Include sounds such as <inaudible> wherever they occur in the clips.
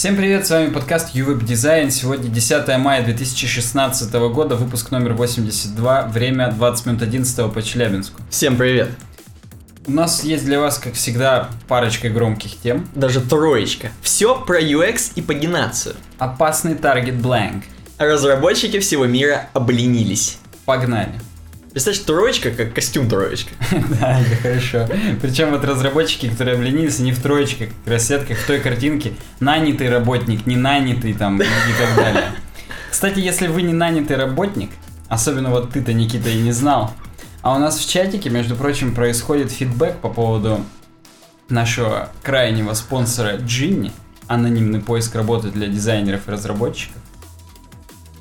Всем привет, с вами подкаст UWeb Design. Сегодня 10 мая 2016 года, выпуск номер 82, время 20 минут 11 по Челябинску. Всем привет. У нас есть для вас, как всегда, парочка громких тем. Даже троечка. Все про UX и пагинацию. Опасный таргет blank. Разработчики всего мира обленились. Погнали. Представляешь, троечка как костюм троечка. <laughs> Да, это хорошо. Причем вот разработчики, которые обленились, они в троечках, как рассетках, в той картинке нанятый работник, не нанятый там и так далее. Кстати, если вы не нанятый работник, особенно вот ты-то, Никита, и не знал, а у нас в чатике, между прочим, происходит фидбэк по поводу нашего крайнего спонсора Джинни, анонимный поиск работы для дизайнеров и разработчиков.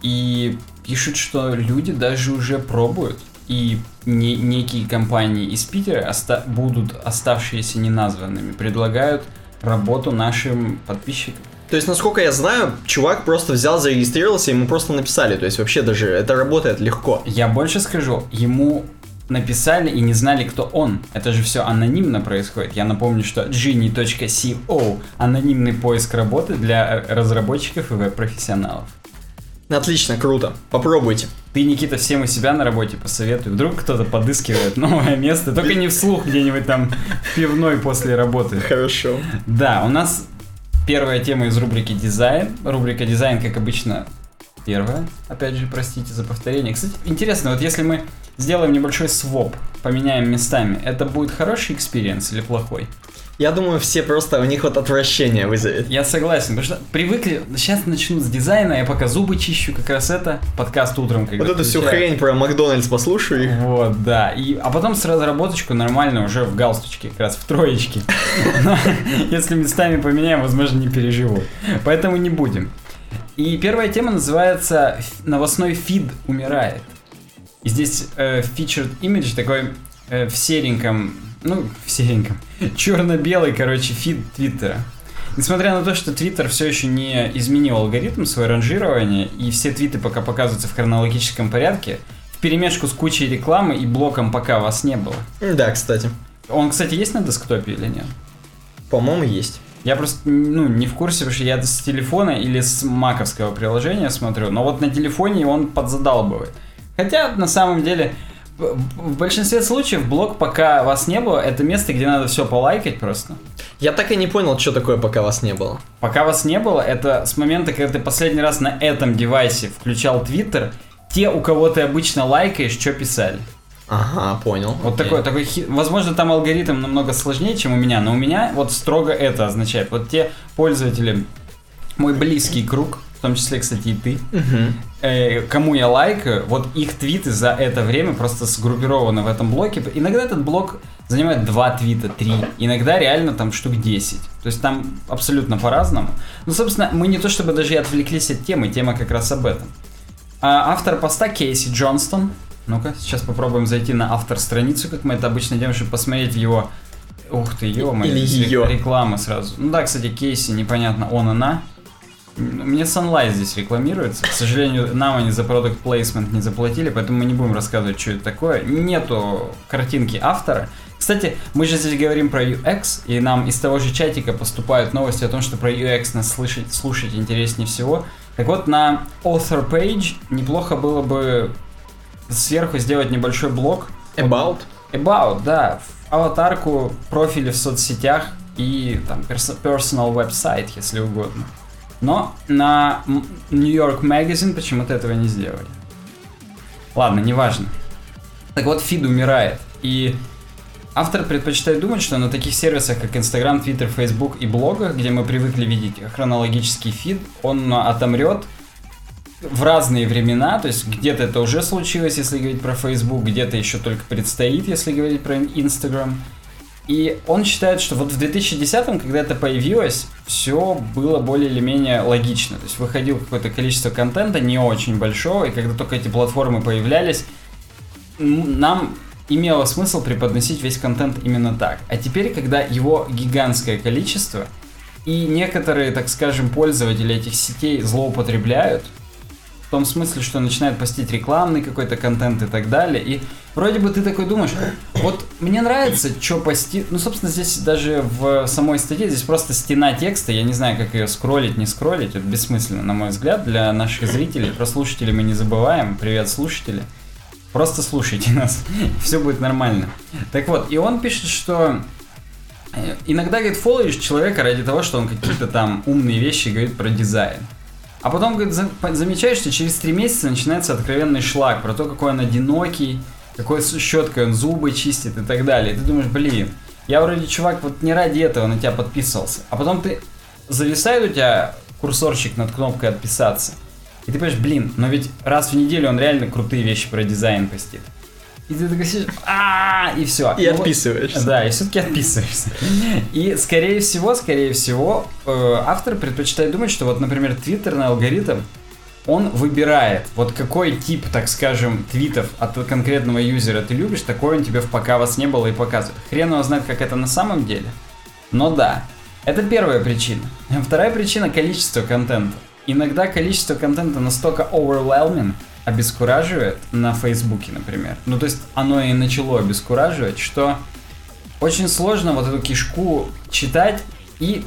И пишут, что люди даже уже пробуют и не, некие компании из Питера оста будут оставшиеся неназванными, предлагают работу нашим подписчикам. То есть, насколько я знаю, чувак просто взял, зарегистрировался, ему просто написали. То есть, вообще даже это работает легко. Я больше скажу, ему написали и не знали, кто он. Это же все анонимно происходит. Я напомню, что genie.co анонимный поиск работы для разработчиков и веб-профессионалов. Отлично, круто. Попробуйте. Ты, Никита, всем у себя на работе посоветуй. Вдруг кто-то подыскивает новое место. Только не вслух где-нибудь там пивной после работы. Хорошо. Да, у нас первая тема из рубрики «Дизайн». Рубрика «Дизайн», как обычно, первая. Опять же, простите за повторение. Кстати, интересно, вот если мы сделаем небольшой swap, поменяем местами, это будет хороший experience или плохой? Я думаю, все просто у них вот отвращение вызовет. Я согласен, потому что привыкли, сейчас начну с дизайна, я пока зубы чищу, как раз это, подкаст утром. Когда вот эту всю хрень про Макдональдс послушаю. Вот, да, и, а потом с разработочку нормально уже в галстучке, как раз в троечке. <laughs> Если местами поменяем, возможно, не переживу. Поэтому не будем. И первая тема называется «Новостной фид умирает». И здесь э, featured image такой э, в сереньком ну, в сереньком, черно-белый, короче, фид Твиттера. Несмотря на то, что Твиттер все еще не изменил алгоритм своего ранжирования, и все твиты пока показываются в хронологическом порядке, в перемешку с кучей рекламы и блоком пока вас не было. Да, кстати. Он, кстати, есть на десктопе или нет? По-моему, есть. Я просто, ну, не в курсе, потому что я с телефона или с маковского приложения смотрю, но вот на телефоне он подзадалбывает. Хотя, на самом деле, в большинстве случаев блог, пока вас не было, это место, где надо все полайкать просто. Я так и не понял, что такое, пока вас не было. Пока вас не было, это с момента, когда ты последний раз на этом девайсе включал Твиттер, те, у кого ты обычно лайкаешь, что писали. Ага, понял. Вот okay. такой, такой, возможно, там алгоритм намного сложнее, чем у меня, но у меня вот строго это означает. Вот те пользователи, мой близкий круг, в том числе, кстати, и ты, угу. э, кому я лайкаю, вот их твиты за это время просто сгруппированы в этом блоке. Иногда этот блок занимает 2 твита, 3, иногда реально там штук 10. То есть там абсолютно по-разному. Ну, собственно, мы не то чтобы даже и отвлеклись от темы, тема как раз об этом. А автор поста Кейси Джонстон. Ну-ка, сейчас попробуем зайти на автор страницу, как мы это обычно делаем, чтобы посмотреть его Ух ты, ё Или ее. Реклама сразу. Ну да, кстати, Кейси, непонятно, он, она. Мне Sunlight здесь рекламируется. К сожалению, нам они за продукт placement не заплатили, поэтому мы не будем рассказывать, что это такое. Нету картинки автора. Кстати, мы же здесь говорим про UX, и нам из того же чатика поступают новости о том, что про UX нас слышать, слушать интереснее всего. Так вот, на author page неплохо было бы сверху сделать небольшой блок. About? About, да. Аватарку, профили в соцсетях и там personal website, если угодно. Но на New York Magazine почему-то этого не сделали. Ладно, неважно. Так вот, фид умирает. И автор предпочитает думать, что на таких сервисах, как Instagram, Twitter, Facebook и блогах, где мы привыкли видеть хронологический фид, он отомрет в разные времена, то есть где-то это уже случилось, если говорить про Facebook, где-то еще только предстоит, если говорить про Instagram. И он считает, что вот в 2010-м, когда это появилось, все было более или менее логично. То есть выходило какое-то количество контента, не очень большого, и когда только эти платформы появлялись, нам имело смысл преподносить весь контент именно так. А теперь, когда его гигантское количество, и некоторые, так скажем, пользователи этих сетей злоупотребляют, в том смысле, что начинает постить рекламный какой-то контент и так далее. И вроде бы ты такой думаешь, вот мне нравится, что постит. Ну, собственно, здесь даже в самой статье, здесь просто стена текста, я не знаю, как ее скроллить, не скроллить, это бессмысленно, на мой взгляд, для наших зрителей. Про слушателей мы не забываем. Привет, слушатели. Просто слушайте нас, <laughs> все будет нормально. Так вот, и он пишет, что э, иногда, говорит, фолловишь человека ради того, что он какие-то там умные вещи говорит про дизайн. А потом, говорит, замечаешь, что через три месяца начинается откровенный шлак про то, какой он одинокий, какой щеткой он зубы чистит и так далее. И ты думаешь, блин, я вроде чувак вот не ради этого на тебя подписывался. А потом ты зависает у тебя курсорчик над кнопкой отписаться. И ты понимаешь, блин, но ведь раз в неделю он реально крутые вещи про дизайн постит. И ты такой сидишь, а и все. И ну, отписываешься. Да, и все-таки отписываешься. И скорее всего, скорее всего, э, автор предпочитает думать, что вот, например, твиттерный алгоритм, он выбирает, вот какой тип, так скажем, твитов от конкретного юзера ты любишь, такой он тебе в пока вас не было и показывает. Хрен его знает, как это на самом деле. Но да, это первая причина. Вторая причина – количество контента. Иногда количество контента настолько overwhelming, обескураживает на Фейсбуке, например. Ну, то есть оно и начало обескураживать, что очень сложно вот эту кишку читать и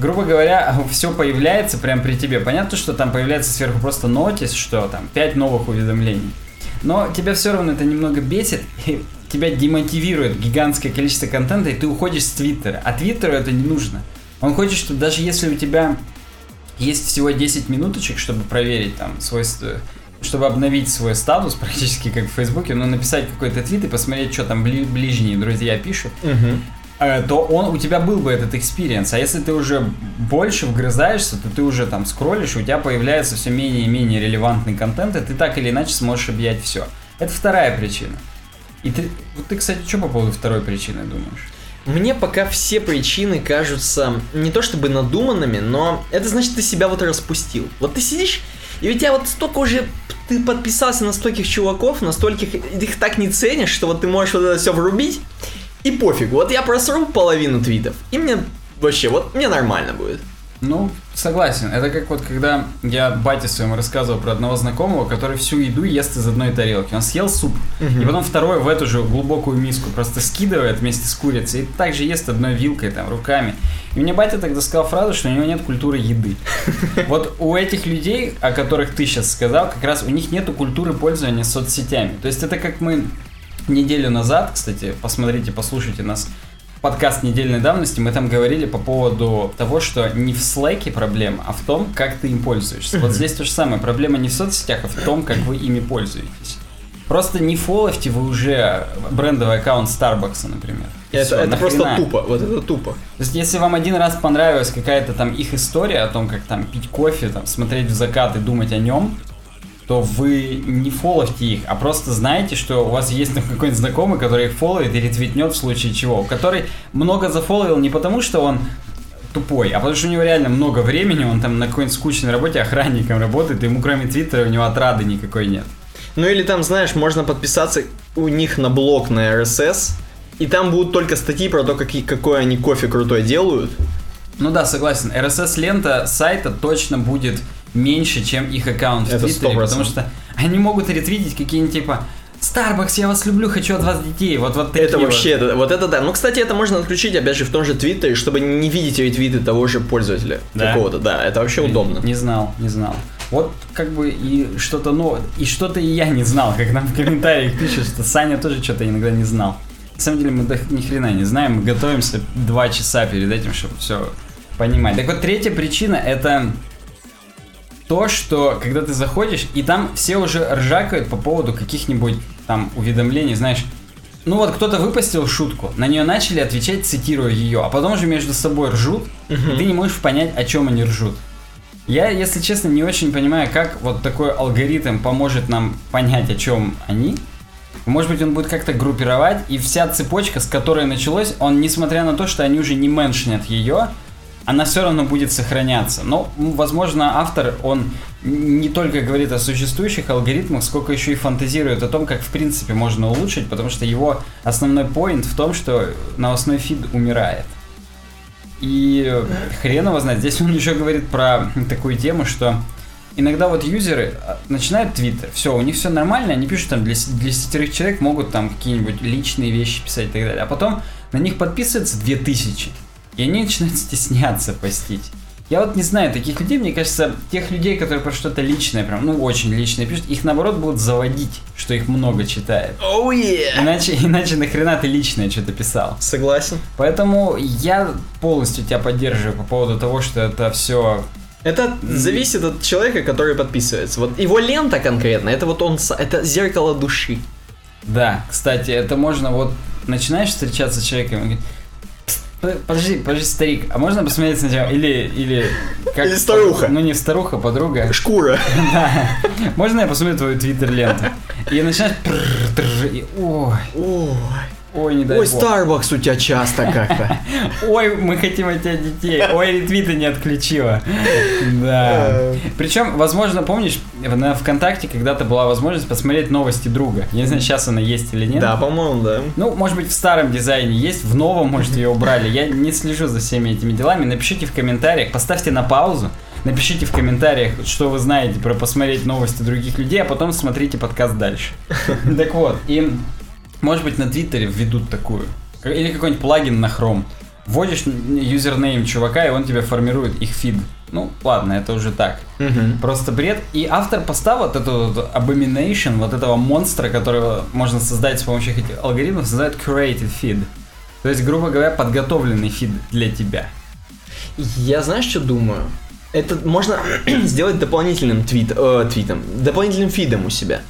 грубо говоря, <laughs> все появляется прямо при тебе. Понятно, что там появляется сверху просто нотис, что там 5 новых уведомлений. Но тебя все равно это немного бесит, <laughs> и тебя демотивирует гигантское количество контента, и ты уходишь с Твиттера. А Твиттеру это не нужно. Он хочет, что даже если у тебя есть всего 10 минуточек, чтобы проверить там свой чтобы обновить свой статус, практически как в Фейсбуке, ну, написать какой-то твит и посмотреть, что там бли- ближние друзья пишут, угу. то он, у тебя был бы этот experience. А если ты уже больше вгрызаешься, то ты уже там скроллишь, у тебя появляется все менее и менее релевантный контент, и ты так или иначе сможешь объять все. Это вторая причина. И ты, вот ты, кстати, что по поводу второй причины думаешь? Мне пока все причины кажутся не то чтобы надуманными, но это значит, ты себя вот распустил. Вот ты сидишь и у тебя вот столько уже ты подписался на стольких чуваков, на стольких их так не ценишь, что вот ты можешь вот это все врубить, и пофиг. Вот я просру половину твитов, и мне вообще, вот мне нормально будет. Ну, согласен. Это как вот когда я бате своему рассказывал про одного знакомого, который всю еду ест из одной тарелки. Он съел суп, угу. и потом второй в эту же глубокую миску просто скидывает вместе с курицей, и также ест одной вилкой, там, руками. И мне батя тогда сказал фразу, что у него нет культуры еды. <laughs> Вот у этих людей, о которых ты сейчас сказал, как раз у них нету культуры пользования соцсетями. То есть это как мы неделю назад, кстати, посмотрите, послушайте нас, подкаст недельной давности, мы там говорили по поводу того, что не в Slack проблема, а в том, как ты им пользуешься. Вот здесь то же самое. Проблема не в соцсетях, а в том, как вы ими пользуетесь. Просто не фолловьте вы уже брендовый аккаунт Starbucks, например. Это, Всё, это просто тупо, вот это тупо. То есть, если вам один раз понравилась какая-то там их история о том, как там пить кофе, там смотреть в закат и думать о нем, то вы не фоловьте их, а просто знаете, что у вас есть какой-нибудь знакомый, который их фолловит и ретвитнет в случае чего, который много зафоловил не потому, что он тупой, а потому что у него реально много времени, он там на какой-нибудь скучной работе охранником работает, и ему кроме твиттера у него отрады никакой нет. Ну или там, знаешь, можно подписаться у них на блог на RSS, и там будут только статьи про то, какие, какой они кофе крутой делают. Ну да, согласен. RSS-лента сайта точно будет меньше, чем их аккаунт в Твиттере, потому что они могут ретвитить какие-нибудь типа Starbucks, я вас люблю, хочу от вас детей. Вот, вот Это вообще, вот. Это, вот это да. Ну, кстати, это можно отключить, опять же, в том же Твиттере, чтобы не видеть ретвиты того же пользователя. Да? Какого-то, да. Это вообще удобно. Не знал, не знал. Вот как бы и что-то новое, и что-то и я не знал, как нам в комментариях пишут, что Саня тоже что-то иногда не знал. На самом деле мы до ни хрена не знаем, мы готовимся два часа перед этим, чтобы все понимать. Так вот, третья причина это то, что когда ты заходишь, и там все уже ржакают по поводу каких-нибудь там уведомлений, знаешь, ну вот кто-то выпустил шутку, на нее начали отвечать, цитируя ее, а потом уже между собой ржут, и ты не можешь понять, о чем они ржут. Я, если честно, не очень понимаю, как вот такой алгоритм поможет нам понять, о чем они. Может быть, он будет как-то группировать, и вся цепочка, с которой началось, он, несмотря на то, что они уже не меншнят ее, она все равно будет сохраняться. Но, возможно, автор, он не только говорит о существующих алгоритмах, сколько еще и фантазирует о том, как в принципе можно улучшить, потому что его основной поинт в том, что новостной фид умирает. И хрен его знает. Здесь он еще говорит про такую тему, что иногда вот юзеры а, начинают твиттер, все, у них все нормально, они пишут там для, для десятерых человек, могут там какие-нибудь личные вещи писать и так далее. А потом на них подписывается 2000, и они начинают <laughs> стесняться постить. Я вот не знаю, таких людей, мне кажется, тех людей, которые про что-то личное, прям, ну, очень личное пишут, их наоборот будут заводить, что их много читает. Оу, yeah. Иначе, <laughs> иначе нахрена ты личное что-то писал. Согласен. Поэтому я полностью тебя поддерживаю по поводу того, что это все Это зависит от человека, который подписывается. Вот его лента конкретно, это вот он, это зеркало души. Да, кстати, это можно вот начинаешь встречаться с человеком и говорит, «Пс, п- Подожди, подожди, старик, а можно посмотреть сначала? Или, или... Как, Или старуха. Ну, не старуха, подруга. Шкура. <laughs> Да. Можно я посмотрю твою твиттер-ленту? И начинаешь... Ой, Ой, ой, не дай ой, бог. Starbucks у тебя часто как-то. <laughs> Ой, мы хотим от тебя детей. Ой, ретвиты не отключила. <laughs> Да. Э. Причем, возможно, помнишь, на ВКонтакте когда-то была возможность посмотреть новости друга. Я не знаю, сейчас она есть или нет. Да, по-моему, да. Ну, может быть, в старом дизайне есть, в новом, может, ее убрали. Я не слежу за всеми этими делами. Напишите в комментариях, поставьте на паузу. Напишите в комментариях, что вы знаете про посмотреть новости других людей, а потом смотрите подкаст дальше. <laughs> Так вот, и может быть на Твиттере введут такую. Или какой-нибудь плагин на Chrome. Вводишь юзернейм чувака, и он тебе формирует их фид. Ну, ладно, это уже так. Мгм. Просто бред. И автор поста вот эту вот abomination, вот этого монстра, которого можно создать с помощью этих алгоритмов, создает curated feed. То есть, грубо говоря, подготовленный фид для тебя. Я знаешь, что думаю? Это можно <clears throat> сделать дополнительным твит, э, твитом, дополнительным фидом у себя.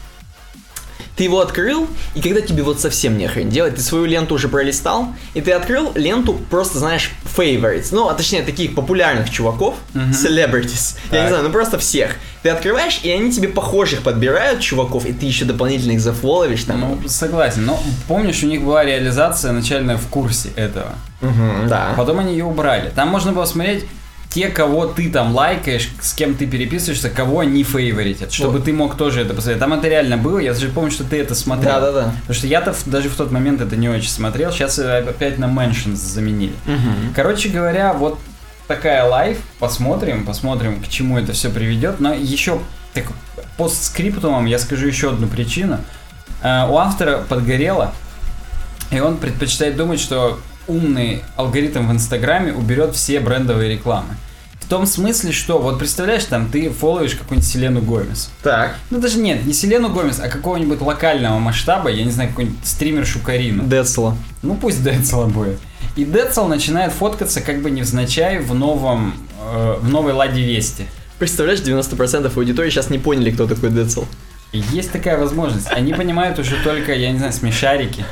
Ты его открыл, и когда тебе вот совсем не хрен делать, ты свою ленту уже пролистал, и ты открыл ленту просто, знаешь, favorites, ну, а точнее, таких популярных чуваков, Мгм. celebrities, я Так. не знаю, ну просто всех. Ты открываешь, и они тебе похожих подбирают чуваков, и ты еще дополнительно их зафоловишь там. Ну, согласен. Но помнишь, у них была реализация начальная в курсе этого. Мгм, да. Потом они ее убрали. Там можно было смотреть те, кого ты там лайкаешь, с кем ты переписываешься, кого они фейворитят, чтобы Вот. ты мог тоже это посмотреть. Там это реально было, я даже помню, что ты это смотрел. Да-да-да. Потому что я-то даже в тот момент это не очень смотрел, сейчас опять на mentions заменили. Мгм. Короче говоря, вот такая life, посмотрим, посмотрим, к чему это все приведет. Но еще так, постскриптумом я скажу еще одну причину. Э, у автора подгорело, и он предпочитает думать, что умный алгоритм в Инстаграме уберет все брендовые рекламы. В том смысле, что, вот представляешь, там ты фолловишь какую-нибудь Селену Гомес. Так. Ну даже нет, не Селену Гомес, а какого-нибудь локального масштаба, я не знаю, какую-нибудь стримершу Карину. Децла. Ну пусть Децела будет. И Децел начинает фоткаться как бы невзначай в новом, э, в новой Ладе Вести. Представляешь, 90% аудитории сейчас не поняли, кто такой Децл. Есть такая возможность. Они понимают уже только, я не знаю, смешарики.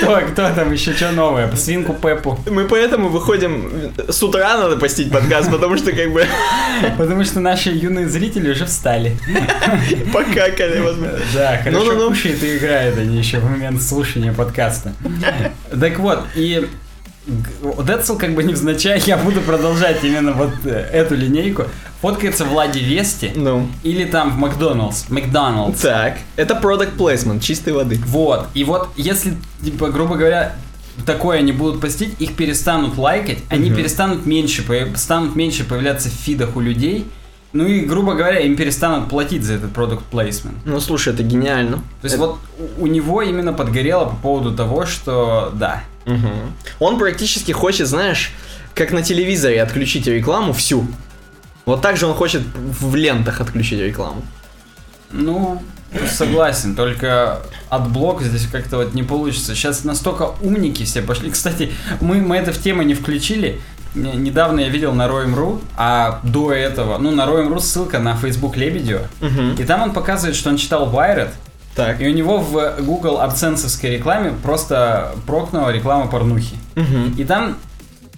Кто, кто там еще что новое? Свинку Пеппу. Мы поэтому выходим с утра надо постить подкаст, потому что как бы Потому что наши юные зрители уже встали. покакали, возможно. Да, хорошо Ну-ну-ну. кушают и играют они еще в момент слушания подкаста. Так вот, и Децл как бы невзначай, я буду продолжать именно вот э, эту линейку. Фоткается в Ладе Вести Ну, или там в Макдоналдс. Макдоналдс. так. Это product placement, чистой воды. Вот. И вот если, типа, грубо говоря, такое они будут постить, их перестанут лайкать, они Мгм. перестанут меньше, станут меньше появляться в фидах у людей. Ну и, грубо говоря, им перестанут платить за этот продукт плейсмент. Ну, слушай, это гениально. То есть Это- вот у него именно подгорело по поводу того, что да. Мгм. Он практически хочет, знаешь, как на телевизоре отключить рекламу всю. Вот так же он хочет в лентах отключить рекламу. Ну, согласен, только AdBlock здесь как-то вот не получится. Сейчас настолько умники все пошли. Кстати, мы, мы это в тему не включили. Не- Недавно я видел на Roem.ru, а до этого, ну, на Roem.ru ссылка на Facebook Лебедева. И там он показывает, что он читал Wired, Так. и у него в Google AdSense овской рекламе просто прокнула реклама порнухи. Мгм. И там,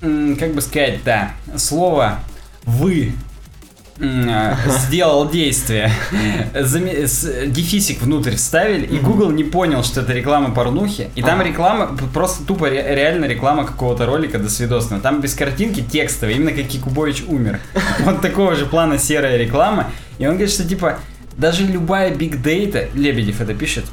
как бы сказать, да, слово «вы» а, сделал действие, дефисик внутрь вставили, и Google не понял, что это реклама порнухи. И там реклама, просто тупо ре- реально реклама какого-то ролика до свидосного. Там без картинки текстовая, именно как Якубович умер. <laughs> Вот такого же плана серая реклама. И он говорит, что типа даже любая big data, Лебедев это пишет,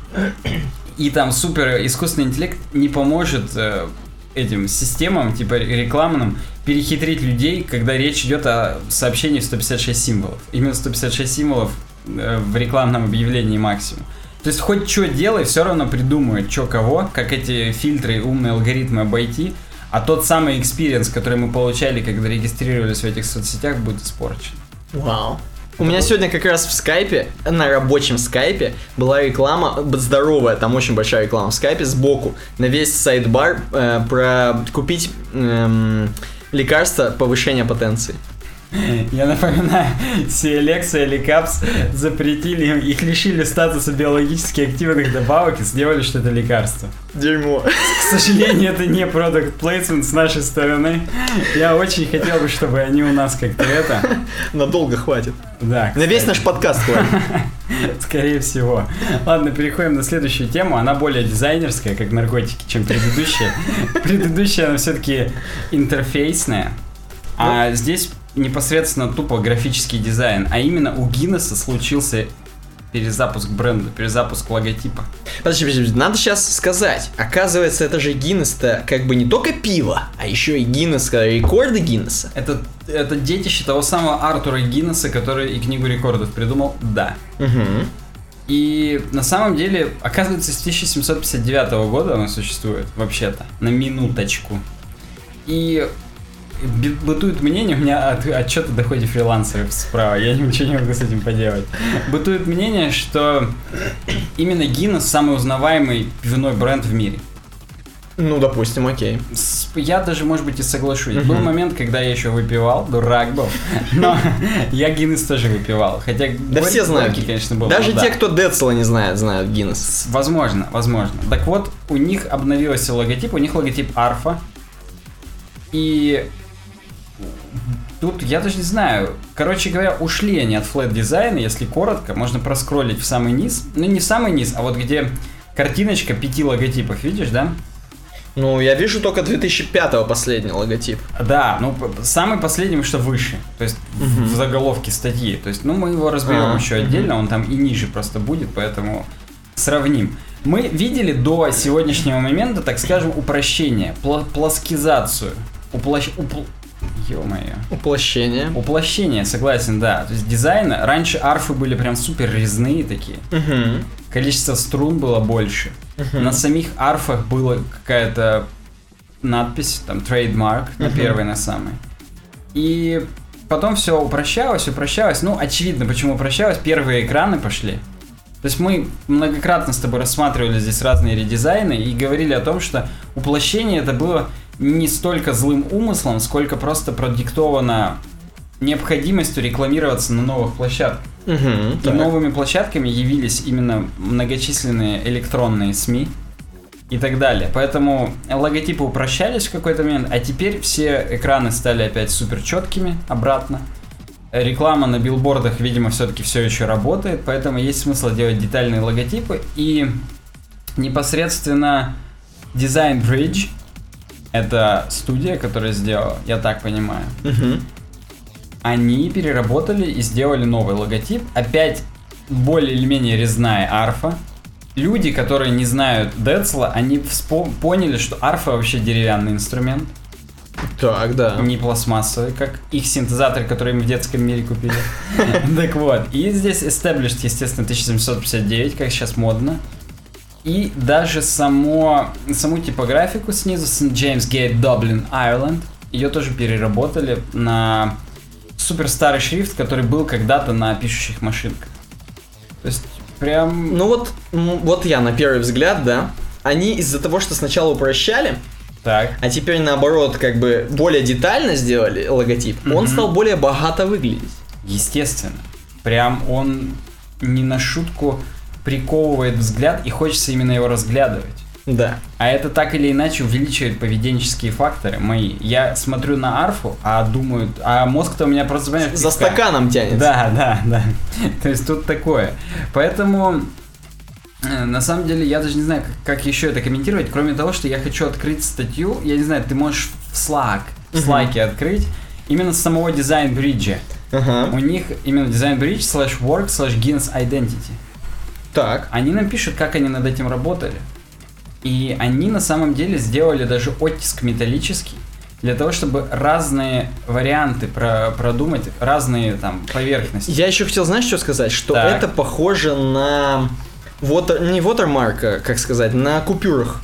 и там супер искусственный интеллект не поможет э, этим системам, типа ре- рекламным, перехитрить людей, когда речь идет о сообщении в 156 символов. Именно 156 символов э, в рекламном объявлении максимум. То есть хоть что делай, все равно придумают, что кого, как эти фильтры, умные алгоритмы обойти, а тот самый experience, который мы получали, когда регистрировались в этих соцсетях, будет испорчен. Вау. У меня сегодня как раз в скайпе, на рабочем скайпе, была реклама здоровая, там очень большая реклама в скайпе сбоку, на весь sidebar э, про купить эм, лекарство повышения потенции. Я напоминаю, <laughs> Селекса или Капс запретили, их лишили статуса биологически активных добавок и сделали, что это лекарство. Дерьмо. К сожалению, это не продукт плейсмент с нашей стороны. Я очень хотел бы, чтобы они у нас как-то это... Надолго хватит. Да. На весь наш подкаст хватит. <laughs> Скорее всего. Ладно, переходим на следующую тему. Она более дизайнерская, как наркотики, чем предыдущая. Предыдущая, она все-таки интерфейсная. А здесь непосредственно тупо графический дизайн, а именно у Гиннесса случился перезапуск бренда, перезапуск логотипа. Подожди, подожди, надо сейчас сказать. Оказывается, это же Гиннес-то как бы не только пиво, а еще и Гиннес, рекорды Гиннесса. Это, это детище того самого Артура Гиннесса, который и книгу рекордов придумал, да. Угу. И на самом деле, оказывается, с 1759 года оно существует, вообще-то, на минуточку. И бытует мнение, у меня от, отчет о доходе фрилансеров справа, я ничего не могу с этим поделать. Бытует мнение, что именно Гиннес самый узнаваемый пивной бренд в мире. Ну, допустим, окей. Я даже, может быть, и соглашусь. Uh-huh. Был момент, когда я еще выпивал, дурак был, <laughs> но я Гиннес тоже выпивал. Хотя да все знают, конечно, был. Даже те, кто Децла не знает, знают Гиннес. Возможно, возможно. Так вот, у них обновился логотип, у них логотип Арфа. И Тут я даже не знаю. Короче говоря, ушли они от флэт дизайна, если коротко, можно проскролить в самый низ. Ну не в самый низ, а вот где картиночка пяти логотипов, видишь, да? Ну, я вижу только 2005 последний логотип. Да, ну самый последний, что выше. То есть uh-huh. в, заголовке статьи. То есть, ну, мы его разберем uh-huh. еще отдельно, он там и ниже просто будет, поэтому сравним. Мы видели до сегодняшнего момента, так скажем, упрощение, пл- плоскизацию. Уплощ... Упл... Ё-моё. Уплощение. Уплощение, согласен, да. То есть дизайн, раньше арфы были прям супер резные такие. Угу. Количество струн было больше. Угу. На самих арфах была какая-то надпись, там, trademark, угу. на первой, на самой. И потом все упрощалось, упрощалось. Ну, очевидно, почему упрощалось. Первые экраны пошли. То есть мы многократно с тобой рассматривали здесь разные редизайны и говорили о том, что уплощение это было не столько злым умыслом, сколько просто продиктовано необходимостью рекламироваться на новых площадках. Угу, и так. новыми площадками явились именно многочисленные электронные СМИ и так далее. Поэтому логотипы упрощались в какой-то момент, а теперь все экраны стали опять супер четкими обратно. Реклама на билбордах, видимо, все-таки все еще работает, поэтому есть смысл делать детальные логотипы. И непосредственно Design Bridge это студия, которая сделала, я так понимаю. Угу. Они переработали и сделали новый логотип. Опять более или менее резная арфа. Люди, которые не знают Децла, они вспом- поняли, что арфа вообще деревянный инструмент. Так, да. Не пластмассовый, как их синтезатор, который мы в детском мире купили. <laughs> Так вот. И здесь established, естественно, 1759, как сейчас модно. И даже само, саму типографику снизу, St. James Gate Dublin, Ireland, ее тоже переработали на супер старый шрифт, который был когда-то на пишущих машинках. То есть прям... Ну вот, вот я на первый взгляд, да. Они из-за того, что сначала упрощали, так. а теперь наоборот, как бы более детально сделали логотип, mm-hmm. он стал более богато выглядеть. Естественно. Прям он не на шутку приковывает взгляд и хочется именно его разглядывать. Да. А это так или иначе увеличивает поведенческие факторы мои. Я смотрю на арфу, а думаю, а мозг-то у меня просто понимаешь, За стаканом тянется. Да, да, да. <laughs> То есть тут такое. Поэтому э, на самом деле я даже не знаю, как, как еще это комментировать, кроме того, что я хочу открыть статью. Я не знаю, ты можешь в Slack, в Slack uh-huh. открыть именно с самого дизайн бриджа. Uh-huh. У них именно дизайн бридж slash work slash Guinness identity. Так. Они нам пишут, как они над этим работали. И они на самом деле сделали даже оттиск металлический, для того, чтобы разные варианты про продумать, разные там поверхности. Я еще хотел, знаешь, что сказать? Что Так. это похоже на... Вот, не watermark, а, как сказать, на купюрах.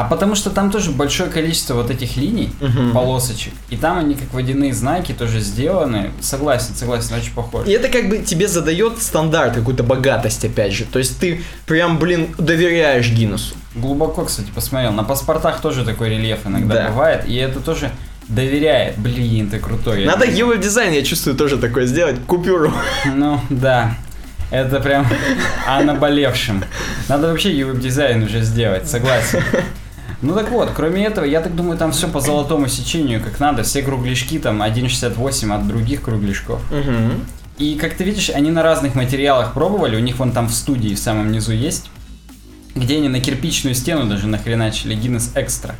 А потому что там тоже большое количество вот этих линий, Мгм. полосочек, и там они как водяные знаки тоже сделаны. Согласен, согласен, очень похоже. И это как бы тебе задает стандарт, какую-то богатость, опять же. То есть ты прям, блин, доверяешь Гиннесу. Глубоко, кстати, посмотрел. На паспортах тоже такой рельеф иногда Да. бывает, и это тоже доверяет. Блин, ты крутой. Надо UI дизайн, я чувствую, тоже такое сделать. Купюру. <laughs> Ну, да. Это прям <laughs> о наболевшем. Надо вообще UI-дизайн уже сделать, согласен. <laughs> Ну так вот, кроме этого, я так думаю, там все по золотому сечению, как надо. Все кругляшки там 1.68 от других кругляшков. Мгм. И как ты видишь, они на разных материалах пробовали. У них вон там в студии в самом низу есть. Где они на кирпичную стену даже нахреначили Guinness Extra.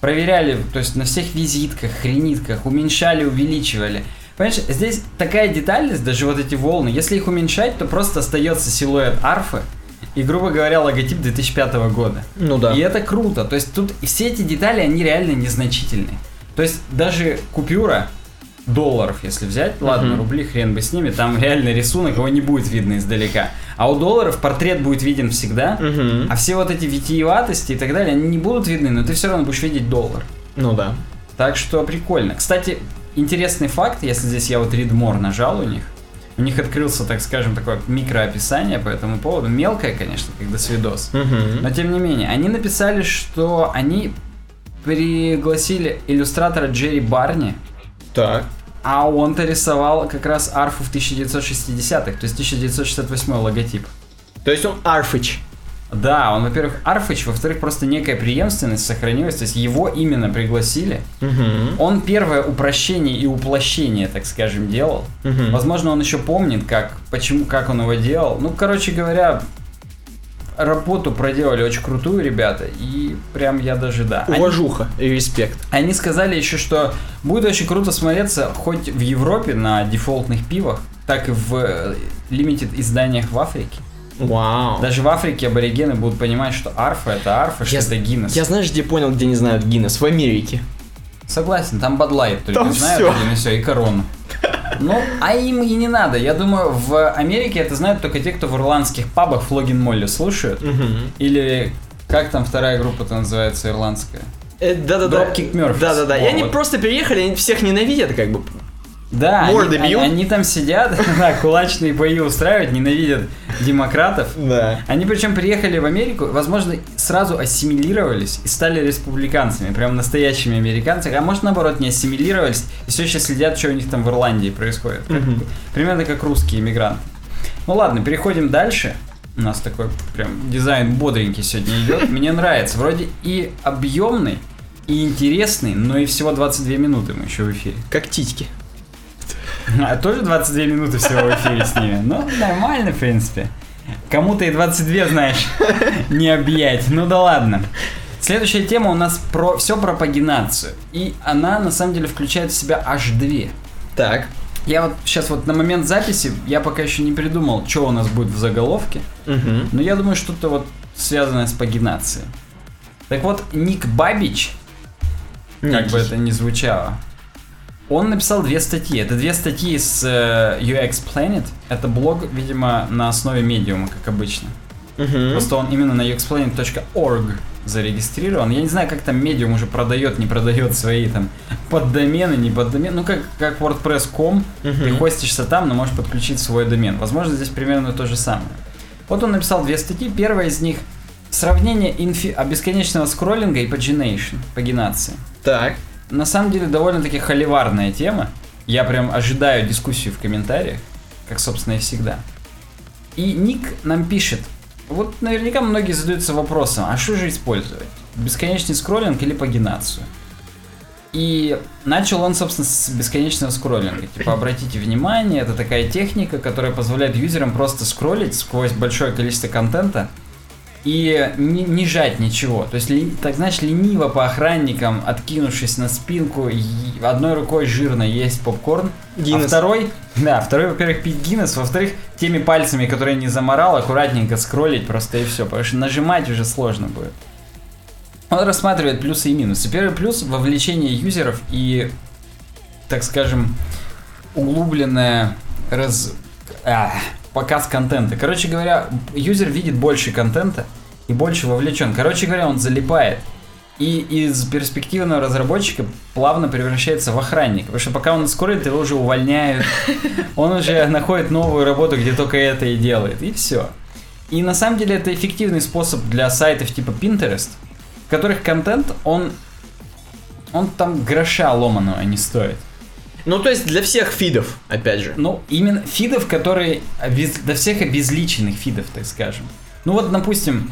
Проверяли, то есть на всех визитках, хренитках, уменьшали, увеличивали. Понимаешь, здесь такая детальность, даже вот эти волны, если их уменьшать, то просто остается силуэт арфы и, грубо говоря, логотип 2005 года. Ну да. И это круто. То есть тут все эти детали, они реально незначительные. То есть даже купюра долларов, если взять, ладно, Мгм. рубли, хрен бы с ними, там реально рисунок, его не будет видно издалека. А у долларов портрет будет виден всегда, Мгм. а все вот эти витиеватости и так далее, они не будут видны, но ты все равно будешь видеть доллар. Ну да. Так что прикольно. Кстати, интересный факт, если здесь я вот Read More нажал у них, у них открылся, так скажем, такое микроописание по этому поводу. Мелкое, конечно, как до свидос. Мгм. Но тем не менее, они написали, что они пригласили иллюстратора Джерри Барни, Так. а он-то рисовал как раз арфу в 1960-х, то есть 1968 логотип. То есть он Арфыч. Да, он, во-первых, Арфыч, во-вторых, просто некая преемственность сохранилась, то есть его именно пригласили. Мгм. Он первое упрощение и уплощение, так скажем, делал. Мгм. Возможно, он еще помнит, как, почему, как он его делал. Ну, короче говоря, работу проделали очень крутую ребята, и прям я даже, да. Они- Уважуха и респект. Они сказали еще, что будет очень круто смотреться хоть в Европе на дефолтных пивах, так и в э, лимитед изданиях в Африке. Вау. Даже в Африке аборигены будут понимать, что арфа это арфа, что Я- это Гиннес. Я знаешь, где понял, где не знают Гиннес? В Америке. Согласен, там Бадлайт только Там знают один и все, и корону. Ну, а им и не надо. Я думаю, в Америке это знают только те, кто в ирландских пабах Флогин Молли слушают. Мгм. Или как там вторая группа-то называется ирландская? Э, Да-да-да. Dropkick Murphys. Да-да-да. И они вот. просто переехали, они всех ненавидят, как бы. Да, Морды они, бьют? они- они там сидят, <laughs> да, кулачные бои устраивают, ненавидят демократов. Да. Они причем приехали в Америку, возможно, сразу ассимилировались и стали республиканцами, прям настоящими американцами, а может наоборот не ассимилировались и все еще следят, что у них там в Ирландии происходит. Как- Мгм. Примерно как русские иммигранты. Ну ладно, переходим дальше. У нас такой прям дизайн бодренький сегодня идет. Мне нравится. Вроде и объемный, и интересный, но и всего 22 минуты мы еще в эфире. Как титьки. А тоже 22 минуты всего в эфире с ними. Ну, нормально, в принципе. Кому-то и 22, знаешь, не объять. Ну да ладно. Следующая тема у нас про все про пагинацию. И она на самом деле включает в себя аж две. Так. Я вот сейчас вот на момент записи, я пока еще не придумал, что у нас будет в заголовке. Мгм. Но я думаю, что-то вот связанное с пагинацией. Так вот, Ник Бабич, как Некий. бы это ни звучало, он написал две статьи. Это две статьи с э, UX Planet. Это блог, видимо, на основе медиума, как обычно. Мгм. Просто он именно на uxplanet.org зарегистрирован. Я не знаю, как там медиум уже продает, не продает свои там поддомены, не поддомены. Ну, как, как WordPress.com, ты Мгм. хостишься там, но можешь подключить свой домен. Возможно, здесь примерно то же самое. Вот он написал две статьи. Первая из них сравнение инфи... а, бесконечного скроллинга и pagination, пагинации. Так. На самом деле довольно-таки холиварная тема. Я прям ожидаю дискуссию в комментариях, как, собственно, и всегда. И Ник нам пишет, вот наверняка многие задаются вопросом, а что же использовать? Бесконечный скроллинг или пагинацию? И начал он, собственно, с бесконечного скроллинга. Типа, обратите внимание, это такая техника, которая позволяет юзерам просто скроллить сквозь большое количество контента и не, не жать ничего. То есть, ли- так знаешь, лениво по охранникам, откинувшись на спинку, одной рукой жирно есть попкорн, а Гиннес. второй, <laughs> да, второй, во-первых, пить Гиннес, во-вторых, теми пальцами, которые не заморал, аккуратненько скроллить просто и все, потому что нажимать уже сложно будет. Он рассматривает плюсы и минусы. Первый плюс – вовлечение юзеров и, так скажем, углубленное раз... а, показ контента. Короче говоря, юзер видит больше контента и больше вовлечен. Короче говоря, он залипает. И из перспективного разработчика плавно превращается в охранника. Потому что пока он скорит, его уже увольняют. Он уже находит новую работу, где только это и делает. И все. И на самом деле это эффективный способ для сайтов типа Pinterest, в которых контент, он, он там гроша ломаного не стоит. Ну, то есть для всех фидов, опять же. Ну, именно фидов, которые обез... для всех обезличенных фидов, так скажем. Ну вот, допустим,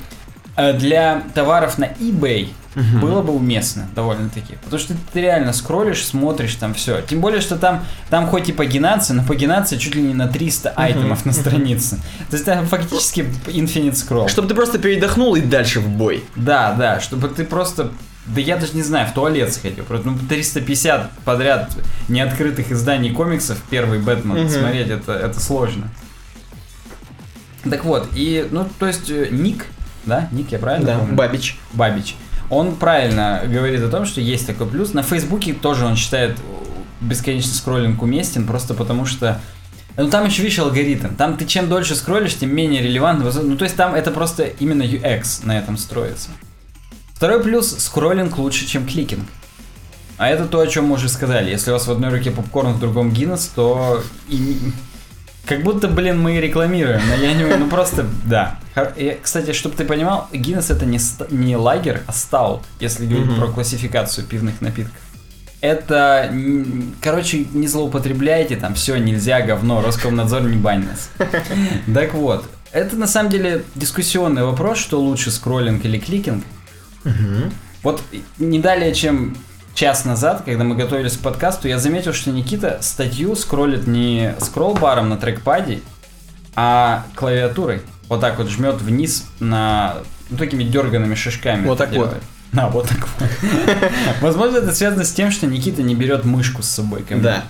э, для товаров на eBay угу. было бы уместно довольно-таки. Потому что ты реально скроллишь, смотришь там все. Тем более, что там, там хоть и пагинация, но пагинация чуть ли не на 300 угу. айтемов на <laughs> странице. То есть там фактически infinite scroll. Чтобы ты просто передохнул и дальше в бой. Да, да, чтобы ты просто да я даже не знаю, в туалет сходил. Ну, 350 подряд неоткрытых изданий комиксов, первый Бэтмен, угу. смотреть, это, это сложно. Так вот, и, ну, то есть, э, Ник, да, Ник, я правильно да, помню? Бабич. Бабич. Он правильно говорит о том, что есть такой плюс. На Фейсбуке тоже он считает бесконечный скроллинг уместен, просто потому что ну там еще, видишь, алгоритм. Там ты чем дольше скроллишь, тем менее релевантно. Ну то есть там это просто именно UX на этом строится. Второй плюс, скроллинг лучше, чем кликинг. А это то, о чем мы уже сказали. Если у вас в одной руке попкорн, в другом Гиннес, то... И... Как будто, блин, мы рекламируем, но я не... Ну просто, да. И, кстати, чтобы ты понимал, Гиннес это не, не лагер, а стаут, если говорить mm-hmm. про классификацию пивных напитков. Это, короче, не злоупотребляйте, там все нельзя, говно, Роскомнадзор не бань нас. Так вот, это на самом деле дискуссионный вопрос, что лучше, скроллинг или кликинг. Угу. Вот не далее, чем час назад, когда мы готовились к подкасту, я заметил, что Никита статью скроллит не скролл-баром на трекпаде, а клавиатурой. Вот так вот жмет вниз на ну, такими дерганными шишками. Вот так делает. вот. А, вот так вот. <laughs> Возможно, это связано с тем, что Никита не берет мышку с собой. Да.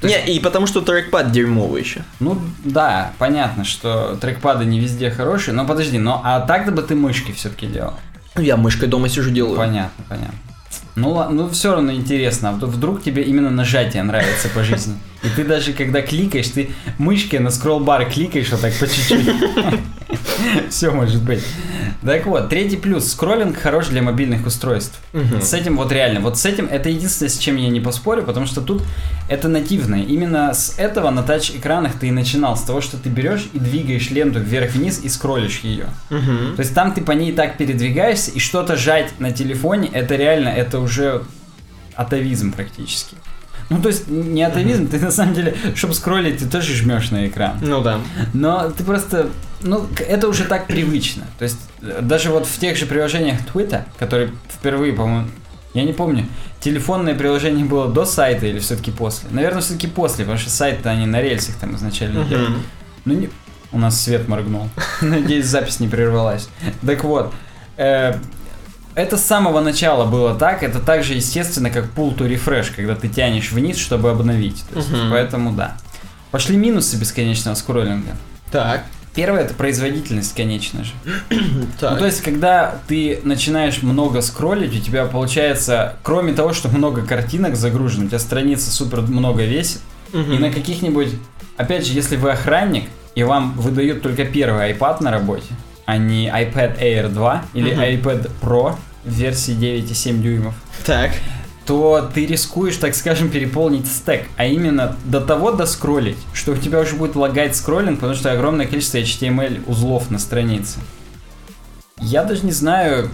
Не, есть... и потому что трекпад дерьмовый еще. Ну да, понятно, что трекпады не везде хорошие, но подожди, но а так бы ты мышкой все-таки делал? Ну, я мышкой дома сижу делаю. Понятно, понятно. Ну, ну все равно интересно, а вдруг тебе именно нажатие нравится по жизни. И ты даже когда кликаешь, ты мышкой на скролл-бар кликаешь вот так по чуть-чуть. <laughs> Все может быть. Так вот, третий плюс. Скроллинг хорош для мобильных устройств. Угу. С этим вот реально. Вот с этим это единственное, с чем я не поспорю, потому что тут это нативное. Именно с этого на тач-экранах ты и начинал. С того, что ты берешь и двигаешь ленту вверх-вниз и скроллишь ее. Угу. То есть там ты по ней так передвигаешься, и что-то жать на телефоне, это реально, это уже атовизм практически. Ну, то есть, не атовизм, mm-hmm. ты на самом деле, чтобы скроллить, ты тоже жмешь на экран. Ну да. Но ты просто, ну, это уже так привычно. То есть, даже вот в тех же приложениях Twitter, которые впервые, по-моему, я не помню, телефонное приложение было до сайта или все-таки после? Наверное, все-таки после, потому что сайт-то они на рельсах там изначально mm-hmm. делали. Ну, не... у нас свет моргнул. <laughs> Надеюсь, запись не прервалась. Так вот, э, это с самого начала было так, это так же естественно, как pull to refresh, когда ты тянешь вниз, чтобы обновить. То есть, угу. Поэтому да. Пошли минусы бесконечного скроллинга. Так. Первое это производительность, конечно же. <coughs> так. Ну, то есть, когда ты начинаешь много скроллить, у тебя получается, кроме того, что много картинок загружено, у тебя страница супер много весит, угу. и на каких-нибудь, опять же, если вы охранник, и вам выдают только первый iPad на работе, а не iPad Air 2 или угу. iPad Pro, версии 9,7 дюймов, так. то ты рискуешь, так скажем, переполнить стек, а именно до того доскроллить, что у тебя уже будет лагать скроллинг, потому что огромное количество HTML узлов на странице. Я даже не знаю,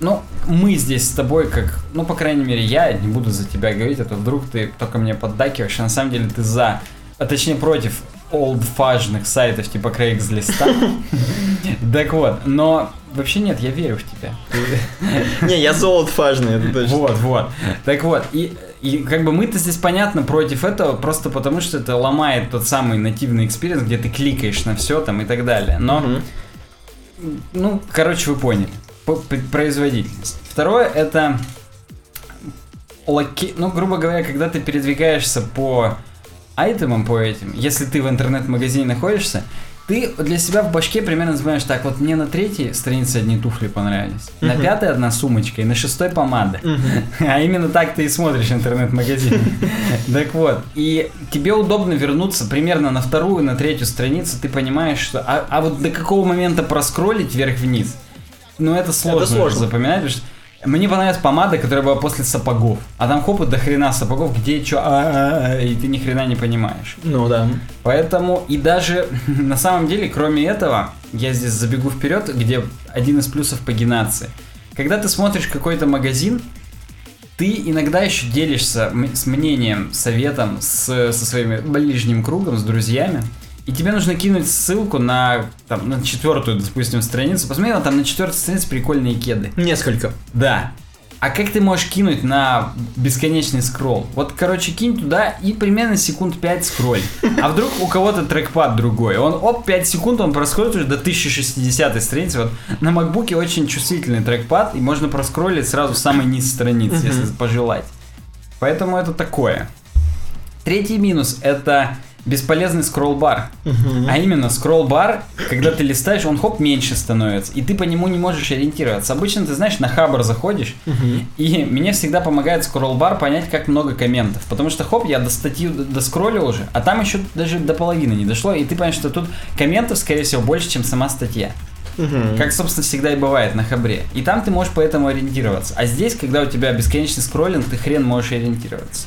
ну, мы здесь с тобой как, ну, по крайней мере, я не буду за тебя говорить, а то вдруг ты только мне поддакиваешь, а на самом деле ты за, а точнее против олдфажных сайтов типа Craigslist. <laughs> Так вот, но вообще нет, я верю в тебя. Не, я за олдфажный, это точно. Вот, вот. Так вот, и, и как бы мы-то здесь понятно против этого, просто потому что это ломает тот самый нативный experience, где ты кликаешь на все там и так далее. Но, ну, короче, вы поняли. Производительность. Второе это локи... Ну, грубо говоря, когда ты передвигаешься по айтемам по этим, если ты в интернет-магазине находишься, ты для себя в башке примерно знаешь, так, вот мне на третьей странице одни туфли понравились, на пятой одна сумочка и на шестой помада. А именно так ты и смотришь интернет-магазин. <laughs> Так вот, и тебе удобно вернуться примерно на вторую, на третью страницу, ты понимаешь, что... А, а вот до какого момента проскролить вверх-вниз? Ну, это сложно, Это сложно. запоминать, потому что мне понравилась помада, которая была после сапогов. А там хоп, и до хрена сапогов, где что, и ты ни хрена не понимаешь. Ну да. Поэтому и даже <laughs> на самом деле, кроме этого, я здесь забегу вперед, где один из плюсов пагинации. Когда ты смотришь какой-то магазин, ты иногда еще делишься с мнением, советом с, со своим ближним кругом, с друзьями. И тебе нужно кинуть ссылку на, там, на четвертую, допустим, страницу. Посмотри, там на четвертой странице прикольные кеды. Несколько. Да. А как ты можешь кинуть на бесконечный скролл? Вот, короче, кинь туда и примерно секунд 5 скроль. А вдруг у кого-то трекпад другой? Он, оп, 5 секунд, он проскролит уже до 1060 страницы. Вот на макбуке очень чувствительный трекпад, и можно проскролить сразу самый низ страницы, если пожелать. Поэтому это такое. Третий минус это бесполезный скролл-бар. А именно, скролл-бар, когда ты листаешь, он хоп меньше становится, и ты по нему не можешь ориентироваться. Обычно ты знаешь, на хабр заходишь, и мне всегда помогает скролл-бар понять, как много комментов. Потому что хоп, я до статьи доскроллил уже, а там еще даже до половины не дошло, и ты понимаешь, что тут комментов, скорее всего, больше, чем сама статья. Мгм. Как, собственно, всегда и бывает на хабре. И там ты можешь поэтому ориентироваться. А здесь, когда у тебя бесконечный скроллинг, ты хрен можешь ориентироваться.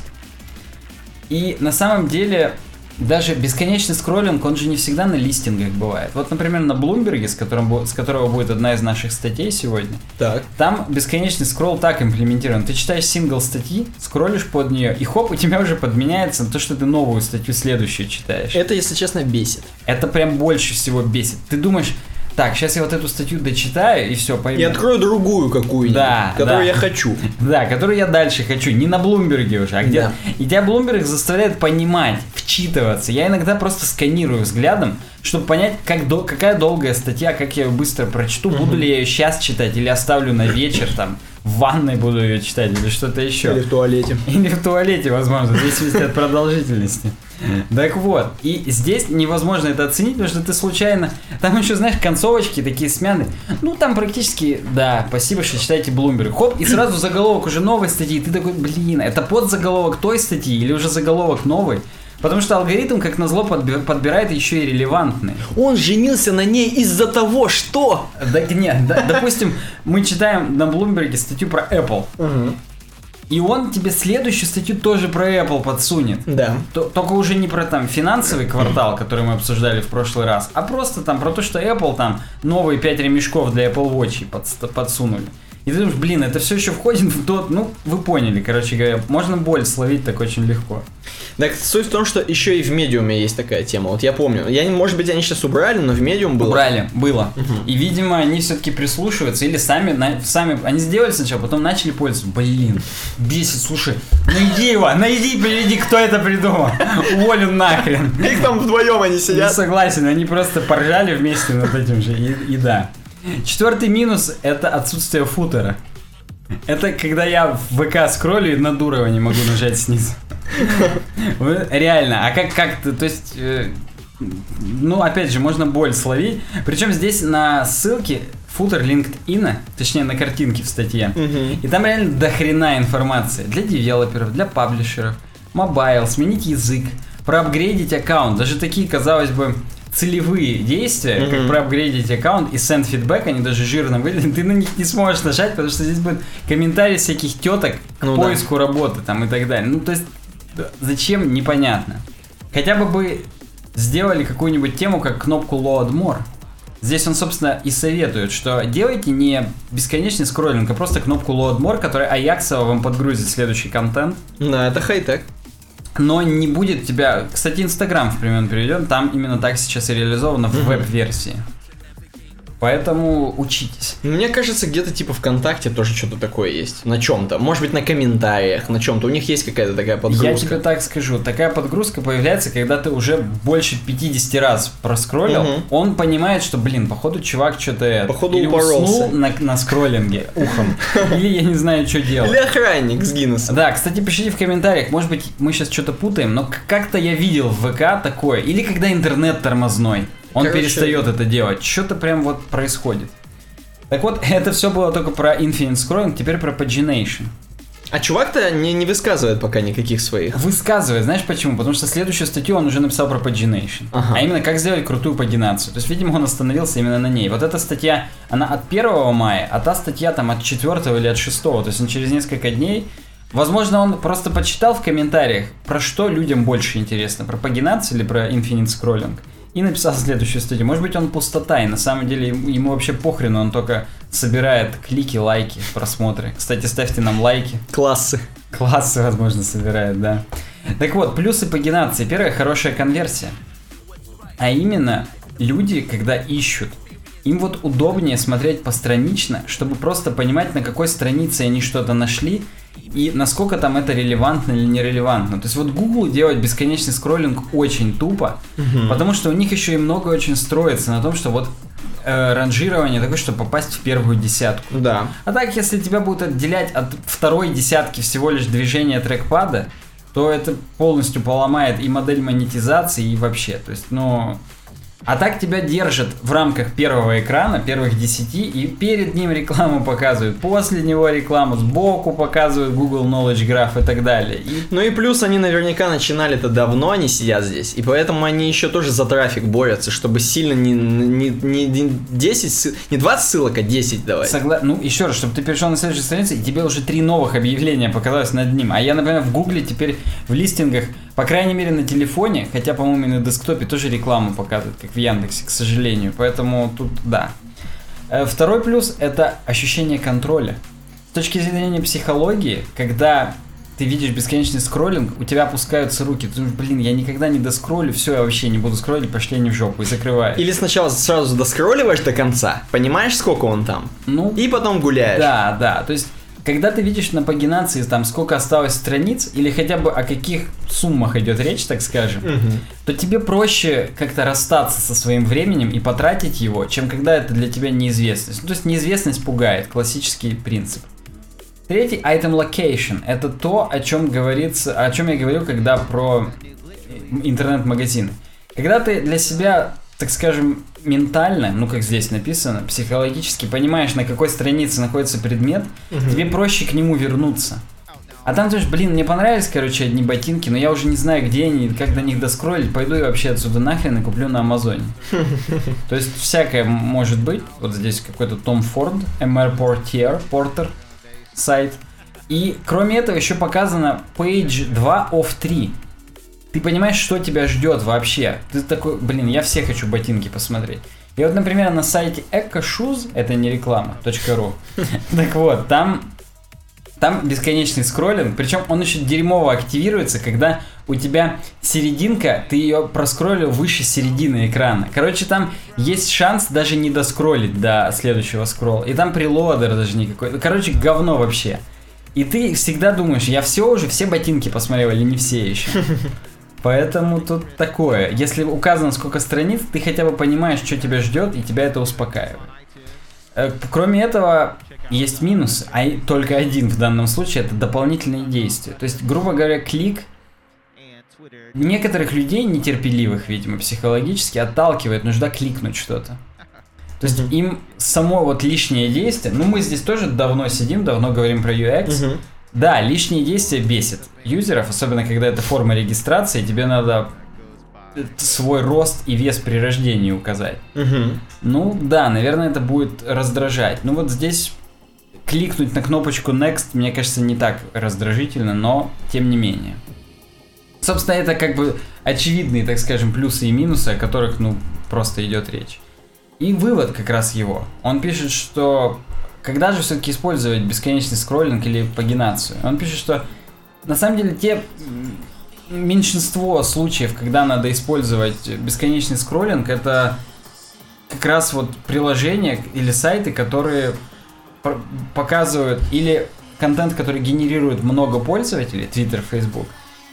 И на самом деле, даже бесконечный скроллинг, он же не всегда на листингах бывает. Вот, например, на Блумберге, с, которым, с которого будет одна из наших статей сегодня, Так. там бесконечный скролл так имплементирован. Ты читаешь сингл статьи, скроллишь под нее, и хоп, у тебя уже подменяется то, что ты новую статью следующую читаешь. Это, если честно, бесит. Это прям больше всего бесит. Ты думаешь, так, сейчас я вот эту статью дочитаю, и все, пойму. И открою другую какую-нибудь, Да, которую да. я хочу. Да, которую я дальше хочу. Не на Блумберге уже, а где... Да. И тебя Блумберг заставляет понимать, вчитываться. Я иногда просто сканирую взглядом, чтобы понять, как дол- какая долгая статья, как я ее быстро прочту, буду ли я ее сейчас читать или оставлю на вечер, там, в ванной буду ее читать или что-то еще. Или в туалете. Или в туалете, возможно, в зависимости от продолжительности. Так вот, и здесь невозможно это оценить, потому что ты случайно... Там еще, знаешь, концовочки такие смяны. Ну, там практически, да, спасибо, что читаете Bloomberg. Хоп, и сразу заголовок уже новой статьи. Ты такой, блин, это подзаголовок той статьи или уже заголовок новой? Потому что алгоритм, как назло, подби- подбирает еще и релевантные. Он женился на ней из-за того, что... Да нет, да, допустим, мы читаем на Блумберге статью про Apple. И он тебе следующую статью тоже про Apple подсунет. Да. То- Только уже не про там финансовый квартал, который мы обсуждали в прошлый раз, а просто там про то, что Apple там новые 5 ремешков для Apple Watch подс- подсунули. И ты думаешь, блин, это все еще входит в тот, ну, вы поняли, короче говоря, можно боль словить так очень легко. Так суть в том, что еще и в медиуме есть такая тема. Вот я помню. Я, не- может быть, они сейчас убрали, но в медиум было. Убрали, было. И, видимо, они все-таки прислушиваются или сами, на- сами, они сделали сначала, потом начали пользоваться. Блин, бесит, слушай, найди его, найди, приведи, кто это придумал. Уволю нахрен. Их там вдвоем они Не сидят. согласен, они просто поржали вместе над этим же, и, и да. Четвертый минус – это отсутствие футера. Это когда я в ВК скроллю и на Дурова не могу нажать снизу. Реально, а как, как ты, то есть, э, ну, опять же, можно боль словить. Причем здесь на ссылке footer LinkedIn, точнее на картинке в статье, Мгм. и там реально до хрена информации для девелоперов, для паблишеров, mobile, сменить язык, проапгрейдить аккаунт. Даже такие, казалось бы, целевые действия, как Мгм. проапгрейдить аккаунт и send feedback, они даже жирно выглядят, ты на них не сможешь нажать, потому что здесь будет комментарии всяких теток к Ну да. поиску работы там и так далее. Ну, то есть, да, зачем, непонятно. Хотя бы бы сделали какую-нибудь тему, как кнопку Load More. Здесь он, собственно, и советует, что делайте не бесконечный скроллинг, а просто кнопку Load More, которая аяксово вам подгрузит следующий контент, Да, это хай-тек. Но не будет тебя... Кстати, Инстаграм в пример приведен, там именно так сейчас и реализовано в веб-версии. Поэтому учитесь. Мне кажется, где-то типа ВКонтакте тоже что-то такое есть. На чем-то. Может быть, на комментариях, на чем-то. У них есть какая-то такая подгрузка. Я тебе так скажу, такая подгрузка появляется, когда ты уже больше 50 раз проскроллил, Мгм. он понимает, что, блин, походу чувак что-то... Походу или упоролся. уснул на, на скроллинге ухом, <laughs> или я не знаю, что делать. Или охранник с Гиннесом. Да, кстати, пишите в комментариях, может быть, мы сейчас что-то путаем, но как-то я видел в ВК такое, или когда интернет тормозной. Он Короче- перестает это делать. Что-то прям вот происходит. Так вот, <laughs> это все было только про Infinite Scrolling, теперь про Pagination. А чувак-то не, не высказывает пока никаких своих. Высказывает, знаешь почему? Потому что следующую статью он уже написал про pagination. Ага. А именно, как сделать крутую пагинацию. То есть, видимо, он остановился именно на ней. Вот эта статья, она от 1 мая, а та статья там от 4 или от 6. То есть, он через несколько дней... Возможно, он просто почитал в комментариях, про что людям больше интересно, про пагинацию или про infinite scrolling. И написал следующую статью. Может быть, он пустота, и на самом деле ему вообще похрену, он только собирает клики, лайки, просмотры. Кстати, ставьте нам лайки. Классы. Классы, возможно, собирает, да. Так вот, плюсы пагинации. Первое, хорошая конверсия. А именно, люди, когда ищут, им вот удобнее смотреть постранично, чтобы просто понимать, на какой странице они что-то нашли, и насколько там это релевантно или нерелевантно. То есть вот Google делать бесконечный скроллинг очень тупо, потому что у них еще и много очень строится на том, что вот э, ранжирование такое, чтобы попасть в первую десятку. Да. А так, если тебя будут отделять от второй десятки всего лишь движения трекпада, то это полностью поломает и модель монетизации, и вообще. То есть, ну... А так тебя держат в рамках первого экрана, первых 10, и перед ним рекламу показывают, после него рекламу, сбоку показывают Google Knowledge Graph и так далее. И Ну и плюс они наверняка начинали-то давно, они сидят здесь, и поэтому они еще тоже за трафик борются, чтобы сильно не, не, не, не 10, ссыл- не 20 ссылок, а 10 давать. Согла... Ну, еще раз, чтобы ты перешел на следующую страницу, и тебе уже три новых объявления показалось над ним. А я, например, в Гугле теперь в листингах, по крайней мере на телефоне, хотя, по-моему, и на десктопе тоже рекламу показывают, как в Яндексе, к сожалению. Поэтому тут да. Э, Второй плюс это ощущение контроля. С точки зрения психологии, когда ты видишь бесконечный скроллинг, у тебя опускаются руки. Ты думаешь, блин, я никогда не доскроллю, все, я вообще не буду скроллить, пошли они в жопу и закрываешь. Или сначала сразу доскролливаешь до конца, понимаешь, сколько он там, Ну, и потом гуляешь. Да, да. То есть, когда ты видишь на пагинации, там, сколько осталось страниц, или хотя бы о каких суммах идет речь, так скажем, Мгм. то тебе проще как-то расстаться со своим временем и потратить его, чем когда это для тебя неизвестность. Ну, то есть, неизвестность пугает, классический принцип. Третий item location. Это то, о чем говорится, о чем я говорил, когда про интернет-магазины. Когда ты для себя, так скажем, ментально, ну как здесь написано, психологически понимаешь, на какой странице находится предмет, тебе проще к нему вернуться. А там думаешь, блин, мне понравились, короче, одни ботинки, но я уже не знаю, где они, как до них доскролить, пойду я вообще отсюда нахрен и куплю на Амазоне. <laughs> То есть всякое может быть. Вот здесь какой-то Том Форд, MR Portier, Porter сайт. И кроме этого еще показано Page 2 of 3. Ты понимаешь, что тебя ждет вообще. Ты такой, блин, я все хочу ботинки посмотреть. И вот, например, на сайте EcoShoes, это не реклама, .ru, <laughs> так вот, там там бесконечный скроллинг, причем он еще дерьмово активируется, когда у тебя серединка, ты ее проскроллил выше середины экрана. Короче, там есть шанс даже не доскроллить до следующего скролла. И там прелодер даже никакой. Ну, Короче, говно вообще. И ты всегда думаешь, я все уже, все ботинки посмотрел или не все еще. Поэтому тут такое. Если указано сколько страниц, ты хотя бы понимаешь, что тебя ждет, и тебя это успокаивает. Э, Кроме этого, есть минус, а только один в данном случае, это дополнительные действия. То есть, грубо говоря, клик некоторых людей, нетерпеливых, видимо, психологически, отталкивает нужда кликнуть что-то. То есть Мгм. им само вот лишнее действие, ну мы здесь тоже давно сидим, давно говорим про UX, Мгм. Да, лишние действия бесит юзеров, особенно когда это форма регистрации, тебе надо э, свой рост и вес при рождении указать. Мгм. Ну да, наверное, это будет раздражать. Ну вот здесь кликнуть на кнопочку Next, мне кажется, не так раздражительно, но тем не менее. Собственно, это как бы очевидные, так скажем, плюсы и минусы, о которых, ну, просто идет речь. И вывод как раз его. Он пишет, что когда же все-таки использовать бесконечный скроллинг или пагинацию? Он пишет, что на самом деле те меньшинство случаев, когда надо использовать бесконечный скроллинг, это как раз вот приложения или сайты, которые показывают или контент, который генерирует много пользователей, Twitter, Facebook,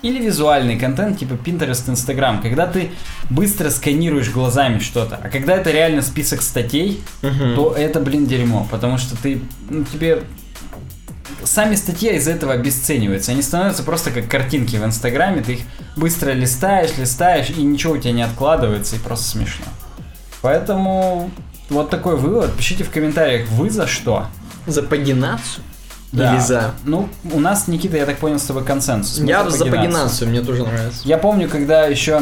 или визуальный контент типа Pinterest, Instagram, когда ты быстро сканируешь глазами что-то, а когда это реально список статей, Мгм. то это, блин, дерьмо, потому что ты, ну, тебе сами статьи из этого обесцениваются, они становятся просто как картинки в Инстаграме, ты их быстро листаешь, листаешь, и ничего у тебя не откладывается, и просто смешно. Поэтому вот такой вывод. Пишите в комментариях, вы за что? За пагинацию? Да. Или за... Ну, у нас, Никита, я так понял, с тобой консенсус. Мы Я за пагинацию, мне тоже нравится. Я помню, когда еще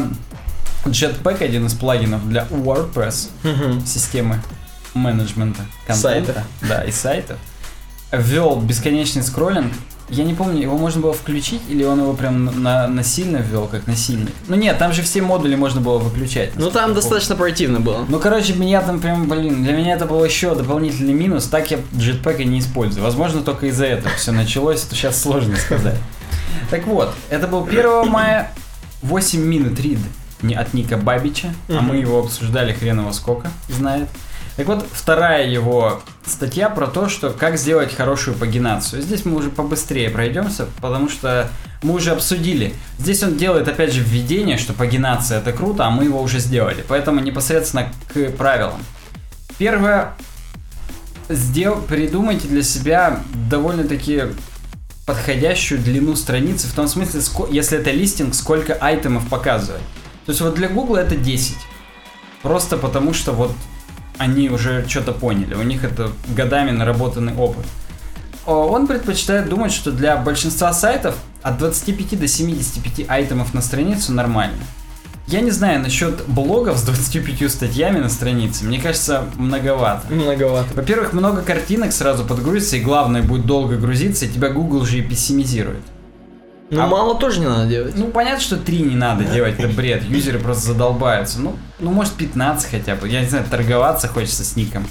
Jetpack, один из плагинов для WordPress, Мгм. системы менеджмента контента, Сайтов. да, и сайтов, ввел бесконечный скроллинг. Я не помню, его можно было включить или он его прям на, насильно ввел, как насильник. Ну нет, там же все модули можно было выключать. Ну там помню. достаточно противно было. Ну, короче, меня там прям, блин, для меня это был еще дополнительный минус, так я джетпэка не использую. Возможно, только из-за этого все началось, это сейчас сложно сказать. Так вот, это был 1 мая, 8 минут рид от Ника Бабича, а мы его обсуждали хреново сколько, знает. Так вот, вторая его статья про то, что как сделать хорошую пагинацию. Здесь мы уже побыстрее пройдемся, потому что мы уже обсудили. Здесь он делает опять же введение, что пагинация это круто, а мы его уже сделали. Поэтому непосредственно к правилам. Первое, сдел... придумайте для себя довольно-таки подходящую длину страницы, в том смысле, если это листинг, сколько айтемов показывает. То есть вот для Google это 10. Просто потому что вот они уже что-то поняли, у них это годами наработанный опыт. Он предпочитает думать, что для большинства сайтов от 25 до 75 айтемов на страницу нормально. Я не знаю насчет блогов с 25 статьями на странице, мне кажется, многовато. Многовато. Во-первых, много картинок сразу подгрузится, и главное, будет долго грузиться, и тебя Google же и пессимизирует. Ну А- мало тоже не надо делать. Ну, понятно, что 3 не надо делать, это бред, юзеры просто задолбаются. Ну, ну, может 15 хотя бы, я не знаю, торговаться хочется с ником.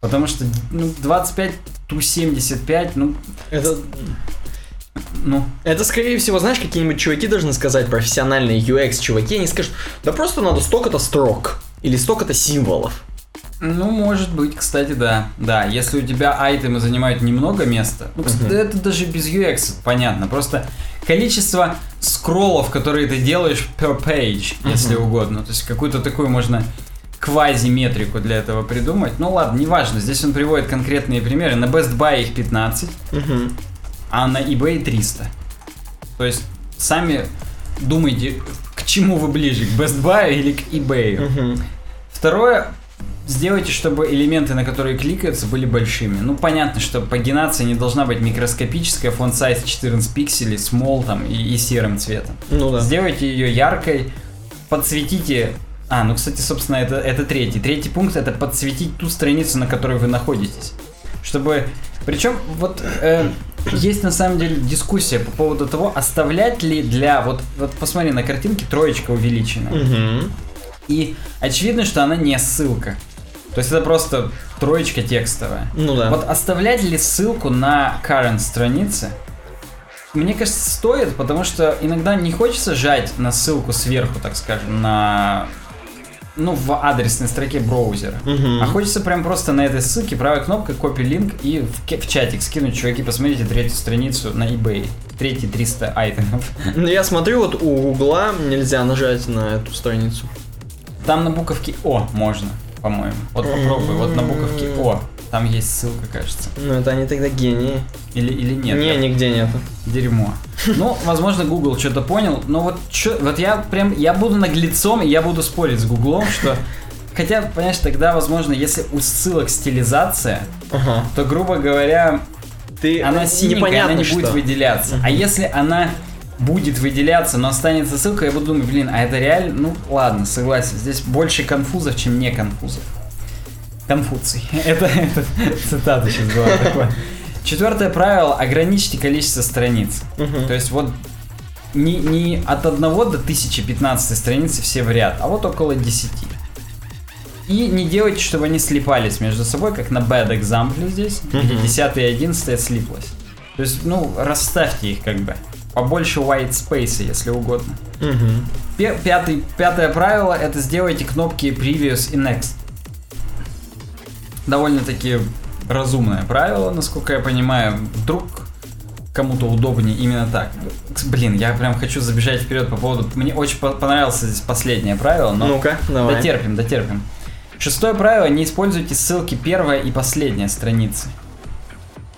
Потому что, ну, 25, ту 75, ну, Это, ну, это скорее всего, знаешь, какие-нибудь чуваки должны сказать, профессиональные UX чуваки, они скажут, да просто надо столько-то строк. Или столько-то символов. Ну, может быть, кстати, да. Да, если у тебя айтемы занимают немного места, ну, кстати, Мгм. это даже без UX понятно. Просто количество скроллов, которые ты делаешь per page, если Мгм. угодно. То есть какую-то такую можно квази-метрику для этого придумать. Ну ладно, неважно, здесь он приводит конкретные примеры. На Best Buy их 15, Мгм. а на eBay 300. То есть сами думайте, к чему вы ближе, к Best Buy или к eBay. Мгм. Второе, сделайте, чтобы элементы, на которые кликаются, были большими. Ну, понятно, что пагинация не должна быть микроскопическая, фон сайз 14 пикселей, small там и, и серым цветом. Ну да. Сделайте ее яркой, подсветите... А, ну, кстати, собственно, это, это третий. Третий пункт — это подсветить ту страницу, на которой вы находитесь. Чтобы... Причем, вот, э, есть на самом деле дискуссия по поводу того, оставлять ли для... Вот, вот посмотри, на картинке троечка увеличена. Мгм. И очевидно, что она не ссылка. То есть это просто троечка текстовая. Ну да. Вот оставлять ли ссылку на current странице? Мне кажется, стоит, потому что иногда не хочется жать на ссылку сверху, так скажем, на ну, в адресной строке браузера. Мгм. А хочется прям просто на этой ссылке правой кнопкой копи линк и в, в чатик скинуть, чуваки, посмотрите третью страницу на eBay. Третьи 300 айтемов. Ну, я смотрю, вот у Гугла нельзя нажать на эту страницу. Там на буковке О можно, по-моему. Вот попробуй, вот на буковке О. Там есть ссылка, кажется. Ну, это они тогда гении. Или, или нет? Не, я- нигде нету. Дерьмо. Ну, возможно, Google что-то понял, но вот чё, вот я прям, я буду наглецом, и я буду спорить с Гуглом, что... <laughs> Хотя, понимаешь, тогда, возможно, если у ссылок стилизация, Ага. то, грубо говоря, Ты она синенькая, она не что. будет выделяться. А если она будет выделяться, но останется ссылка, я буду думать, блин, а это реально? Ну, ладно, согласен. Здесь больше конфузов, чем не конфузов. Конфуций. <laughs> Это, это цитата сейчас была такое. Четвертое правило. Ограничьте количество страниц. Мгм. То есть вот не, не от 1 до 1015 страницы все в ряд, а вот около 10. И не делайте, чтобы они слипались между собой, как на bad example здесь, где Мгм. 10 и 11 слиплось. То есть, ну, расставьте их как бы. Побольше white space, если угодно. Пе- Пятый, пятое правило это сделайте кнопки previous и next. Довольно-таки разумное правило, насколько я понимаю. Вдруг кому-то удобнее именно так. Блин, я прям хочу забежать вперед по поводу... Мне очень по- понравилось здесь последнее правило, но... Ну-ка, давай. Дотерпим, дотерпим. Шестое правило, не используйте ссылки первая и последняя страницы.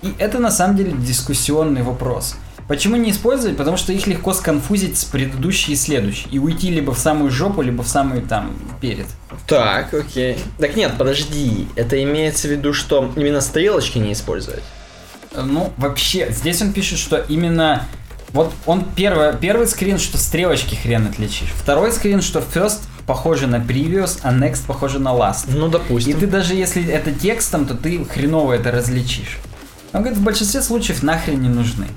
И это на самом деле дискуссионный вопрос. Почему не использовать? Потому что их легко сконфузить с предыдущей и следующей. И уйти либо в самую жопу, либо в самый там перед. Так, окей. Так нет, подожди. Это имеется в виду, что именно стрелочки не использовать? Ну, вообще, здесь он пишет, что именно... Вот он первый, первый скрин, что стрелочки хрен отличишь. Второй скрин, что first похоже на previous, а next похоже на last. Ну, допустим. И ты даже если это текстом, то ты хреново это различишь. Он говорит, в большинстве случаев нахрен не нужны.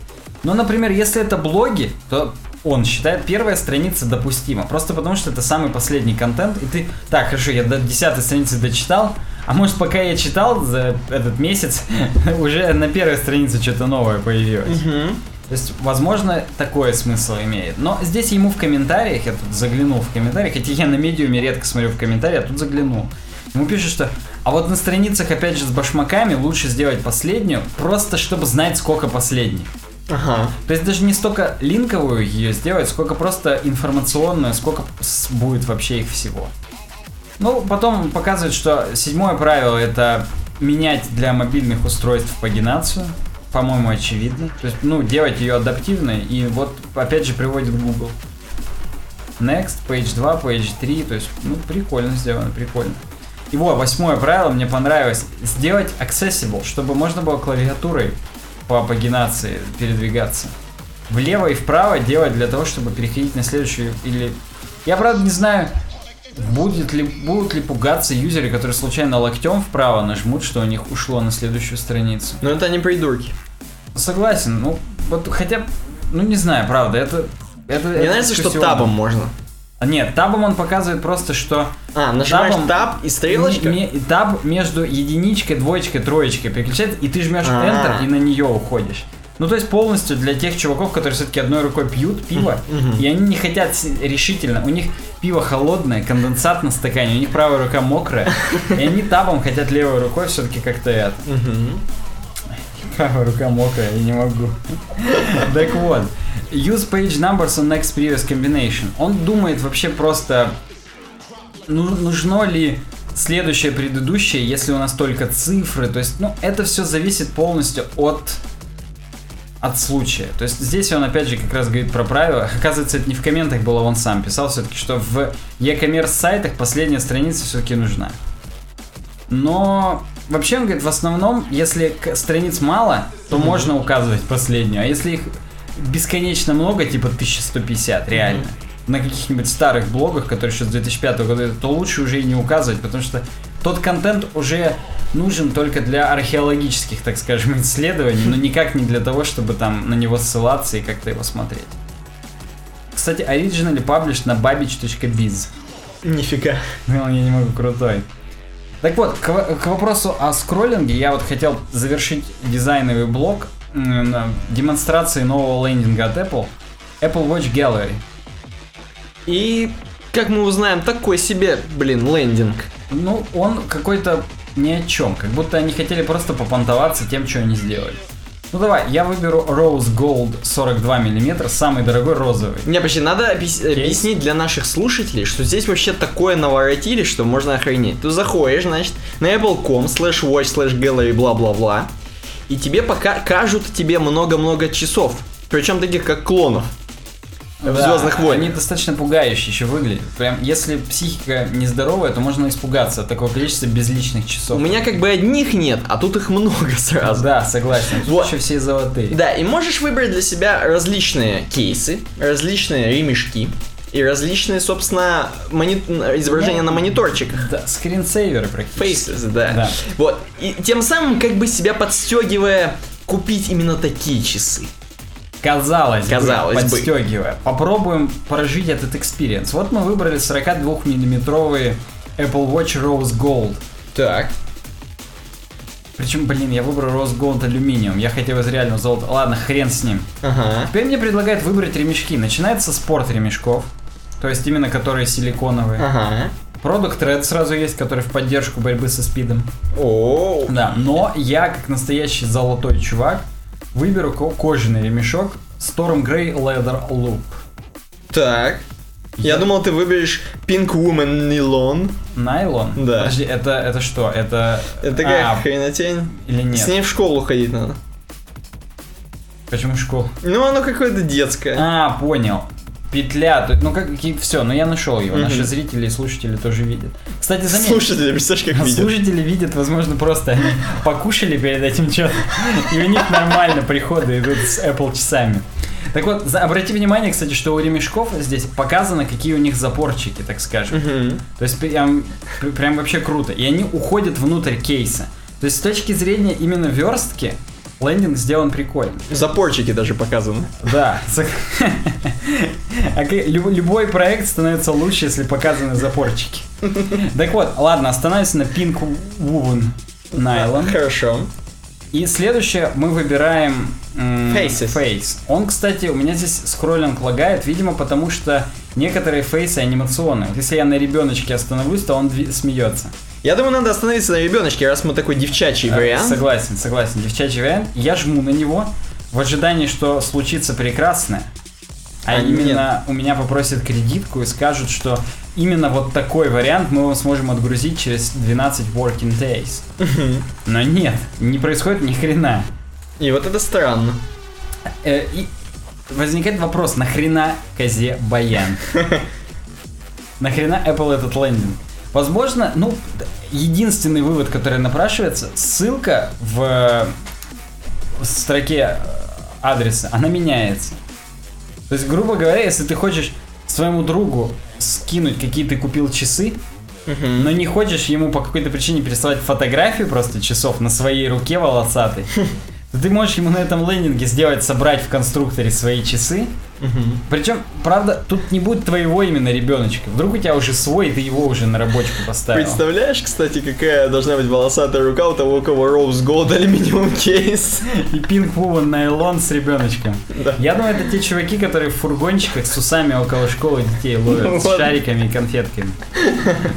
Но, например, если это блоги, то он считает первая страница допустима. Просто потому, что это самый последний контент, и ты, так, хорошо, я до десятой страницы дочитал, а может, пока я читал за этот месяц, <laughs> уже на первой странице что-то новое появилось. Мгм. То есть, возможно, такой смысл имеет. Но здесь ему в комментариях, я тут заглянул в комментарии, хотя я на медиуме редко смотрю в комментарии, а тут заглянул. Ему пишут, что а вот на страницах, опять же, с башмаками лучше сделать последнюю, просто чтобы знать, сколько последних. Ага. То есть даже не столько линковую ее сделать, сколько просто информационную, сколько будет вообще их всего. Ну, потом показывает, что седьмое правило это менять для мобильных устройств пагинацию. По-моему, очевидно. То есть, ну, делать ее адаптивной. И вот, опять же, приводит Google. Next, page 2, page 3. То есть, ну, прикольно сделано, прикольно. И вот, восьмое правило мне понравилось. Сделать accessible, чтобы можно было клавиатурой по пагинации передвигаться. Влево и вправо делать для того, чтобы переходить на следующую или... Я, правда, не знаю, будет ли, будут ли пугаться юзеры, которые случайно локтем вправо нажмут, что у них ушло на следующую страницу. Ну, это не придурки. Согласен, ну, вот хотя, ну не знаю, правда, это... это Мне это нравится, что табом можно. А нет, табом он показывает просто, что А, нажимаешь Табом- таб и стрелочка? Ме- ме- таб между единичкой, двоечкой, троечкой переключается, и ты жмешь А. Enter и на нее уходишь. Ну, то есть полностью для тех чуваков, которые все-таки одной рукой пьют пиво, и они не хотят решительно, у них пиво холодное, конденсат на стакане, у них правая рука мокрая, и они табом хотят левой рукой все-таки как-то это. Правая рука мокрая, я не могу. Так вот, use page numbers on next previous combination. Он думает вообще просто, ну, нужно ли следующее предыдущее, если у нас только цифры. То есть, ну, это все зависит полностью от от случая. То есть здесь он опять же как раз говорит про правила. Оказывается, это не в комментах было, он сам писал все-таки, что в e-commerce сайтах последняя страница все-таки нужна. Но вообще он говорит, в основном, если страниц мало, то можно указывать последнюю. А если их бесконечно много, типа 1150, реально, на каких-нибудь старых блогах, которые еще с 2005 года, то лучше уже и не указывать, потому что тот контент уже нужен только для археологических, так скажем, <laughs> исследований, но никак не для того, чтобы там на него ссылаться и как-то его смотреть. Кстати, originally published на babbage.biz. Нифига. Ну, я не могу, крутой. Так вот, к, к вопросу о скроллинге, я вот хотел завершить дизайновый блок демонстрации нового лендинга от Apple. Apple Watch Gallery. И, как мы узнаем, такой себе, блин, лендинг. Ну, он какой-то ни о чем, как будто они хотели просто попонтоваться тем, что они сделали. Ну давай, я выберу Rose Gold 42 мм, самый дорогой розовый. Не, почти надо объяс- объяснить для наших слушателей, что здесь вообще такое наворотили, что можно охренеть. Ты заходишь, значит, на apple.com slash watch slash gallery бла-бла-бла, и тебе пока кажут тебе много-много часов, причем таких как клонов. В Да, Звездных войнах. Они достаточно пугающе еще выглядят. Прям, если психика нездоровая, то можно испугаться от такого количества безличных часов. У меня как бы одних нет, а тут их много <laughs> сразу. Да, согласен. Тут Вот. еще все золотые. Да, и можешь выбрать для себя различные кейсы, различные ремешки и различные, собственно, мони- изображения на мониторчиках. Да, скринсейверы практически. Faces, да. Да. Вот. И тем самым, как бы себя подстегивая купить именно такие часы. Казалось, Казалось бы, бы. подстегивая. Попробуем прожить этот experience. Вот мы выбрали 42 миллиметровые Apple Watch Rose Gold. Так. Причем, блин, я выбрал Rose Gold aluminium. Я хотел из реального золота. Ладно, хрен с ним. Ага. Теперь мне предлагают выбрать ремешки. Начинается спорт ремешков. То есть именно которые силиконовые. Ага. Product Red сразу есть, который в поддержку борьбы со спидом. О. Да, но я, как настоящий золотой чувак, выберу ко- кожаный ремешок Storm Grey Leather Loop. Так. Я Я- думал, ты выберешь Pink Woman Nylon. Найлон? Да. Подожди, это, это что? Это... Это такая А, хренотень. или нет? С ней в школу ходить надо. Почему школа? Ну, оно какое-то детское. А, понял. Петля, ну как, все, ну я нашел его, наши зрители и слушатели тоже видят. Кстати, заметь, Слушатели, представляешь, как видят. слушатели видят, возможно, просто они <laughs> покушали перед этим что-то, и у них нормально приходы идут с Apple часами. Так вот, за- обрати внимание, кстати, что у ремешков здесь показано, какие у них запорчики, так скажем. Мгм. То есть прям, прям вообще круто. И они уходят внутрь кейса. То есть с точки зрения именно верстки, лендинг сделан прикольно. Запорчики даже показаны. Да. <laughs> Любой проект становится лучше, если показаны запорчики. Так вот, ладно, остановимся на Pink Woven Nylon. Хорошо. И следующее мы выбираем Faces. Face. Он, кстати, у меня здесь скроллинг лагает, видимо, потому что некоторые фейсы анимационные. Вот если я на ребеночке остановлюсь, то он смеется. Я думаю, надо остановиться на ребеночке, раз мы такой девчачий А, вариант. Согласен, согласен. Девчачий вариант. Я жму на него в ожидании, что случится прекрасное. А, А именно у меня попросят кредитку и скажут, что именно вот такой вариант мы вам сможем отгрузить через 12 working days. Но нет, не происходит ни хрена. И вот это странно. Э, и возникает вопрос, нахрена козе баян? <laughs> Нахрена Apple этот лендинг? Возможно, ну, единственный вывод, который напрашивается, ссылка в, в строке э, адреса, она меняется. То есть, грубо говоря, если ты хочешь своему другу скинуть, какие ты купил часы, но не хочешь ему по какой-то причине прислать фотографию просто часов на своей руке волосатой, то <laughs> ты можешь ему на этом лендинге сделать, собрать в конструкторе свои часы. Мгм. Причем, правда, тут не будет твоего именно ребеночка. Вдруг у тебя уже свой, и ты его уже на рабочку поставил. Представляешь, кстати, какая должна быть волосатая рука у того, у кого Rose Gold алюминиум кейс? И пинг Woven найлон с ребеночком. Да. Я думаю, это те чуваки, которые в фургончиках с усами около школы детей ловят, с Вот. шариками и конфетками.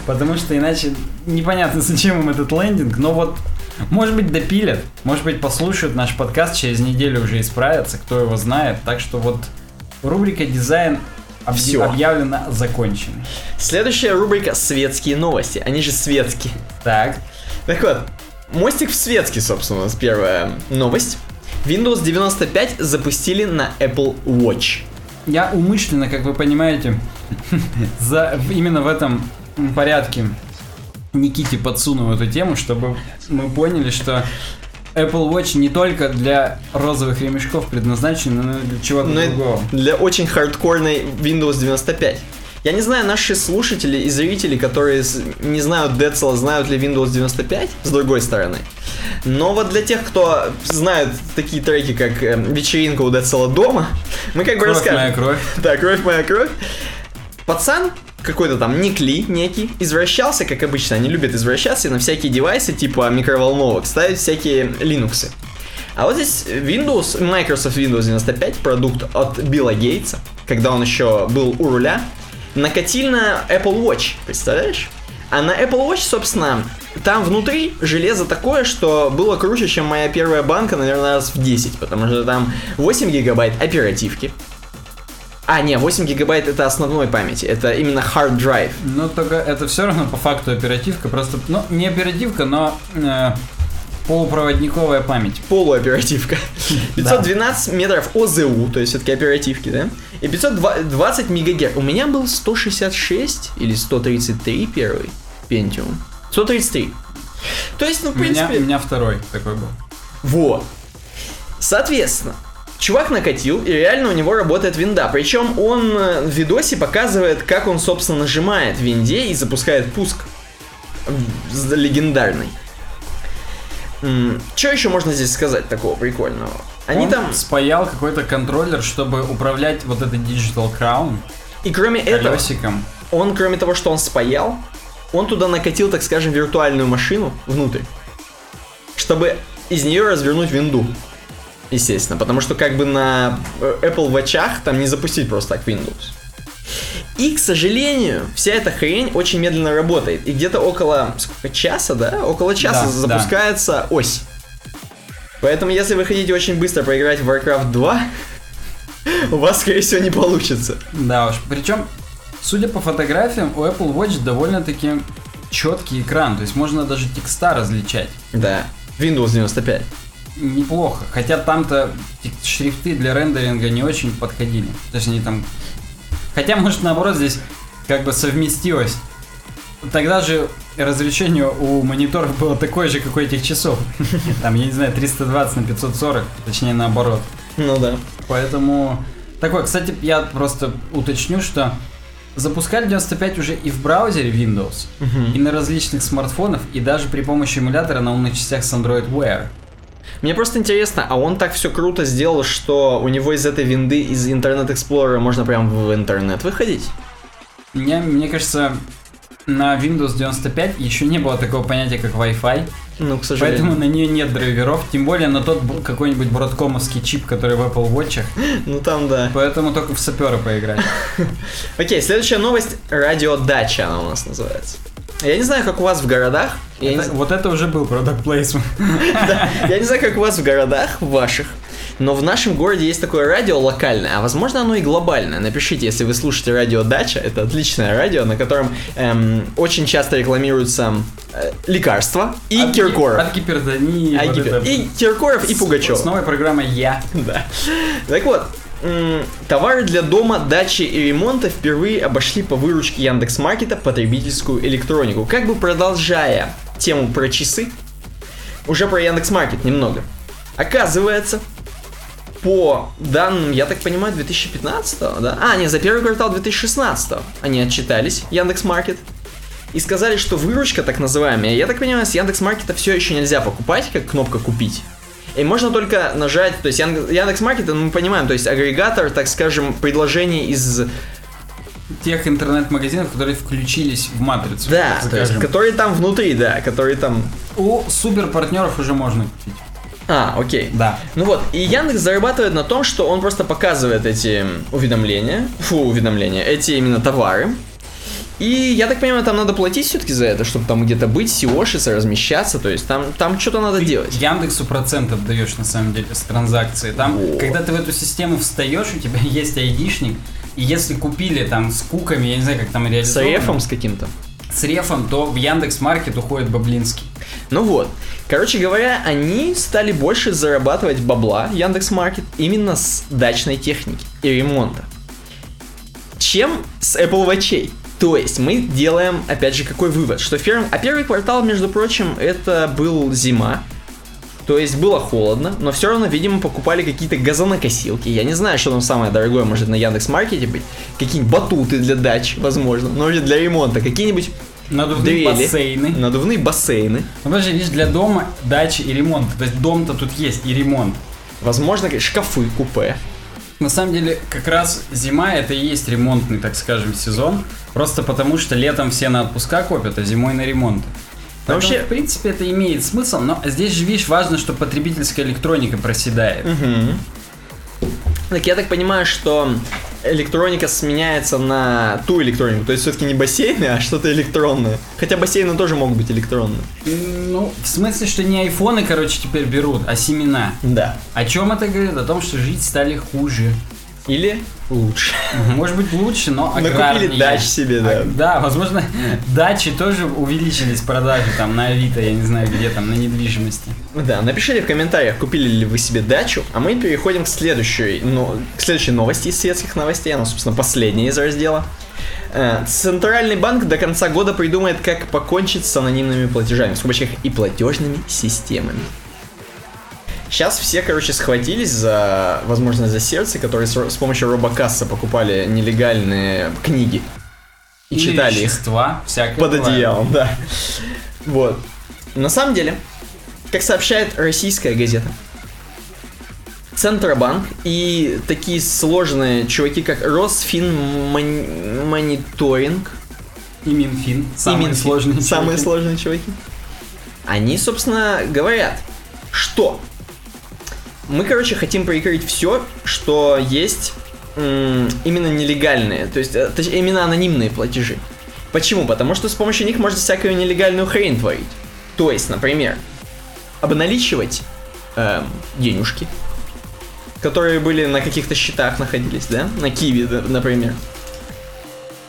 Потому что иначе непонятно, зачем им этот лендинг, но вот может быть допилят, может быть послушают наш подкаст, через неделю уже исправятся, кто его знает. Так что вот рубрика дизайн объ- Всё. объявлена законченной. Следующая рубрика «Светские новости». Они же светские. Так, Так вот, мостик в светский, собственно, у нас первая новость. Windows 95 запустили на Apple Watch. Я умышленно, как вы понимаете, <laughs> за, именно в этом порядке Никите подсунул эту тему, чтобы мы поняли, что Apple Watch не только для розовых ремешков предназначен, но и для чего-то Но и другого. для очень хардкорной Windows 95. Я не знаю, наши слушатели и зрители, которые не знают Dead Cell, знают ли Windows 95, с другой стороны. Но вот для тех, кто знает такие треки, как э, «Вечеринка у Dead Cell дома», мы как бы Кровь расскажем. моя кровь. <laughs> Да, кровь моя кровь. Пацан, какой-то там Никли некий, извращался, как обычно, они любят извращаться на всякие девайсы типа микроволновок ставить всякие линуксы. А вот здесь Windows, Microsoft Windows 95, продукт от Билла Гейтса, когда он еще был у руля, накатил на Apple Watch, представляешь? А на Apple Watch, собственно, там внутри железо такое, что было круче, чем моя первая банка, наверное, раз в 10, потому что там 8 гигабайт оперативки, а, не, 8 гигабайт это основной памяти, это именно hard drive. Но только это все равно по факту оперативка, просто, ну, не оперативка, но э, полупроводниковая память. Полуоперативка. <laughs> 512 метров ОЗУ, то есть все-таки оперативки, да? И 520 мегагерц. У меня был 166 или 133 первый Pentium. 133. То есть, ну, в У меня, принципе... у меня второй такой был. Вот. Соответственно, чувак накатил, и реально у него работает винда. Причем он э, в видосе показывает, как он, собственно, нажимает в винде и запускает пуск. Легендарный. Что еще можно здесь сказать такого прикольного? Они Он там... спаял какой-то контроллер, чтобы управлять вот этой Digital Crown И кроме этого, колесиком. он, кроме того, что он спаял, он туда накатил, так скажем, виртуальную машину внутрь, чтобы из нее развернуть винду. Естественно, потому что как бы на э, Apple Watch там не запустить просто так Windows. И, к сожалению, вся эта хрень очень медленно работает. И где-то около сколько, часа, да? Около часа Да, запускается ось. Поэтому, если вы хотите очень быстро поиграть в Warcraft 2, <laughs> у вас, скорее всего, не получится. Да уж. Причем, судя по фотографиям, у Apple Watch довольно-таки четкий экран. То есть можно даже текста различать. Да. Windows 95. Неплохо. Хотя там-то шрифты для рендеринга не очень подходили. Точнее, там... Хотя, может, наоборот, здесь как бы совместилось. Тогда же разрешение у мониторов было такое же, как у этих часов. <laughs> Там, я не знаю, 320 на 540, точнее наоборот. Ну да. Поэтому... Такое, кстати, я просто уточню, что запускали 95 уже и в браузере Windows, Мгм. и на различных смартфонах, и даже при помощи эмулятора на умных частях с Android Wear. Мне просто интересно, а он так все круто сделал, что у него из этой винды, из Internet Explorer можно прям в интернет выходить? Мне, мне кажется, на Windows 95 еще не было такого понятия, как Wi-Fi, Ну, к сожалению. поэтому на нее нет драйверов, тем более на тот какой-нибудь бродкомовский чип, который в Apple Watch, <laughs> Ну там да. поэтому только в сапера поиграть. <laughs> Окей, следующая новость. Радиодача она у нас называется. Я не знаю, как у вас в городах. Я не Это- вот это уже был продукт <laughs> плейсмент. Я не знаю, как у вас в городах ваших, но в нашем городе есть такое радио локальное, а возможно оно и глобальное. Напишите, если вы слушаете радио Дача, это отличное радио, на котором эм, очень часто рекламируются э, лекарства и От Киркоров. От гипертонии. А, вот гипер- это. И Киркоров, и Пугачев. С новой программой «Я». <laughs> Да. Так вот, товары для дома, дачи и ремонта впервые обошли по выручке Яндекс.Маркета потребительскую электронику. Как бы продолжая тему про часы, уже про Яндекс.Маркет немного. Оказывается, по данным, я так понимаю, 2015, да? А, нет, за первый квартал 2016 они отчитались, Яндекс.Маркет. И сказали, что выручка так называемая, я так понимаю, с Яндекс.Маркета все еще нельзя покупать, как кнопка купить. И можно только нажать, то есть Ян- Яндекс.Маркет, ну, мы понимаем, то есть агрегатор, так скажем, предложений из... Тех интернет-магазинов, которые включились в матрицу. Да, то есть, которые там внутри, да, которые там... У супер партнеров уже можно купить. А, окей. Да. Ну вот, и Яндекс зарабатывает на том, что он просто показывает эти уведомления, фу, уведомления, эти именно товары. И я так понимаю, там надо платить все-таки за это, чтобы там где-то быть, сиошиться, размещаться, то есть там, там что-то надо делать. Яндексу процентов даешь на самом деле с транзакции. Там, Во. когда ты в эту систему встаешь, у тебя <laughs> есть айдишник, и если купили там с куками, я не знаю, как там С реализовано. рефом с каким-то. С рефом, то в Яндекс Маркет уходит Баблинский. Ну вот. Короче говоря, они стали больше зарабатывать бабла, Яндекс Маркет, именно с дачной техники и ремонта. Чем с Apple Watch. То есть мы делаем, опять же, какой вывод? Что ферм... А первый квартал, между прочим, это был зима. То есть было холодно, но все равно, видимо, покупали какие-то газонокосилки. Я не знаю, что там самое дорогое может на Яндекс Маркете быть. Какие-нибудь батуты для дач, возможно. Но уже для ремонта. Какие-нибудь Надувные дрели. бассейны. Надувные бассейны. Ну, подожди, видишь, для дома, дачи и ремонта. То есть дом-то тут есть и ремонт. Возможно, шкафы, купе. На самом деле, как раз зима это и есть ремонтный, так скажем, сезон. Просто потому, что летом все на отпуска копят, а зимой на ремонт. Поэтому, вообще- в принципе, это имеет смысл, но здесь же, видишь, важно, что потребительская электроника проседает. Так я так понимаю, что электроника сменяется на ту электронику. То есть все-таки не бассейны, а что-то электронное. Хотя бассейны тоже могут быть электронные. Ну, в смысле, что не айфоны, короче, теперь берут, а семена. Да. О чем это говорит? О том, что жить стали хуже. Или лучше. Может быть лучше, но Накупили дач себе, да. А, да, возможно, дачи тоже увеличились продажи там на Авито, я не знаю где там, на недвижимости. Да, напишите в комментариях, купили ли вы себе дачу, а мы переходим к следующей, ну, к следующей новости из светских новостей, она, собственно, последняя из раздела. Э, Центральный банк до конца года придумает, как покончить с анонимными платежами, в скобочках, и платежными системами. Сейчас все, короче, схватились за, возможно, за сердце, которые с, с помощью робокасса покупали нелегальные книги и Или читали их всякое под одеялом, да. Вот. На самом деле, как сообщает российская газета, Центробанк и такие сложные чуваки, как Росфинмониторинг, И Минфин, самые и Минфин, сложные самые чуваки. сложные чуваки, они, собственно, говорят, что мы, короче, хотим прикрыть все, что есть именно нелегальные, то есть э, точ- именно анонимные платежи. Почему? Потому что с помощью них можно всякую нелегальную хрень творить. То есть, например, обналичивать эм, денежки, которые были на каких-то счетах находились, да? На Киви, например.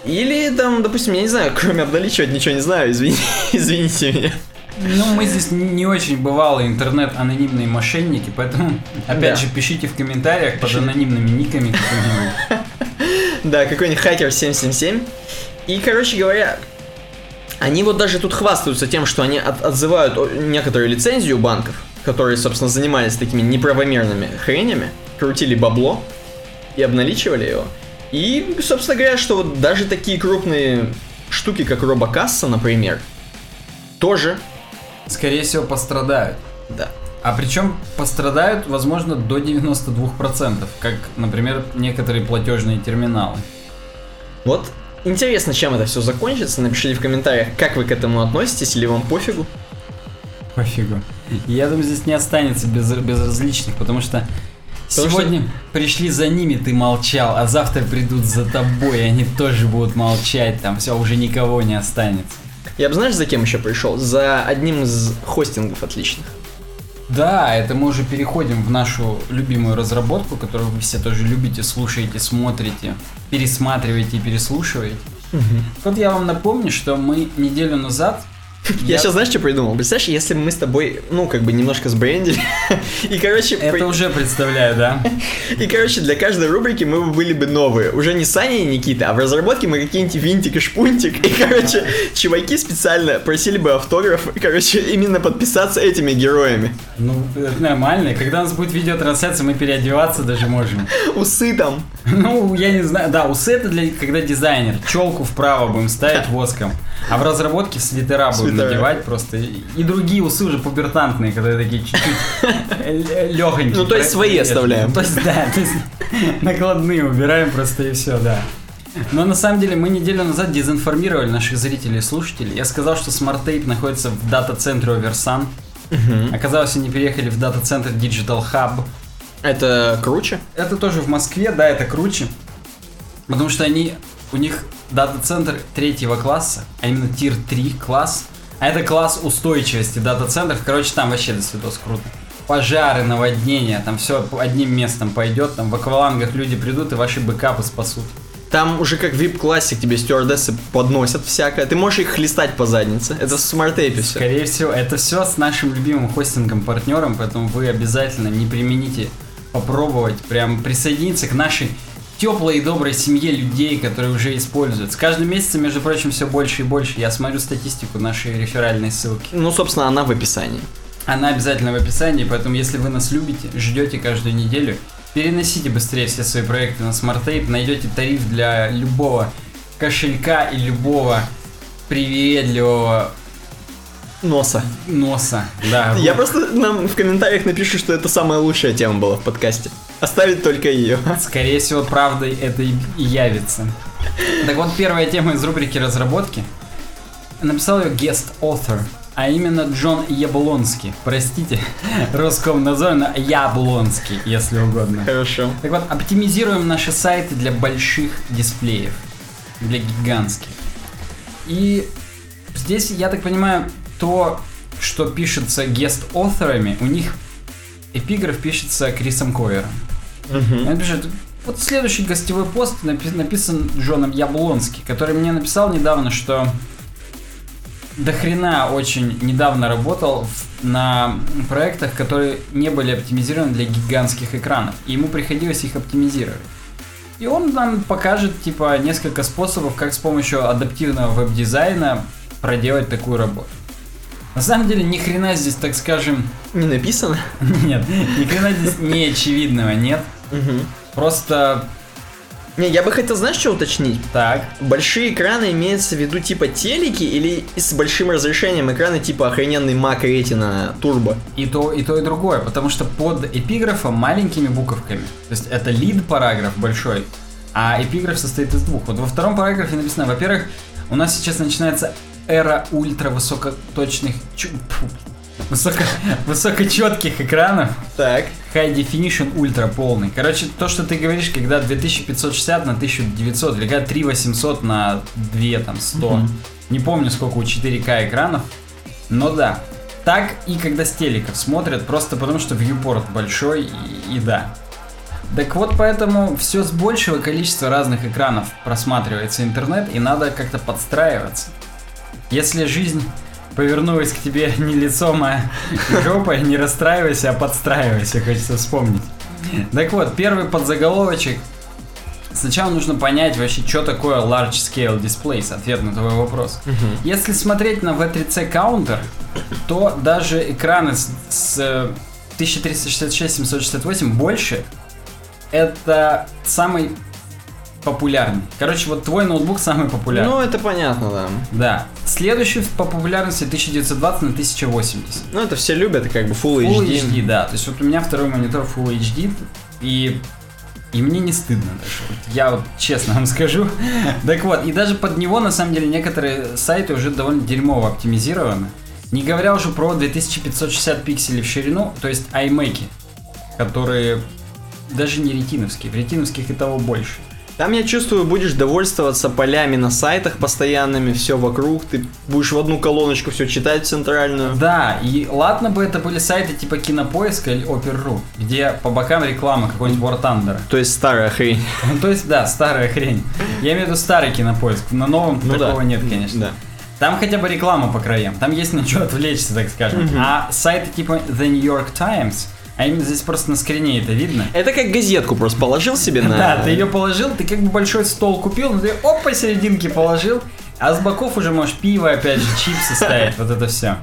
Или там, допустим, я не знаю, кроме обналичивать ничего не знаю, извини, <laughs> извините меня. Ну, мы здесь не очень бывалые интернет-анонимные мошенники, поэтому, опять Да. же, пишите в комментариях под анонимными никами. <laughs> Да, какой-нибудь хакер 777. И, короче говоря, они вот даже тут хвастаются тем, что они от- отзывают некоторую лицензию банков, которые, собственно, занимались такими неправомерными хренями, крутили бабло и обналичивали его. И, собственно говоря, что вот даже такие крупные штуки, как робокасса, например, тоже, Скорее всего, пострадают. да. А причем пострадают, возможно, до 92%, как, например, некоторые платежные терминалы. Вот интересно, чем это все закончится. Напишите в комментариях, как вы к этому относитесь, или вам пофигу. Пофигу. Я думаю, здесь не останется без, безразличных, потому что Потому сегодня пришли за ними, ты молчал, а завтра придут за тобой, и они тоже будут молчать, там все, уже никого не останется. Я бы знаешь, за кем еще пришел? За одним из хостингов отличных. Да, это мы уже переходим в нашу любимую разработку, которую вы все тоже любите, слушаете, смотрите, пересматриваете и переслушиваете. Вот я вам напомню, что мы неделю назад... Я, сейчас знаешь, что придумал? Представляешь, если мы с тобой, ну, как бы немножко сбрендили, <laughs> и, короче, Это при- уже представляю, да? <laughs> и, короче, для каждой рубрики мы бы были бы новые. Уже не Саня и Никита, а в разработке мы какие-нибудь Винтик и Шпунтик. И, короче, чуваки специально просили бы автограф, короче, именно подписаться этими героями. Ну, это нормально. Когда у нас будет видеотрансляция, мы переодеваться даже можем. Усы там. <laughs> Ну, я не знаю. Да, усы это для когда дизайнер. Челку вправо будем ставить воском. А в разработке свитера будем Свитера. надевать просто. И другие усы уже пубертантные, когда такие чуть-чуть легонькие. Ну, то есть свои оставляем. То есть, да, то есть накладные убираем просто и все, да. Но на самом деле мы неделю назад дезинформировали наших зрителей и слушателей. Я сказал, что Smart Tape находится в дата-центре Оверсан. Оказалось, они переехали в дата-центр Digital Hub. Это круче? Это тоже в Москве, да, это круче. Потому что они, у них дата-центр третьего класса, а именно tier 3 класс. А это класс устойчивости дата-центров. Короче, там вообще до свидос круто. Пожары, наводнения, там все одним местом пойдет. Там в аквалангах люди придут и ваши бэкапы спасут. Там уже как VIP-классик тебе стюардессы подносят всякое. Ты можешь их хлестать по заднице. Это в смарт-тейпе все. Скорее всего, это все с нашим любимым хостингом-партнером, поэтому вы обязательно не примените попробовать, прям присоединиться к нашей теплой и доброй семье людей, которые уже используют. С каждым месяцем, между прочим, все больше и больше. Я смотрю статистику нашей реферальной ссылки. Ну, собственно, она в описании. Она обязательно в описании, поэтому если вы нас любите, ждете каждую неделю, переносите быстрее все свои проекты на Smart Tape, найдете тариф для любого кошелька и любого привередливого Носа. носа. Да, Я просто нам в комментариях напишу, что это самая лучшая тема была в подкасте. Оставить только ее. Скорее всего, правдой это и явится. Так вот, первая тема из рубрики разработки. Написал ее guest author, а именно Джон Яблонский. Простите, Роскомнадзор, но Яблонский, если угодно. Хорошо. Так вот, оптимизируем наши сайты для больших дисплеев, для гигантских. И здесь, я так понимаю, то, что пишется гест-авторами, у них эпиграф пишется Крисом Койером. Он пишет, вот следующий гостевой пост напи- написан Джоном Яблонски, который мне написал недавно, что до хрена очень недавно работал в- на проектах, которые не были оптимизированы для гигантских экранов, и ему приходилось их оптимизировать. И он нам покажет, типа, несколько способов, как с помощью адаптивного веб-дизайна проделать такую работу. На самом деле, ни хрена здесь, так скажем, Не написано? <laughs> нет, ни хрена здесь не очевидного нет. Просто Не, я бы хотел, знаешь, что уточнить? так. Большие экраны имеется в виду типа телеки или с большим разрешением экраны типа охрененный Mac Retina Turbo? И то, и то, и другое, потому что под эпиграфом маленькими буковками, то есть это лид параграф большой, а эпиграф состоит из двух. Вот во втором параграфе написано, во-первых, у нас сейчас начинается эра ультравысокоточных, чу- высоко, высокочетких экранов, Так. High Definition ультра полный. Короче, то, что ты говоришь, когда 2560 на 1900, или когда 3800 на 2, там, 100. Мгм. Не помню, сколько у 4К экранов, но да. Так и когда с телеков смотрят, просто потому что viewport большой и, и да. Так вот, поэтому все с большего количества разных экранов просматривается интернет, и надо как-то подстраиваться. Если жизнь повернулась к тебе не лицом, а <laughs> жопой, не расстраивайся, а подстраивайся, хочется вспомнить. Так вот, первый подзаголовочек. Сначала нужно понять вообще, что такое Large Scale Displays, ответ на твой вопрос. Если смотреть на V3C Counter, то даже экраны с, с 1366-768 больше, это самый популярный. Короче, вот твой ноутбук самый популярный. Ну, это понятно, да. Да. Следующий по популярности 1920 на 1080. Ну, это все любят, как бы Full, Full HD. HD, да. То есть вот у меня второй монитор Full HD, и и мне не стыдно даже. Вот я вот честно вам <laughs> скажу. так вот, и даже под него, на самом деле, некоторые сайты уже довольно дерьмово оптимизированы. Не говоря уже про 2560 пикселей в ширину, то есть iMac, которые даже не ретиновские. В ретиновских и того больше. Там, я чувствую, будешь довольствоваться полями на сайтах постоянными, все вокруг, ты будешь в одну колоночку все читать центральную. Да, и ладно бы это были сайты типа Кинопоиска или Опер.ру, где по бокам реклама какой-нибудь War Thunder. То есть старая хрень. <laughs> То есть, да, старая хрень. Я имею в виду старый Кинопоиск, на новом Ну такого да. нет, конечно. Да. Там хотя бы реклама по краям, там есть на что отвлечься, так скажем. А сайты типа The New York Times, а именно здесь просто на скрине это видно. Это как газетку просто положил себе на... Да, ты ее положил, ты как бы большой стол купил, но ты оп, посерединке положил, а с боков уже можешь пиво, опять же, чипсы ставить, вот это все.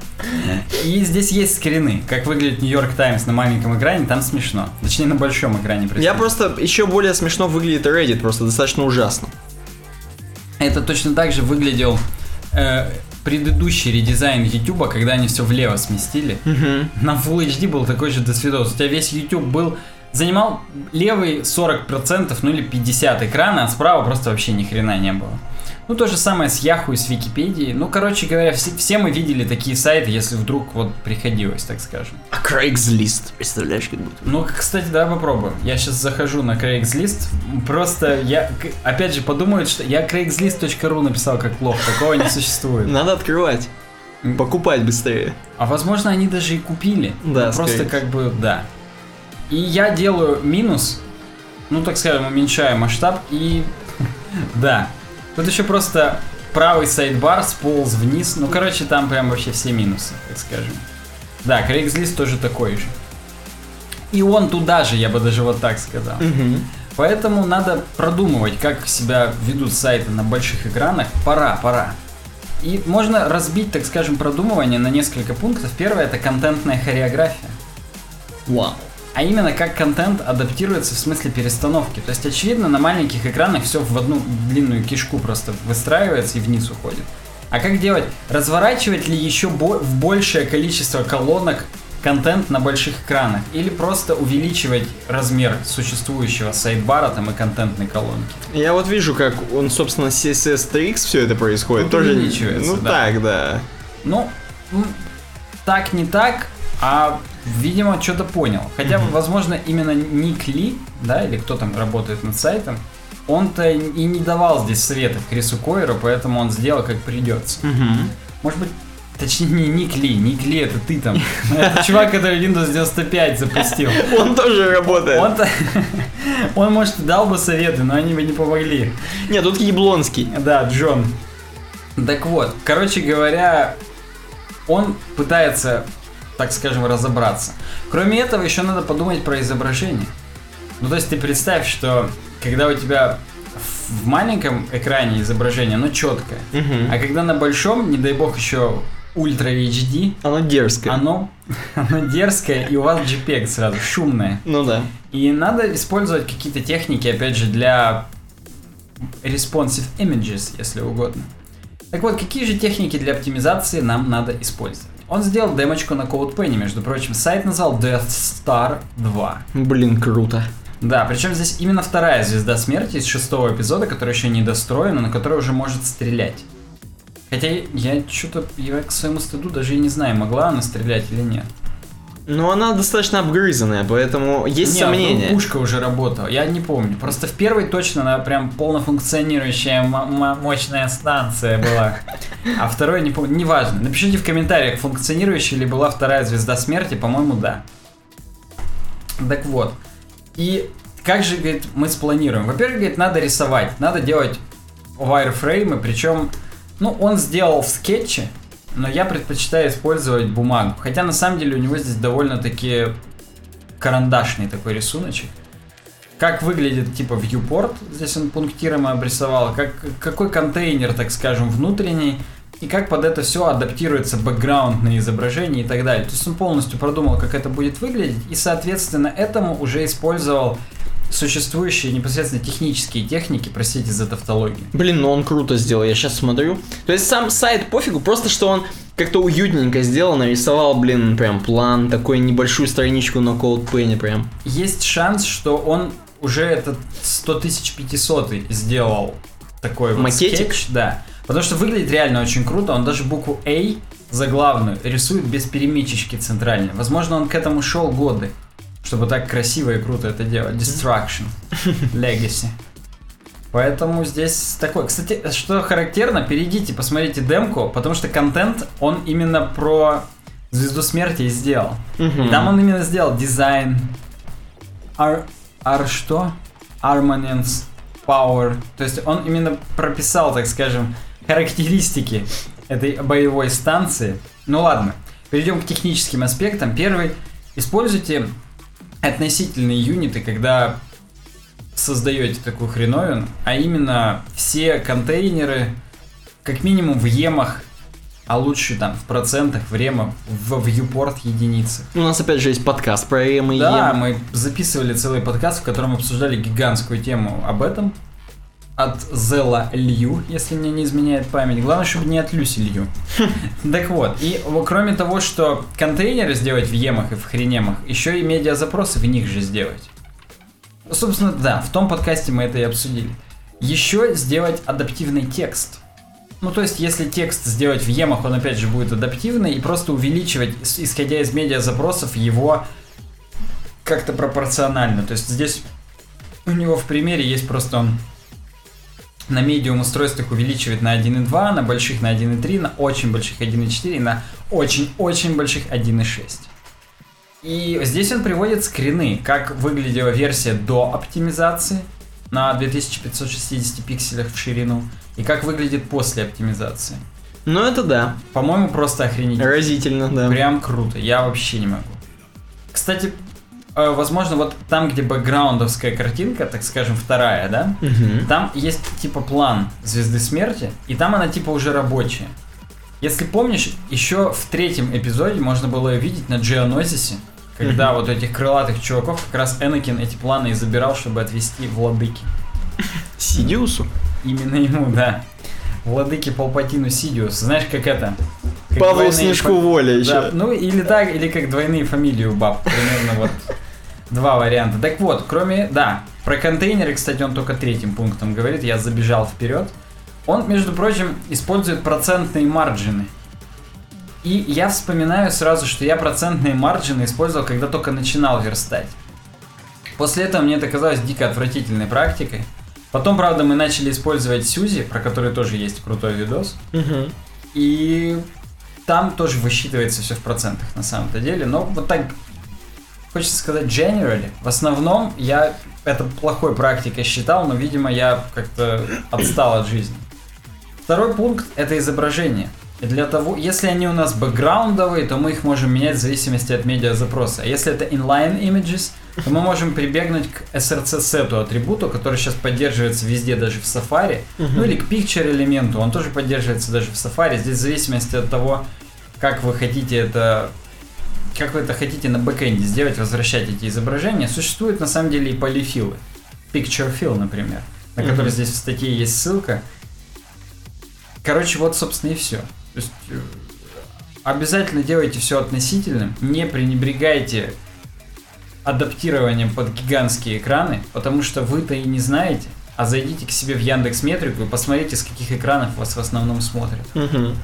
И здесь есть скрины, как выглядит Нью-Йорк Таймс на маленьком экране, там смешно. Точнее, на большом экране. Я просто еще более смешно выглядит Reddit, просто достаточно ужасно. Это точно так же выглядел э, предыдущий редизайн YouTube, когда они все влево сместили. На Full HD был такой же досвидос. У тебя весь YouTube был занимал левый 40%, ну или 50 экрана, а справа просто вообще ни хрена не было. Ну, то же самое с Yahoo и с Википедией. Ну, короче говоря, все, все мы видели такие сайты, если вдруг вот приходилось, так скажем. А Craigslist, представляешь, как будто. Ну, кстати, давай попробуем. Я сейчас захожу на Craigslist. Просто я, опять же, подумают, что я craigslist.ru написал как лох. Такого не существует. Надо открывать. Покупать быстрее. А возможно, они даже и купили. Да, Ну, Просто как бы, да. И я делаю минус, ну, так скажем, уменьшаю масштаб и... <laughs> Да. Тут еще просто правый сайдбар сполз вниз. Ну, короче, там прям вообще все минусы, так скажем. Да, Craigslist тоже такой же. И он туда же, я бы даже вот так сказал. Поэтому надо продумывать, как себя ведут сайты на больших экранах. Пора, пора. И можно разбить, так скажем, продумывание на несколько пунктов. Первое это контентная хореография. Вау. А именно, как контент адаптируется в смысле перестановки. То есть, очевидно, на маленьких экранах все в одну длинную кишку просто выстраивается и вниз уходит. А как делать? Разворачивать ли еще бо- в большее количество колонок контент на больших экранах? Или просто увеличивать размер существующего сайдбара там и контентной колонки? Я вот вижу, как он, собственно, с CSS3X все это происходит. Тоже, увеличивается, ну да. так, да. Ну, так не так, а видимо что-то понял. Хотя, возможно, именно Ник Ли, да, или кто там работает над сайтом, он-то и не давал здесь советов Крису Койеру, поэтому он сделал как придется. Может быть, точнее не Ник Ли, Ник Ли это ты там. <laughs> Это чувак, который Windows 95 запустил. Он тоже работает. Он-то, <laughs> он, может, дал бы советы, но они бы не помогли. Нет, тут Яблонский. Да, Джон. Так вот, короче говоря, он пытается, так скажем, разобраться. Кроме этого, еще надо подумать про изображение. Ну, то есть ты представь, что когда у тебя в- маленьком экране изображение, оно четкое, а когда на большом, не дай бог, еще ультра HD, Оно дерзкое. оно, <laughs> оно дерзкое, и у вас JPEG сразу шумное. Ну да. И надо использовать какие-то техники, опять же, для responsive images, если угодно. Так вот, какие же техники для оптимизации нам надо использовать? Он сделал демочку на CodePenny, между прочим. Сайт назвал Death Star 2. Блин, круто. Да, причем здесь именно вторая звезда смерти из шестого эпизода, которая еще не достроена, но которая уже может стрелять. Хотя я что-то, я к своему стыду даже и не знаю, могла она стрелять или нет. Но она достаточно обгрызанная, поэтому есть Не, сомнения. ну, пушка уже работала, я не помню. Просто в первой точно она прям полнофункционирующая мощная станция была. А второй не помню. Неважно. Напишите в комментариях, функционирующая ли была вторая звезда смерти. По-моему, да. Так вот. И как же, говорит, мы спланируем? Во-первых, говорит, надо рисовать, надо делать вайрфреймы, причем, ну, он сделал в скетче но я предпочитаю использовать бумагу. Хотя на самом деле у него здесь довольно-таки карандашный такой рисуночек. Как выглядит типа viewport, здесь он пунктиром обрисовал, как, какой контейнер, так скажем, внутренний, и как под это все адаптируется бэкграунд на изображение и так далее. То есть он полностью продумал, как это будет выглядеть, и соответственно этому уже использовал существующие непосредственно технические техники, простите за тавтологию. Блин, ну он круто сделал, я сейчас смотрю. То есть сам сайт пофигу, просто что он как-то уютненько сделал, нарисовал, блин, прям план, такой небольшую страничку на CodePen прям. Есть шанс, что он уже этот 100 500 сделал такой вот Макетик? скетч, да. Потому что выглядит реально очень круто, он даже букву A заглавную рисует без перемечечки центральной. Возможно, он к этому шел годы, чтобы так красиво и круто это делать. Destruction, <laughs> Legacy. Поэтому здесь такой. Кстати, что характерно, перейдите, посмотрите демку, потому что контент, он именно про Звезду Смерти и сделал. И там он именно сделал дизайн, ар, ар что? Armaments, Power. То есть он именно прописал, так скажем, характеристики этой боевой станции. Ну ладно, перейдем к техническим аспектам. Первый, используйте относительные юниты, когда создаете такую хреновину, а именно все контейнеры, как минимум в емах, а лучше там в процентах, в ремах, в viewport единицах. У нас опять же есть подкаст про ЭМ и Да, ЕМ. мы записывали целый подкаст, в котором обсуждали гигантскую тему об этом. От Зела Лью, если мне не изменяет память. Главное, чтобы не от Люси Лью. <laughs> Так вот, и кроме того, что контейнеры сделать в емах и в хренемах, еще и медиазапросы в них же сделать. Собственно, да, в том подкасте мы это и обсудили. Еще сделать адаптивный текст. Ну, то есть, если текст сделать в емах, он опять же будет адаптивный, и просто увеличивать, исходя из медиазапросов, его как-то пропорционально. То есть здесь у него в примере есть просто он на медиум устройствах увеличивает на 1.2, на больших на 1.3, на очень больших 1.4 и на очень-очень больших 1.6. И здесь он приводит скрины, как выглядела версия до оптимизации на 2560 пикселях в ширину и как выглядит после оптимизации. Ну это да, По-моему, просто охренительно. разительно, да. Прям круто, я вообще не могу. Кстати, возможно, вот там, где бэкграундовская картинка, так скажем, вторая, да, Мгм. там есть типа план Звезды Смерти, и там она типа уже рабочая. Если помнишь, еще в третьем эпизоде можно было ее видеть на Джеонозисе, когда вот этих крылатых чуваков как раз Энакин эти планы и забирал, чтобы отвести владыки. Сидиусу. Именно ему, да. Владыки Палпатину Сидиус. Знаешь, как это? Как Павлу Снежку фа- воля еще. Да, ну или так, или как двойные фамилии у баб. Примерно вот два варианта. Так вот, кроме, да, про контейнеры, кстати, он только третьим пунктом говорит, я забежал вперед. Он, между прочим, использует процентные марджины. И я вспоминаю сразу, что я процентные марджины использовал, когда только начинал верстать. После этого мне это казалось дико отвратительной практикой. Потом, правда, мы начали использовать Сюзи, про который тоже есть крутой видос. Мгм. И там тоже высчитывается все в процентах на самом-то деле. Но вот так, хочется сказать, generally, в основном я это плохой практикой считал, но, видимо, я как-то отстал от жизни. Второй пункт – это изображение. И для того, если они у нас бэкграундовые, то мы их можем менять в зависимости от медиазапроса. А если это inline images, то мы можем прибегнуть к src-сету атрибуту, который сейчас поддерживается везде, даже в Safari. Ну или к picture элементу, он тоже поддерживается даже в Safari. Здесь в зависимости от того, как вы хотите это как вы это хотите на бэкэнде сделать, возвращать эти изображения, существуют на самом деле и полифилы. Picture fill, например, на Мгм. который здесь в статье есть ссылка. Короче, вот, собственно, и все. То есть, э, обязательно делайте все относительным, не пренебрегайте адаптированием под гигантские экраны, потому что вы-то и не знаете, а зайдите к себе в Яндекс Метрику и посмотрите, с каких экранов вас в основном смотрят. Мгм.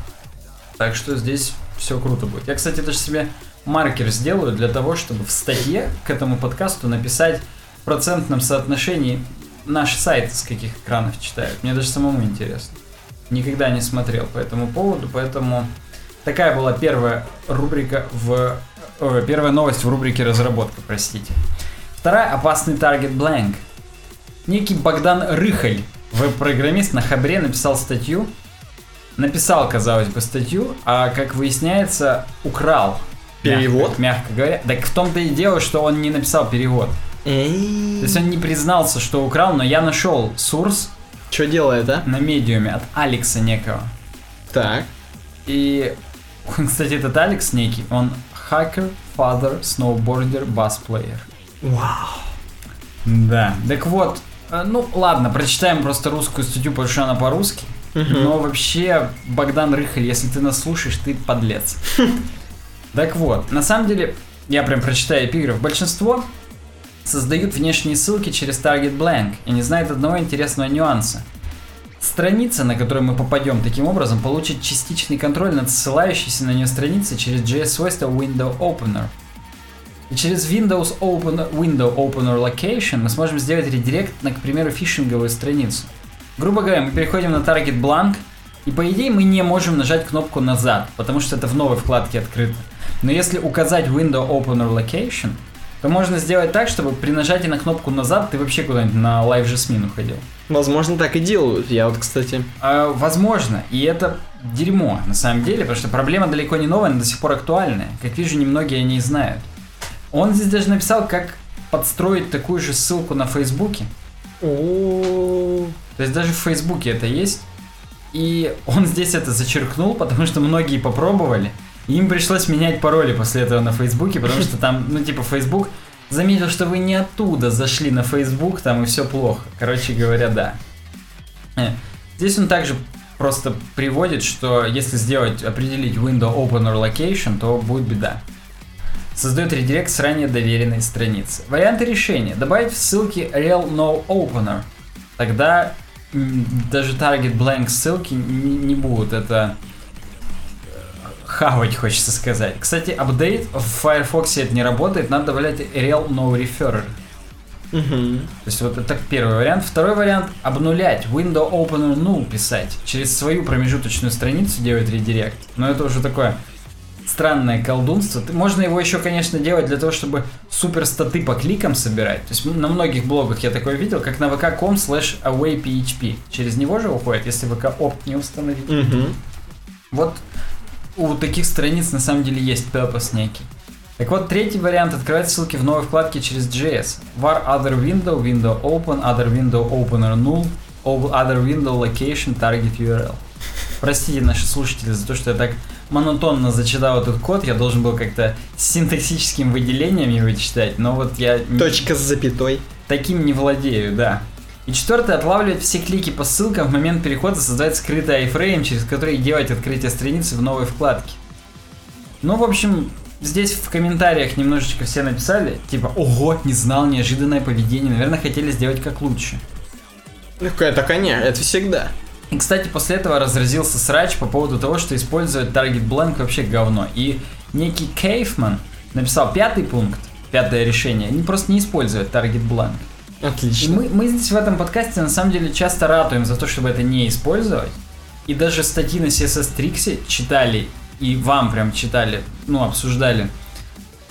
Так что здесь все круто будет. Я, кстати, даже себе маркер сделаю для того, чтобы в статье к этому подкасту написать в процентном соотношении наш сайт с каких экранов читают. Мне даже самому интересно. Никогда не смотрел по этому поводу, поэтому такая была первая рубрика в... ой, первая новость в рубрике разработка, простите. Вторая опасный таргет blank. Некий Богдан Рыхаль, веб-программист на Хабре, написал статью написал, казалось бы, статью, а, как выясняется, украл. Перевод? Мягко, мягко говоря. Так в том-то и дело, что он не написал перевод. То есть он не признался, что украл, но я нашел сурс Что делает, а? на медиуме от Алекса некого. Так. И, <laughs> кстати, этот Алекс некий, он хакер, father, bass player. Вау. Да. Так вот, э, ну ладно, прочитаем просто русскую статью, потому что она по-русски. Мгм. Но вообще, Богдан Рыхаль, если ты нас слушаешь, ты подлец. <laughs> Так вот, на самом деле, я прям прочитаю эпиграф. Большинство создают внешние ссылки через Target Blank и не знает одного интересного нюанса. Страница, на которую мы попадем таким образом, получит частичный контроль над ссылающейся на нее страницей через JS-свойство Window Opener. И через Windows Open, Window Opener Location мы сможем сделать редирект на, к примеру, фишинговую страницу. Грубо говоря, мы переходим на Target Blank, и по идее мы не можем нажать кнопку назад, потому что это в новой вкладке открыто. Но если указать Window Opener Location, то можно сделать так, чтобы при нажатии на кнопку назад ты вообще куда-нибудь на Live Jasmine уходил. Возможно, так и делают. Я вот, кстати... А, возможно, и это дерьмо на самом деле, потому что проблема далеко не новая, она до сих пор актуальная. Как вижу, немногие о ней знают. Он здесь даже написал, как подстроить такую же ссылку на Фейсбуке. То есть даже в Фейсбуке это есть. И он здесь это зачеркнул, потому что многие попробовали. Им пришлось менять пароли после этого на Фейсбуке, потому <laughs> что там, ну типа Фейсбук заметил, что вы не оттуда зашли на Фейсбук, там и все плохо. Короче говоря, да. Э, Здесь он также просто приводит, что если сделать, определить window opener location, то будет беда. Создает редирект с ранее доверенной страницы. Варианты решения. Добавить в ссылки rel no opener. Тогда даже target blank ссылки не, не будут это хавать, хочется сказать. Кстати, апдейт в Firefox это не работает, надо добавлять rel no referrer. Мгм. То есть вот это первый вариант. Второй вариант обнулять, window opener null писать. Через свою промежуточную страницу делать редирект. Но это уже такое странное колдунство. Ты- Можно его еще, конечно, делать для того, чтобы супер статы по кликам собирать. То есть на многих блогах я такое видел, как на vk.com slash awayphp. Через него же уходит, если vk opt не установить. Мгм. Вот у таких страниц на самом деле есть purpose некий. Так вот, третий вариант открывать ссылки в новой вкладке через JS. var other window, window open, other window opener null, other window location, target URL. Простите наши слушатели за то, что я так монотонно зачитал этот код, я должен был как-то с синтаксическим выделением его читать, но вот я Точка с запятой. таким не владею, да. И четвертое, отлавливать все клики по ссылкам в момент перехода, создать скрытый iframe, через который делать открытие страницы в новой вкладке. Ну, в общем, здесь в комментариях немножечко все написали, типа, ого, не знал, неожиданное поведение, наверное, хотели сделать как лучше. Ну, это, конечно, это всегда. И, кстати, после этого разразился срач по поводу того, что использовать Target Blank вообще говно. И некий Кейфман написал пятый пункт, пятое решение, они просто не используют Target Blank. Отлично. мы, мы здесь в этом подкасте на самом деле часто ратуем за то, чтобы это не использовать. И даже статьи на CSS Tricks читали, и вам прям читали, ну, обсуждали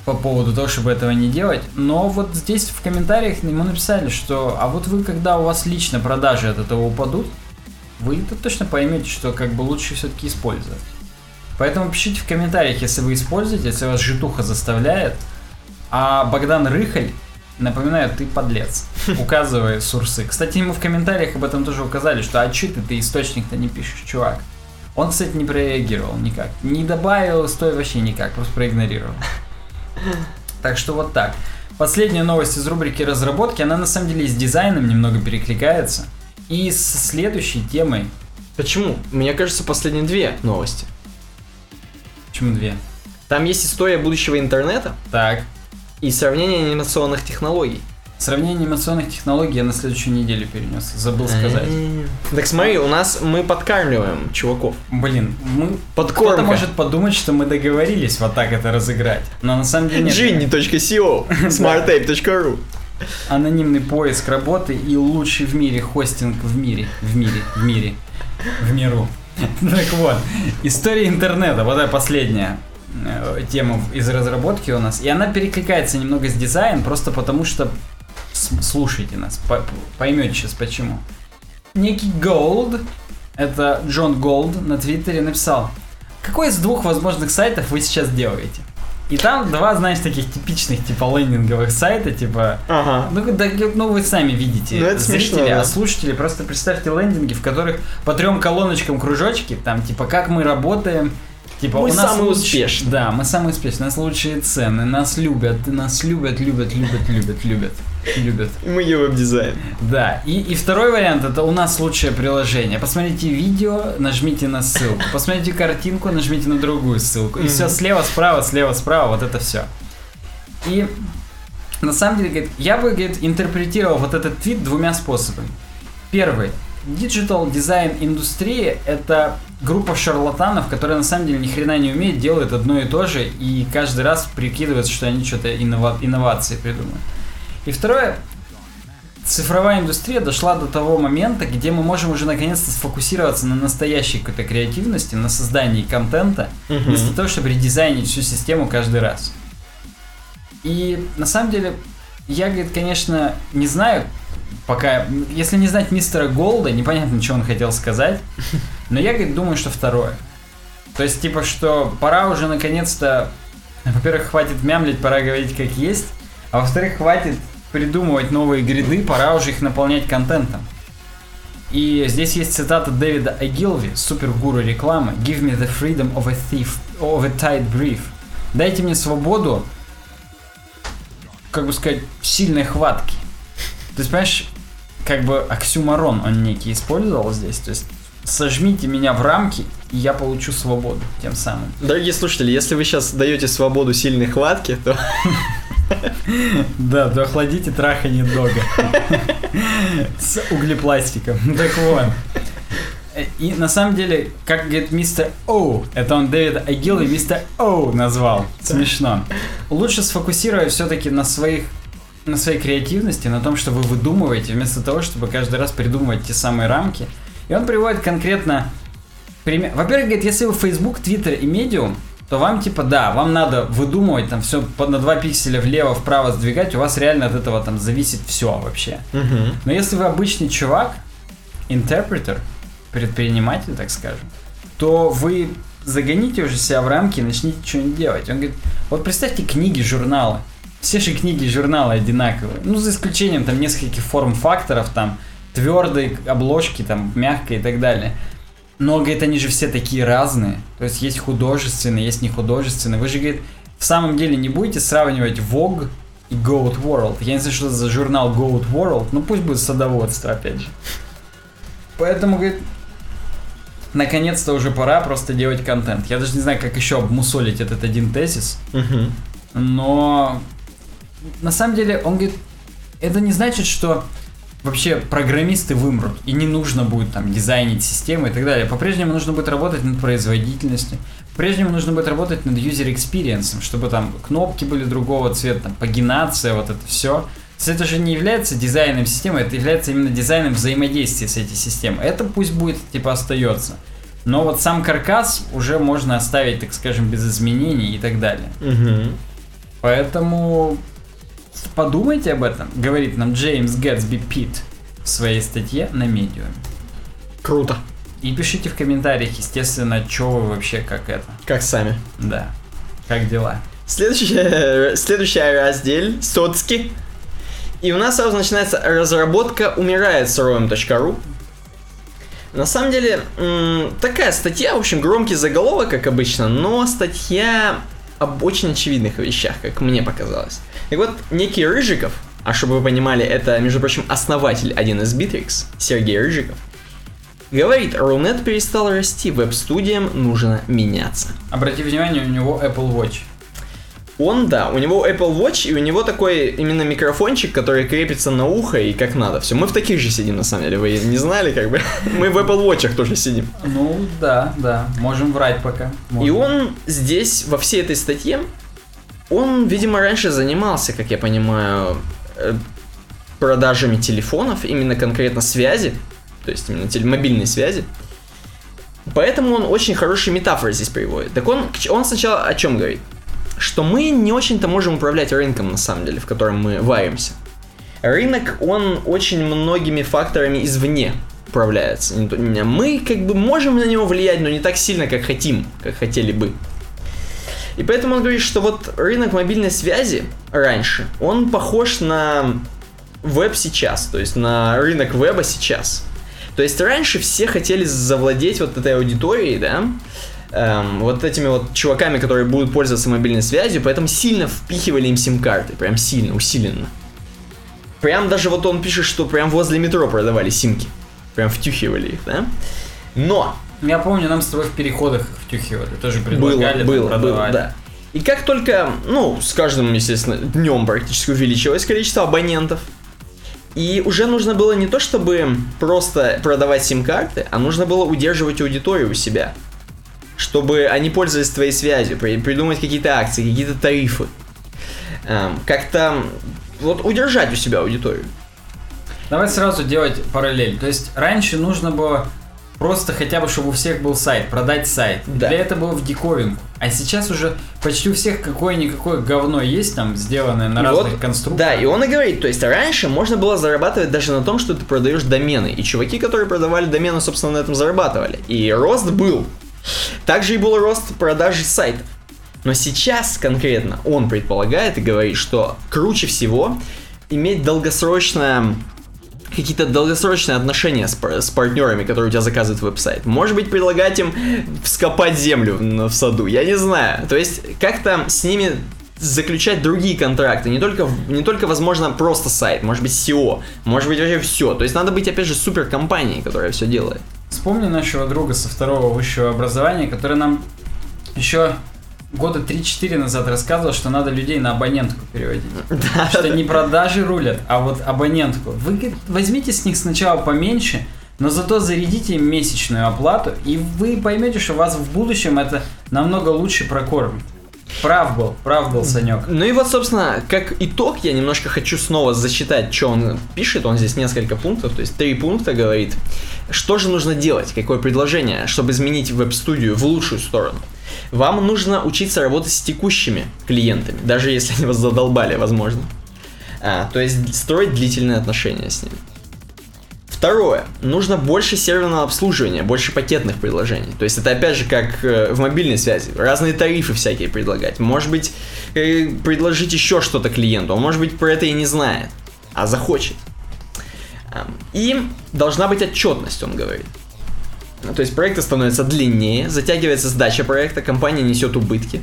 по поводу того, чтобы этого не делать. Но вот здесь в комментариях ему написали, что а вот вы, когда у вас лично продажи от этого упадут, вы -то точно поймете, что как бы лучше все-таки использовать. Поэтому пишите в комментариях, если вы используете, если вас житуха заставляет. А Богдан Рыхаль, напоминаю, ты подлец, <laughs> указывая сурсы. Кстати, ему в комментариях об этом тоже указали, что а ты, ты источник-то не пишешь, чувак. Он, кстати, не прореагировал никак. Не добавил, стой вообще никак, просто проигнорировал. <laughs> Так что вот так. Последняя новость из рубрики разработки, она на самом деле с дизайном немного перекликается. И с следующей темой, Почему? Мне кажется, последние две новости. почему две? Там есть история будущего интернета Так, и сравнение анимационных технологий. сравнение анимационных технологий я на следующую неделю перенес, забыл сказать. М. Так смотри, у нас мы подкармливаем чуваков. Блин, мы... Подкормка. Кто-то может подумать, что мы договорились вот так это разыграть. Но на самом деле нет. Genie.co, <laughs> smarttape.ru Анонимный поиск работы и лучший в мире хостинг в мире. В мире. В мире. В миру. <laughs> Так вот, история интернета. Вот это последняя э, тема в- из разработки у нас. И она перекликается немного с дизайном, просто потому что слушайте нас, по- поймете сейчас почему. Некий Gold это Джон Голд на Твиттере написал, какой из двух возможных сайтов вы сейчас делаете? И там два, знаешь, таких типичных, типа, лендинговых сайта, типа... Ага. Ну, да, ну вы сами видите, Ну, это зрители, смешно, да. а слушатели, просто представьте лендинги, в которых по трем колоночкам кружочки, там, типа, как мы работаем, типа, Мы у нас самые луч- успешные. Да, мы самые успешные, у нас лучшие цены, нас любят, нас любят, любят, любят, любят, любят, любят. <laughs> Мы ее веб-дизайн. Да, и, и второй вариант это у нас лучшее приложение. Посмотрите видео, нажмите на ссылку. Посмотрите картинку, нажмите на другую ссылку. И все слева, справа, слева, справа, вот это все. И на самом деле, говорит, я бы, говорит, интерпретировал вот этот твит двумя способами. Первый. Digital дизайн индустрия это группа шарлатанов, которые на самом деле ни хрена не умеют, делают одно и то же и каждый раз прикидываются, что они что-то иннова- инновации придумают. И второе, цифровая индустрия дошла до того момента, где мы можем уже наконец-то сфокусироваться на настоящей какой-то креативности, на создании контента, Мгм. вместо того, чтобы редизайнить всю систему каждый раз. И на самом деле, я, говорит, конечно, не знаю, пока, если не знать мистера Голда, непонятно, что он хотел сказать, но я, говорит, думаю, что второе. То есть, типа, что пора уже наконец-то, во-первых, хватит мямлить, пора говорить как есть, а во-вторых, хватит придумывать новые гриды, пора уже их наполнять контентом. И здесь есть цитата Дэвида Агилви, супергуру рекламы. Give me the freedom of a thief, of a tight brief. Дайте мне свободу, как бы сказать, сильной хватки. То есть, понимаешь, как бы оксюмарон он некий использовал здесь. То есть, сожмите меня в рамки, и я получу свободу тем самым. Дорогие слушатели, если вы сейчас даете свободу сильной хватки, то Да, то охладите трахание дога. С углепластиком. Так вот. И на самом деле, как говорит мистер Оу, это он Дэвид Агил и мистер Оу назвал. Смешно. Лучше сфокусировать все-таки на своих на своей креативности, на том, что вы выдумываете, вместо того, чтобы каждый раз придумывать те самые рамки. И он приводит конкретно пример. Во-первых, говорит, если вы Facebook, Twitter и Medium, то вам типа да, вам надо выдумывать там все на 2 пикселя влево, вправо сдвигать, у вас реально от этого там зависит все вообще. Мгм. Но если вы обычный чувак, интерпретер, предприниматель, так скажем, то вы загоните уже себя в рамки и начните что-нибудь делать. Он говорит, вот представьте книги, журналы. Все же книги и журналы одинаковые. Ну, за исключением там нескольких форм-факторов, там твердой обложки, там мягкой и так далее. Но, говорит, они же все такие разные. То есть есть художественные, есть нехудожественные. Вы же, говорит, в самом деле не будете сравнивать Vogue и Goat World. Я не знаю, что это за журнал Goat World, но пусть будет садоводство, опять же. Поэтому, говорит, наконец-то уже пора просто делать контент. Я даже не знаю, как еще обмусолить этот один тезис, но на самом деле он говорит, это не значит, что вообще программисты вымрут, и не нужно будет там дизайнить системы и так далее. По-прежнему нужно будет работать над производительностью, по-прежнему нужно будет работать над user experience, чтобы там кнопки были другого цвета, там, пагинация, вот это все. То есть это же не является дизайном системы, это является именно дизайном взаимодействия с этой системой. Это пусть будет, типа, остается. Но вот сам каркас уже можно оставить, так скажем, без изменений и так далее. Мгм. Поэтому подумайте об этом, говорит нам Джеймс Гэтсби Питт в своей статье на Medium. Круто. И пишите в комментариях, естественно, что вы вообще как это. Как сами. Да. Как дела? Следующая, следующая раздель соцки. И у нас сразу начинается разработка умирает с roam.ru. На самом деле, такая статья, в общем, громкий заголовок, как обычно, но статья об очень очевидных вещах, как мне показалось. И вот некий Рыжиков, а чтобы вы понимали, это, между прочим, основатель один из Bittrex, Сергей Рыжиков, говорит, Рунет перестал расти, веб-студиям нужно меняться. Обрати внимание, у него Apple Watch. Он, да, у него Apple Watch, и у него такой именно микрофончик, который крепится на ухо и как надо. Все, мы в таких же сидим, на самом деле, вы не знали, как бы. <laughs> Мы в Apple Watch тоже сидим. Ну, да, да. Можем врать пока. И Можем. он здесь, во всей этой статье, он, видимо, раньше занимался, как я понимаю, э, продажами телефонов, именно конкретно связи, то есть именно теле- мобильной связи. Поэтому он очень хорошие метафоры здесь приводит. Так он, он сначала о чем говорит? Что мы не очень-то можем управлять рынком, на самом деле, в котором мы варимся. Рынок, он очень многими факторами извне управляется. Мы как бы можем на него влиять, но не так сильно, как хотим, как хотели бы. И поэтому он говорит, что вот рынок мобильной связи раньше, он похож на веб сейчас, то есть на рынок веба сейчас. То есть раньше все хотели завладеть вот этой аудиторией, да, эм, вот этими вот чуваками, которые будут пользоваться мобильной связью, поэтому сильно впихивали им сим-карты, прям сильно, усиленно. Прям даже вот он пишет, что прям возле метро продавали симки. Прям втюхивали их, да? Но Я помню, нам с тобой в переходах их втюхивали, тоже было, предлагали, было, было, продавали. да. И как только, ну, с каждым, естественно, днем практически увеличилось количество абонентов, и уже нужно было не то, чтобы просто продавать сим-карты, а нужно было удерживать аудиторию у себя. Чтобы они пользовались твоей связью, при- придумать какие-то акции, какие-то тарифы. Эм, как-то вот удержать у себя аудиторию. Давай сразу делать параллель. То есть раньше нужно было просто хотя бы, чтобы у всех был сайт, продать сайт. Да. Для этого было в диковинку. А сейчас уже почти у всех какое-никакое говно есть там, сделанное на И разных вот, конструкциях. Да, и он и говорит, то есть раньше можно было зарабатывать даже на том, что ты продаешь домены. И чуваки, которые продавали домены, собственно, на этом зарабатывали. И рост был. Также и был рост продажи сайтов. Но сейчас конкретно он предполагает и говорит, что круче всего иметь долгосрочное какие-то долгосрочные отношения с, с партнерами, которые у тебя заказывают веб-сайт. Может быть, предлагать им вскопать землю в в саду, я не знаю. То есть, как-то с ними заключать другие контракты, не только, не только, возможно, просто сайт, может быть, SEO, может быть, вообще все. То есть, надо быть, опять же, супер компанией, которая все делает. Вспомни нашего друга со второго высшего образования, который нам еще года 3-4 назад рассказывал, что надо людей на абонентку переводить. <laughs> Что не продажи рулят, а вот абонентку. Вы говорит, возьмите с них сначала поменьше, но зато зарядите им месячную оплату, и вы поймете, что вас в будущем это намного лучше прокормит. Прав был, прав был Санек. Ну и вот, собственно, как итог, я немножко хочу снова зачитать, что он пишет. Он здесь несколько пунктов, то есть три пункта говорит. Что же нужно делать? Какое предложение, чтобы изменить веб-студию в лучшую сторону? Вам нужно учиться работать с текущими клиентами, даже если они вас задолбали, возможно. А, то есть строить длительные отношения с ними. Второе. Нужно больше серверного обслуживания, больше пакетных предложений. То есть это опять же как э, в мобильной связи. Разные тарифы всякие предлагать. Может быть, э, предложить еще что-то клиенту. Он может быть про это и не знает, а захочет. И должна быть отчетность, он говорит. То есть проекты становятся длиннее, затягивается сдача проекта, компания несет убытки.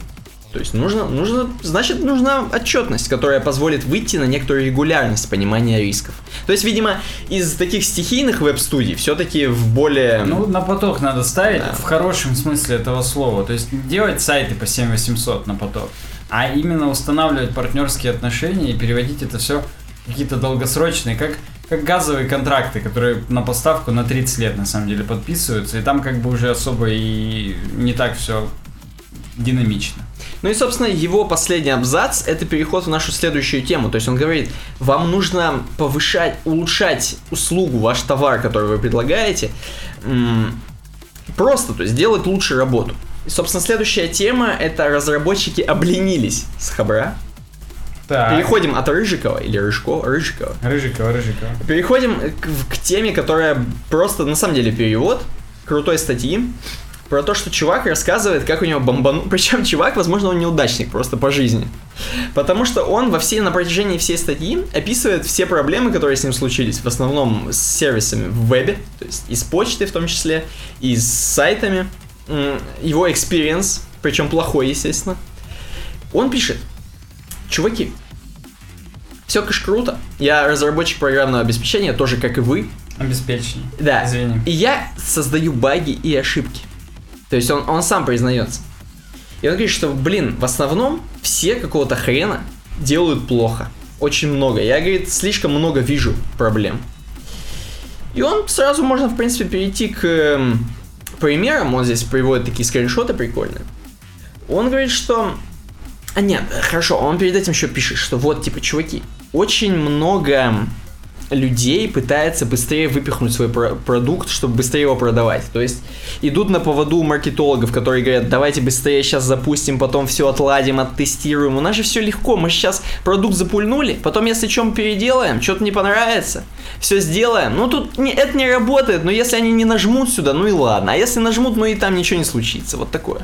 То есть нужно, нужно, значит, нужна отчетность, которая позволит выйти на некоторую регулярность понимания рисков. То есть, видимо, из таких стихийных веб-студий все-таки в более... Ну, на поток надо ставить Да. в хорошем смысле этого слова. То есть делать сайты по 7800 на поток, а именно устанавливать партнерские отношения и переводить это все в какие-то долгосрочные, как, как газовые контракты, которые на поставку на 30 лет на самом деле подписываются, и там как бы уже особо и не так все динамично. Ну и, собственно, его последний абзац – это переход в нашу следующую тему. То есть он говорит, вам нужно повышать, улучшать услугу, ваш товар, который вы предлагаете, просто, то есть делать лучше работу. И, собственно, следующая тема – это разработчики обленились с Хабра. Так. Переходим от Рыжикова, или Рыжкова, Рыжикова. Рыжикова, Рыжикова. Переходим к, к теме, которая просто, на самом деле, перевод крутой статьи про то, что чувак рассказывает, как у него бомбану... <laughs> Причем чувак, возможно, он неудачник просто по жизни. Потому что он во всей, на протяжении всей статьи описывает все проблемы, которые с ним случились. В основном с сервисами в вебе, то есть и с почтой в том числе, и с сайтами. Его experience, причем плохой, естественно. Он пишет, чуваки, все, конечно, круто. Я разработчик программного обеспечения, тоже как и вы. Обеспечение. Да. Извини. И я создаю баги и ошибки. То есть он, он сам признается. И он говорит, что, блин, в основном все какого-то хрена делают плохо. Очень много. Я, говорит, слишком много вижу проблем. И он сразу можно, в принципе, перейти к эм, примерам. Он здесь приводит такие скриншоты прикольные. Он говорит, что... А нет, хорошо, он перед этим еще пишет, что вот, типа, чуваки, очень много людей пытается быстрее выпихнуть свой про- продукт, чтобы быстрее его продавать. То есть идут на поводу маркетологов, которые говорят, давайте быстрее сейчас запустим, потом все отладим, оттестируем. У нас же все легко, мы сейчас продукт запульнули, потом если чем переделаем, что-то не понравится, все сделаем. Ну тут не, это не работает, но если они не нажмут сюда, ну и ладно. А если нажмут, ну и там ничего не случится. Вот такое.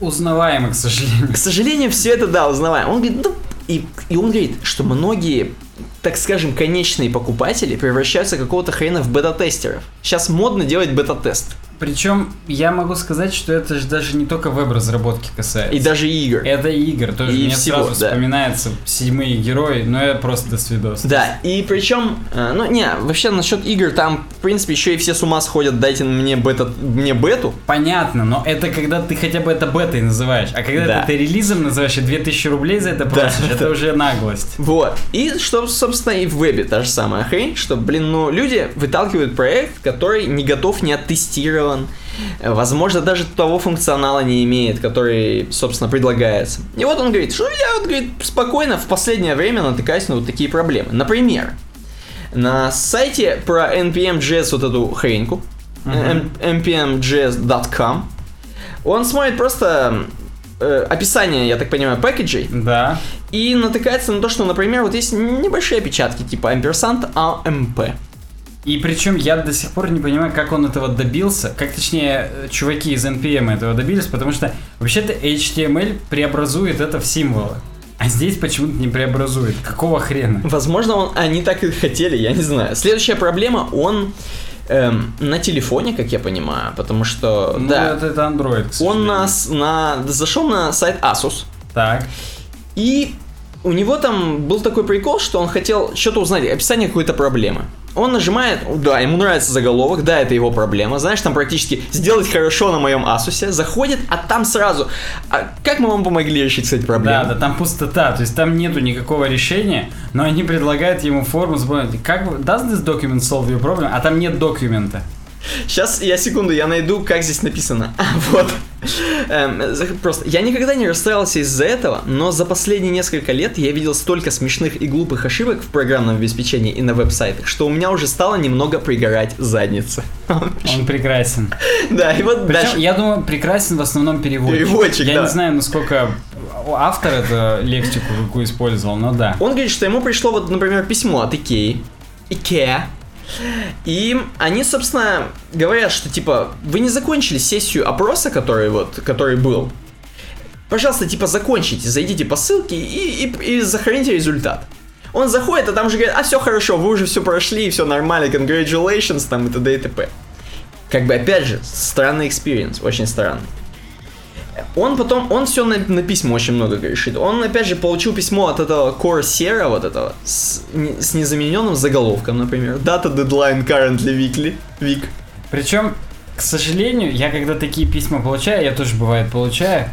Узнаваемо, к сожалению. К сожалению, все это, да, узнаваем. Он говорит, ну, и, и он говорит, что многие, так скажем, конечные покупатели превращаются какого-то хрена в бета-тестеров. Сейчас модно делать бета-тест. Причем я могу сказать, что это же даже не только веб-разработки касается. И даже игр. Это игр, тоже И мне всего, сразу да. вспоминается седьмые герои, но я просто до свидос. Да, и причем, э, ну не, вообще насчет игр, там, в принципе, еще и все с ума сходят, дайте мне, бета, мне бету. Понятно, но это когда ты хотя бы это бетой называешь, а когда Да. ты это релизом называешь и 2000 рублей за это Да, просишь, <laughs> это да. уже наглость. Вот. И что, собственно, и в вебе та же самая хрень, что, блин, ну, люди выталкивают проект, который не готов, не оттестирован, э, возможно, даже того функционала не имеет, который, собственно, предлагается. И вот он говорит, что я вот, говорит, спокойно в последнее время натыкаюсь на вот такие проблемы. Например, на сайте про npm.js вот эту хреньку, Мгм. m- npm.js.com, он смотрит просто э, описание, я так понимаю, пэкэджей, Да. и натыкается на то, что, например, вот есть небольшие опечатки, типа ampersand AMP. И причем я до сих пор не понимаю, как он этого добился, как точнее э, чуваки из NPM этого добились, потому что вообще-то HTML преобразует это в символы. А здесь почему-то не преобразует. Какого хрена? Возможно, он, они так и хотели, я не знаю. Следующая проблема, он эм, на телефоне, как я понимаю, потому что, Ну, да, это, это Android, он нас на, зашел на сайт Asus, Так. и у него там был такой прикол, что он хотел что-то узнать, описание какой-то проблемы. Он нажимает, да, ему нравится заголовок, да, это его проблема. Знаешь, там практически сделать хорошо на моем Asus, заходит, а там сразу, а как мы вам помогли решить, кстати, проблему? Да, да, там пустота, то есть там нету никакого решения, но они предлагают ему форму, как does this document solve your problem, а там нет документа. Сейчас я секунду, я найду, как здесь написано. А, <laughs> вот. Эм, просто, я никогда не расстраивался из-за этого, но за последние несколько лет я видел столько смешных и глупых ошибок в программном обеспечении и на веб-сайтах, что у меня уже стало немного пригорать задница. <laughs> Он прекрасен. Да, и вот Причем, дальше. я думаю, прекрасен в основном переводчик. Переводчик, Я да. не знаю, насколько автор это лексику какую использовал, но да. Он говорит, что ему пришло вот, например, письмо от Икеи. Икеа. И они, собственно, говорят, что типа вы не закончили сессию опроса, который вот, который был. Пожалуйста, типа закончите, зайдите по ссылке и, и, и сохраните результат. Он заходит, а там же говорят, а все хорошо, вы уже все прошли, все нормально, congratulations, там и т.д. и т.п. Как бы, опять же, странный experience, очень странный. Он потом, он все на, на письма очень много грешит. Он, опять же, получил письмо от этого Corsair, вот этого, с, не- с незамененным заголовком, например. Data deadline currently weekly, week. Причем, к сожалению, я когда такие письма получаю, я тоже бывает получаю,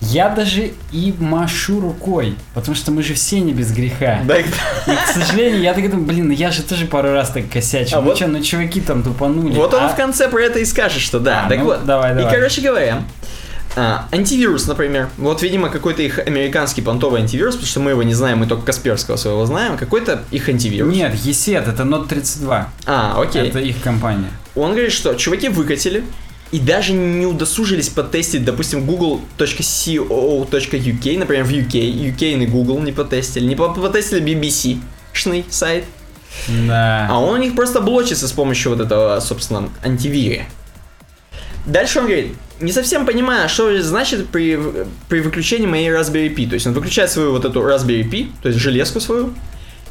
я даже и машу рукой, потому что мы же все не без греха. Да, И, к сожалению, я так думаю, блин, ну я же тоже пару раз так косячил. А ну вот- что, ну чуваки там тупанули. вот он а? в конце про это и скажет, что да. А, так ну, вот. давай, И, давай. короче говоря, а, антивирус, например. Вот, видимо, какой-то их американский понтовый антивирус, потому что мы его не знаем, мы только Касперского своего знаем. Какой-то их антивирус. Нет, ESET, это Note 32. А, окей. Это их компания. Он говорит, что чуваки выкатили и даже не удосужились потестить, допустим, google.co.uk, например, в UK, UK и Google не потестили, не по- потестили BBC, шный сайт, Да. а он у них просто блочится с помощью вот этого, собственно, антивири. Дальше он говорит, не совсем понимаю, что значит при, при выключении моей Raspberry Pi. То есть он выключает свою вот эту Raspberry Pi, то есть железку свою,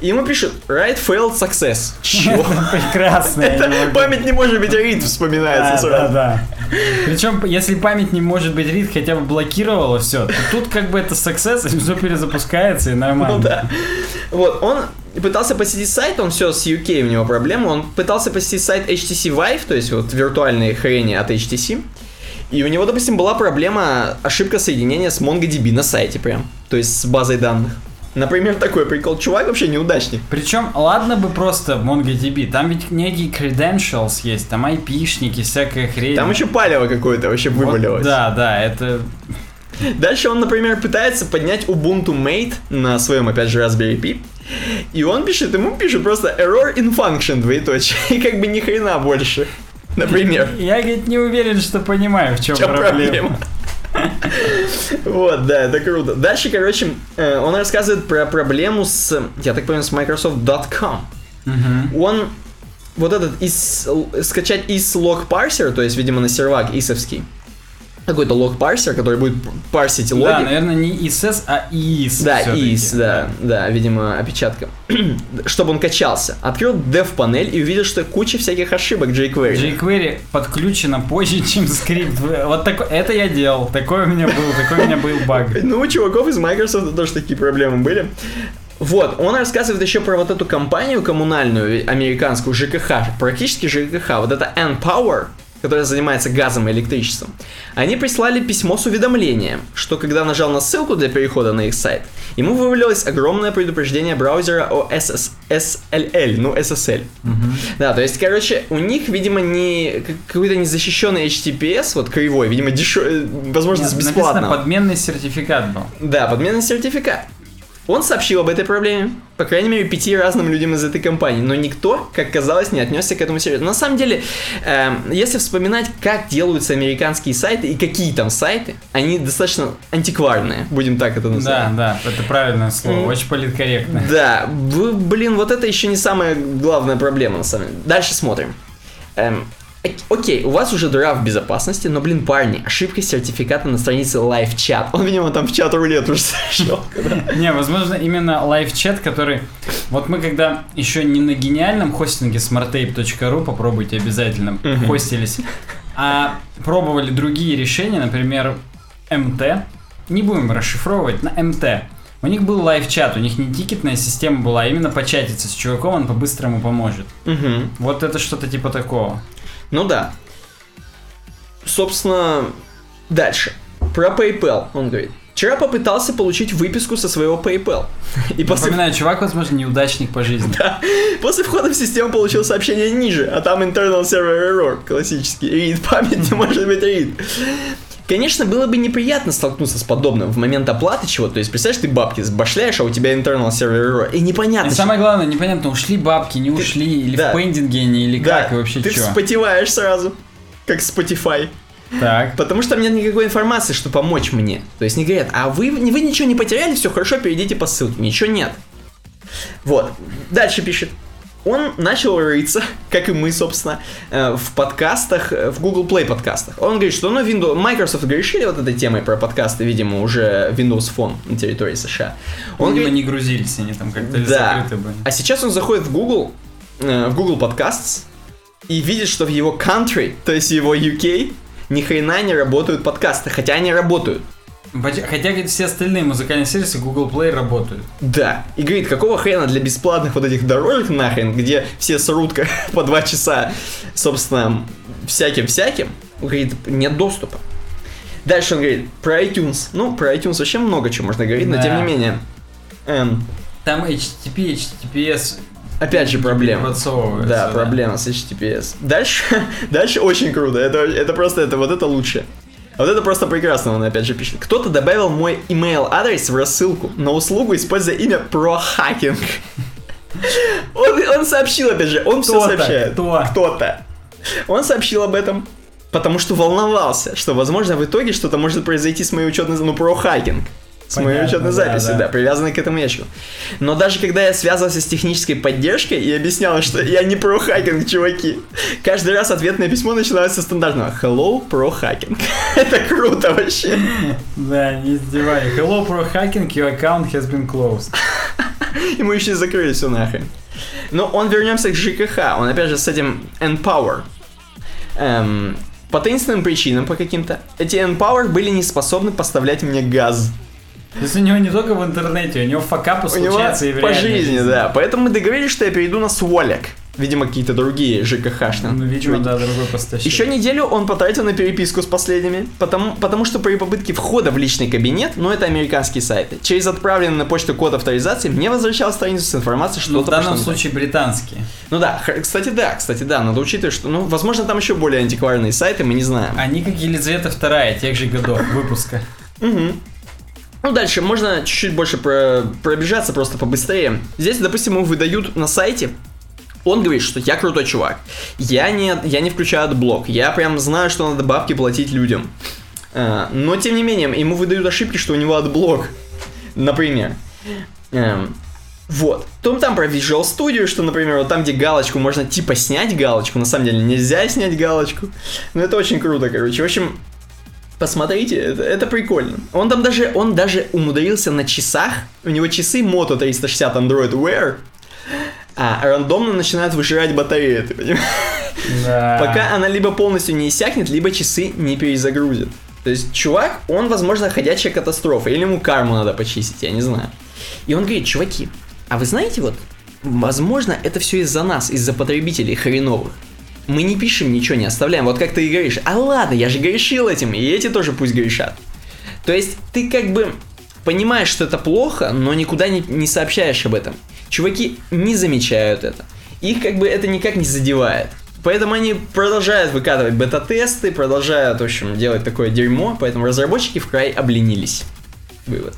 и ему пишет write failed success. Чего? <laughs> Прекрасно. Это память не может быть read вспоминается сразу. да, да. Причем, если память не может быть рид, хотя бы блокировала все, тут как бы это success, и все перезапускается и нормально. Ну да. Вот, он пытался посетить сайт, он все с UK у него проблема, он пытался посетить сайт HTC Vive, то есть вот виртуальные хрени от HTC, и у него, допустим, была проблема ошибка соединения с MongoDB на сайте прям, то есть с базой данных. Например, такой прикол, чувак вообще неудачник. Причем, ладно бы просто MongoDB, там ведь некие credentials есть, там IP-шники, всякая хрень. Там еще палево какое-то вообще Вот, вывалилось. Да, да, это... Дальше он, например, пытается поднять Ubuntu Mate на своем, опять же, Raspberry Pi. И он пишет, ему пишет просто error in function, двоеточие. <laughs> И как бы ни хрена больше. Например. Я, говорит, не уверен, что понимаю, в чем, В чем проблема. проблема? <laughs> Вот, да, это круто. Дальше, короче, э, он рассказывает про проблему с, я так понимаю, с Microsoft.com. Он вот этот из, скачать из лог парсер, то есть, видимо, на сервак исовский, какой-то лог парсер, который будет парсить логи. Да, наверное, не ISS, а IIS. Да, всё-таки. ИС, да, да, видимо, опечатка. <clears throat> Чтобы он качался. Открыл dev-панель и увидел, что куча всяких ошибок jQuery. jQuery подключено позже, чем скрипт. Вот такой, это я делал. Такой у меня был, такой у меня был баг. <laughs> Ну, у чуваков из Microsoft тоже такие проблемы были. Вот, он рассказывает еще про вот эту компанию коммунальную, американскую, ЖКХ, практически ЖКХ, вот это N-Power, которая занимается газом и электричеством. Они прислали письмо с уведомлением, что когда нажал на ссылку для перехода на их сайт, ему вывалилось огромное предупреждение браузера о SS, SLL, ну SSL. Да, то есть, короче, у них, видимо, не как- какой-то незащищенный HTTPS, вот кривой, видимо, дешевый, возможно, с Написано, бесплатного. подменный сертификат был. Да, подменный сертификат. Он сообщил об этой проблеме, по крайней мере, пяти разным людям из этой компании, но никто, как казалось, не отнесся к этому серьезно. На самом деле, эм, если вспоминать, как делаются американские сайты и какие там сайты, они достаточно антикварные, будем так это называть. Да, да, это правильное слово, Мгм. очень политкорректно. Да, блин, вот это еще не самая главная проблема, на самом деле. Дальше смотрим. Эм, окей, у вас уже дыра в безопасности, но, блин, парни, ошибка сертификата на странице Live Chat. Он, видимо, там в чат рулет уже зашел. <laughs> Не, возможно, именно live chat, который... Вот мы когда еще не на гениальном хостинге smartape.ru, попробуйте обязательно, хостились, а пробовали другие решения, например, МТ, не будем расшифровывать, на МТ. У них был live chat, у них не тикетная система была, а именно початиться с чуваком, он по-быстрому поможет. Мгм. Вот это что-то типа такого. Ну да. Собственно, дальше. Про PayPal, он говорит. Вчера попытался получить выписку со своего PayPal. <laughs> И после, Напоминаю, чувак, возможно, неудачник по жизни. <laughs> после входа в систему получил сообщение ниже, а там internal server error, классический. Read память не <laughs> может быть read. Конечно, было бы неприятно столкнуться с подобным в момент оплаты чего-то. То есть, представляешь, ты бабки сбашляешь, а у тебя internal server error. И И непонятно, самое главное, непонятно, ушли бабки, не ушли, или да. в пендинге они, или Да, как, и вообще ты что. вспотеваешь сразу, как Spotify. Так. Потому что там нет никакой информации, что помочь мне. То есть не говорят, а вы, вы ничего не потеряли, все хорошо, перейдите по ссылке. Ничего нет. Вот. Дальше пишет. Он начал рыться, <laughs> как и мы, собственно, э, в подкастах, э, в Google Play подкастах. Он говорит, что ну, Windows, Microsoft решили вот этой темой про подкасты, видимо, уже Windows Phone на территории США. Он видимо, говорит, не грузились они там как-то Да. закрыты были. а сейчас он заходит в Google, э, в Google Podcasts и видит, что в его country, то есть его UK, ни хрена не работают подкасты, хотя они работают. Хотя, говорит, все остальные музыкальные сервисы Google Play работают. Да. И говорит, какого хрена для бесплатных вот этих дорожек нахрен, где все срут <laughs> по два часа, собственно, всяким-всяким, говорит, нет доступа. Дальше он говорит про iTunes. Ну, про iTunes вообще много чего можно говорить, но Да. тем не менее. эм, Там HTTP, HTTPS опять же проблема. подсовываются, Да, проблема с HTTPS. Дальше, <laughs> дальше очень круто. Это, это просто, это вот это лучше. Вот это просто прекрасно, он опять же пишет. Кто-то добавил мой email адрес в рассылку на услугу, используя имя ProHacking. Он, он сообщил, опять же, он все Кто-то, сообщает. кто? Кто-то. Он сообщил об этом, потому что волновался, что, возможно, в итоге что-то может произойти с моей учетной, ну, ProHacking. С моей учетной да, записью, да. да, привязанной к этому ящику. Но даже когда я связывался с технической поддержкой и объяснял, что я не про хакинг, чуваки, каждый раз ответное письмо начиналось со стандартного Hello, про хакинг. <laughs> Это круто вообще. Да, не издевай. Hello, pro hacking, your account has been closed. <laughs> Ему еще и закрыли все нахрен. Но он вернемся к ЖКХ. Он опять же с этим N-Power. Эм, по таинственным причинам, по каким-то, эти N-Power были не способны поставлять мне газ. То есть у него не только в интернете, у него факапы У него случаются и в по жизни, да. Поэтому мы договорились, что я перейду на Сволек. Видимо, какие-то другие ЖКХшные. Ну, видимо, чуваки. да, другой поставщик. Еще неделю он потратил на переписку с последними, потому, потому что при попытке входа в личный кабинет, ну это американские сайты, через отправленный на почту код авторизации мне возвращал страницу с информацией, что Ну, в данном так. случае британские. Ну да, кстати, да, кстати, да, надо учитывать, что, ну, возможно, там еще более антикварные сайты, мы не знаем. Они как Елизавета II тех же годов выпуска. Мгм. Ну, дальше можно чуть-чуть больше про- пробежаться, просто побыстрее. Здесь, допустим, ему выдают на сайте он говорит, что я крутой чувак. Я не, я не включаю Adblock. Я прям знаю, что надо бабки платить людям. А, но, тем не менее, ему выдают ошибки, что у него Adblock. Например. Эм, вот. Том там про Visual Studio, что, например, вот там, где галочку, можно типа снять галочку, на самом деле нельзя снять галочку. Но это очень круто, короче. В общем, посмотрите, это, это прикольно. Он там даже, он даже умудрился на часах, у него часы Moto 360 Android Wear, а рандомно начинают выжирать батареи, ты понимаешь? Да. Пока она либо полностью не иссякнет, либо часы не перезагрузят. То есть чувак, он, возможно, ходячая катастрофа, или ему карму надо почистить, я не знаю. И он говорит, чуваки, а вы знаете вот, возможно, это все из-за нас, из-за потребителей хреновых. Мы не пишем ничего, не оставляем. Вот как ты и говоришь, а ладно, я же грешил этим, и эти тоже пусть грешат. То есть ты как бы понимаешь, что это плохо, но никуда не, не сообщаешь об этом. Чуваки не замечают это. Их как бы это никак не задевает. Поэтому они продолжают выкатывать бета-тесты, продолжают, в общем, делать такое дерьмо, поэтому разработчики в край обленились. Вывод.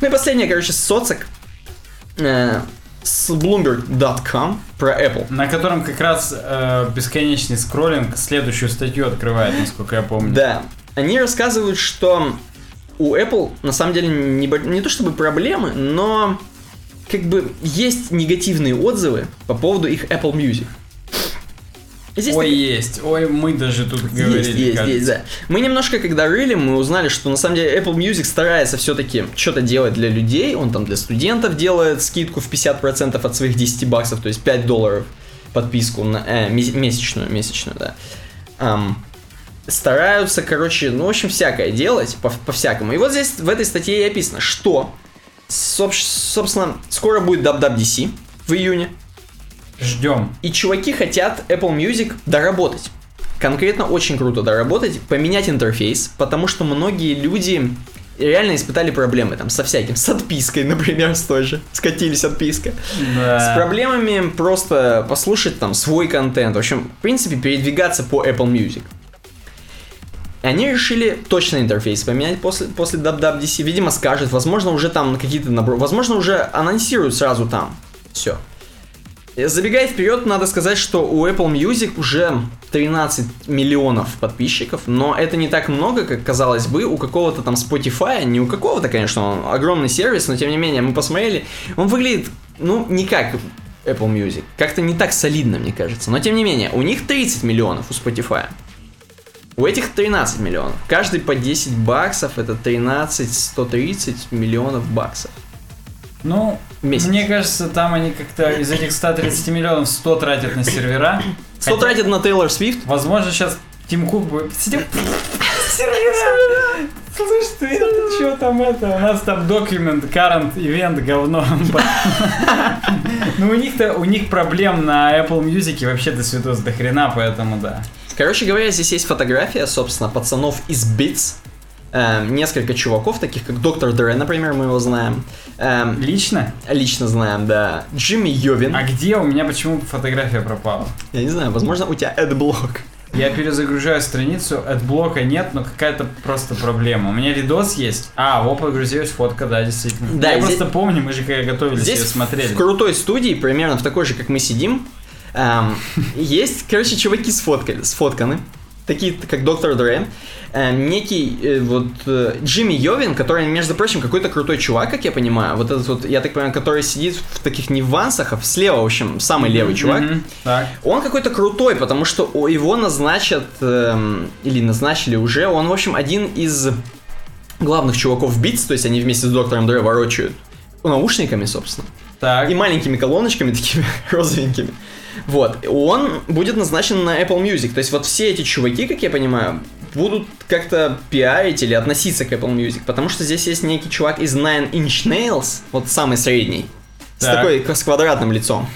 Ну и последнее, короче, соцок э, с Bloomberg.com про Apple. На котором как раз э, бесконечный скроллинг следующую статью открывает, насколько я помню. Да. Они рассказывают, что у Apple на самом деле не, не то чтобы проблемы, но как бы есть негативные отзывы по поводу их Apple Music. Здесь Ой, так- есть. Ой, мы даже тут говорили. есть, есть, кажется. есть, да. Мы немножко, когда рыли, мы узнали, что на самом деле Apple Music старается все-таки что-то делать для людей. Он там для студентов делает скидку в 50% от своих 10 баксов, то есть 5 долларов подписку на э, ме- месячную, месячную, да. Ам, стараются, короче, ну, в общем, всякое делать, по- по-всякому. И вот здесь в этой статье и описано, что, соб- собственно, скоро будет WWDC в июне. Ждем. И чуваки хотят Apple Music доработать. Конкретно очень круто доработать, поменять интерфейс, потому что многие люди реально испытали проблемы там со всяким, с отпиской, <laughs> например, с той же, скатились отписка. Да. С проблемами просто послушать там свой контент, в общем, в принципе, передвигаться по Apple Music. Они решили точно интерфейс поменять после, после WWDC. Видимо, скажет, возможно, уже там какие-то набор... Возможно, уже анонсируют сразу там. Все. Забегая вперед, надо сказать, что у Apple Music уже 13 миллионов подписчиков, но это не так много, как казалось бы, у какого-то там Spotify, не у какого-то, конечно, он огромный сервис, но тем не менее, мы посмотрели, он выглядит, ну, не как Apple Music, как-то не так солидно, мне кажется, но тем не менее, у них 30 миллионов у Spotify. У этих 13 миллионов. Каждый по 10 баксов, это 13, 130 миллионов баксов. Ну, Месяц. мне кажется, там они как-то из этих 130 миллионов 100 тратят на сервера. 100 Хотя, тратят на Тейлор Свифт, Возможно, сейчас Тим Кук будет... Сидим... Сервера! Слышь, ты это что там это? У нас там документ, current event, говно. Ну, у них-то, у них проблем на Apple Music вообще до святос до хрена, поэтому да. Короче говоря, здесь есть фотография, собственно, пацанов из Beats. Эм, несколько чуваков, таких как Доктор Дре, например, мы его знаем. Эм, Лично? лично знаем, да. Джимми Йовин. А где у меня почему фотография пропала? Я не знаю, возможно, у тебя AdBlock. Я перезагружаю страницу, от блока нет, но какая-то просто проблема. У меня видос есть. А, вот прогрузилась фотка, да, действительно. Да, я здесь- просто помню, мы же когда готовились, Здесь ее смотрели. в крутой студии, примерно в такой же, как мы сидим, эм, <laughs> есть, короче, чуваки сфоткали, сфотканы. Такие, как Доктор Дре. Эм, некий э, вот э, Джимми Йовин, который, между прочим, какой-то крутой чувак, как я понимаю. Вот этот вот, я так понимаю, который сидит в таких нюансах, а слева, в общем, самый левый чувак. Так. Он какой-то крутой, потому что его назначат, эм, или назначили уже, он, в общем, один из главных чуваков Beats, то есть они вместе с доктором Дре ворочают наушниками, собственно, Так. и маленькими колоночками такими <laughs> розовенькими. Вот, он будет назначен на Apple Music, то есть вот все эти чуваки, как я понимаю, будут как-то пиарить или относиться к Apple Music, потому что здесь есть некий чувак из Nine Inch Nails, вот самый средний, с Так. такой, с квадратным лицом.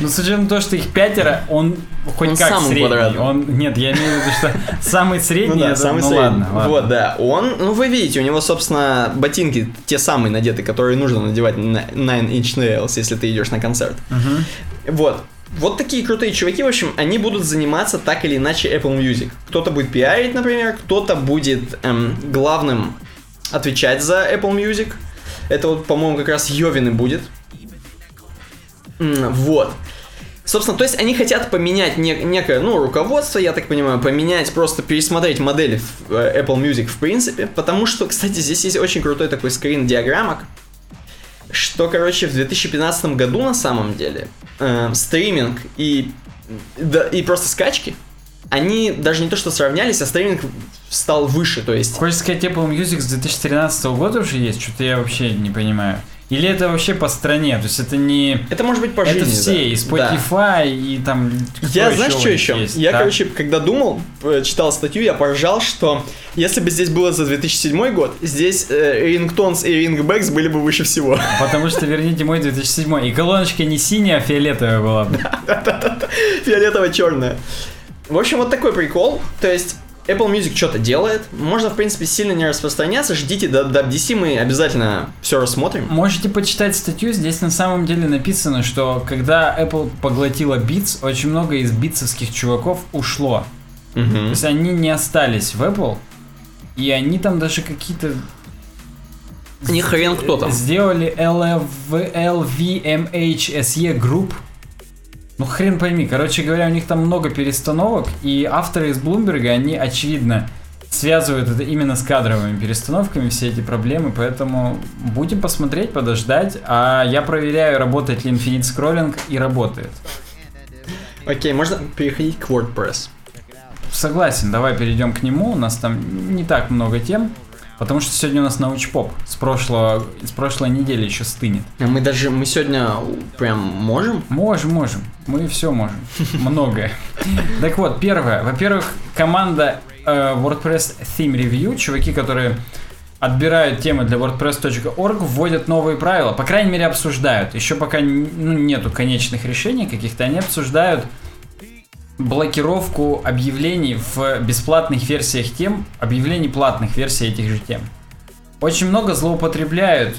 Ну, с учетом того, что их пятеро, он хоть Он как самый средний. квадратный. Он, нет, я имею в виду, что самый средний, Ну да, это- самый ну средний. ладно, ладно. Вот, да. Он, ну вы видите, у него, собственно, ботинки те самые надеты, которые нужно надевать на Nine Inch Nails, если ты идешь на концерт. Мгм. Вот. Вот такие крутые чуваки, в общем, они будут заниматься так или иначе Apple Music. Кто-то будет пиарить, например, кто-то будет эм, главным отвечать за Apple Music. Это вот, по-моему, как раз Йовин и будет. Вот. Собственно, то есть они хотят поменять не- некое, ну, руководство, я так понимаю, поменять, просто пересмотреть модель э, Apple Music в принципе, потому что, кстати, здесь есть очень крутой такой скрин диаграммок, что, короче, в 2015 году на самом деле э, стриминг и, да, и просто скачки, они даже не то что сравнялись, а стриминг стал выше, то есть... Хочешь сказать, Apple Music с 2013 года уже есть? Что-то я вообще не понимаю. Или это вообще по стране? То есть это не... Это может быть по это жизни, все, да. и Да. Spotify, и там... Я, знаешь, что еще? есть, я, да? короче, когда думал, э, читал статью, я поржал, что если бы здесь было за 2007 год, здесь э, рингтонс и рингбэкс были бы выше всего. <laughs> Потому что, верните мой 2007 И колоночка не синяя, а фиолетовая была. бы. <laughs> Фиолетово-черная. В общем, вот такой прикол. То есть, Apple Music что-то делает. Можно, в принципе, сильно не распространяться. Ждите до WDC, мы обязательно все рассмотрим. Можете почитать статью, здесь на самом деле написано, что когда Apple поглотила Beats, очень много из битсовских чуваков ушло. То Мгм. есть они не остались в Apple, и они там даже какие-то Не хрен кто там. сделали LV, LVMH Group. Ну хрен пойми, короче говоря, у них там много перестановок, и авторы из Блумберга, они очевидно связывают это именно с кадровыми перестановками, все эти проблемы, поэтому будем посмотреть, подождать, а я проверяю, работает ли Infinite Scrolling, и работает. Окей, можно переходить к WordPress. Согласен, давай перейдем к нему, у нас там не так много тем, потому что сегодня у нас научпоп, с, прошлого, с прошлой недели еще стынет. А Мы даже, мы сегодня прям можем? Можем, можем. Мы все можем. Многое. Так вот, первое. Во-первых, команда э, WordPress Theme Review, чуваки, которые отбирают темы для WordPress.org, вводят новые правила. По крайней мере, обсуждают. Еще пока ну, нету конечных решений каких-то. Они обсуждают блокировку объявлений в бесплатных версиях тем, объявлений платных версий этих же тем. Очень много злоупотребляют,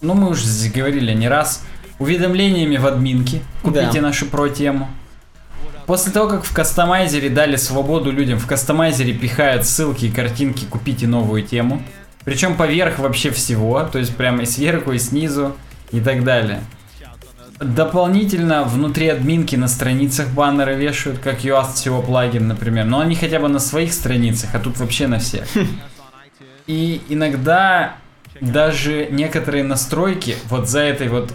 ну мы уже здесь говорили не раз, уведомлениями в админке. Купите Да. нашу про тему. После того, как в кастомайзере дали свободу людям, в кастомайзере пихают ссылки и картинки «Купите новую тему». Причем поверх вообще всего, то есть прямо и сверху, и снизу, и так далее. Дополнительно внутри админки на страницах баннеры вешают, как Yoast всего плагин, например. Но они хотя бы на своих страницах, а тут вообще на всех. И иногда даже некоторые настройки вот за этой вот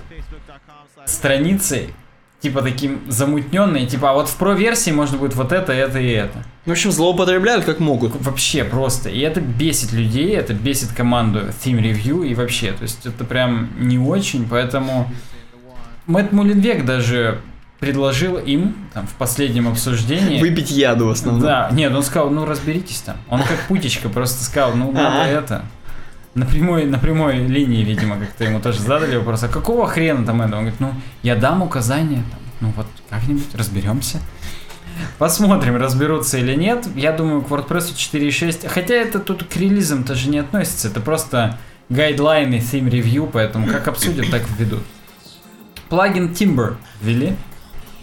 страницей, типа таким замутненные, типа, а вот в про-версии можно будет вот это, это и это. В общем, злоупотребляют как могут. Вообще просто. И это бесит людей, это бесит команду Theme Review и вообще. То есть это прям не очень, поэтому Мэтт Мулинвек даже предложил им там, в последнем обсуждении... Выпить яду в основном. Да, нет, он сказал, ну разберитесь там. Он как путечка просто сказал, ну надо это. На прямой, на прямой линии, видимо, как-то ему тоже задали вопрос, а какого хрена там это? Он говорит, ну, я дам указания, там, ну вот как-нибудь разберемся. Посмотрим, разберутся или нет. Я думаю, к WordPress 4.6, хотя это тут к релизам тоже не относится, это просто гайдлайны, theme review, поэтому как обсудят, так введут. Плагин Timber ввели,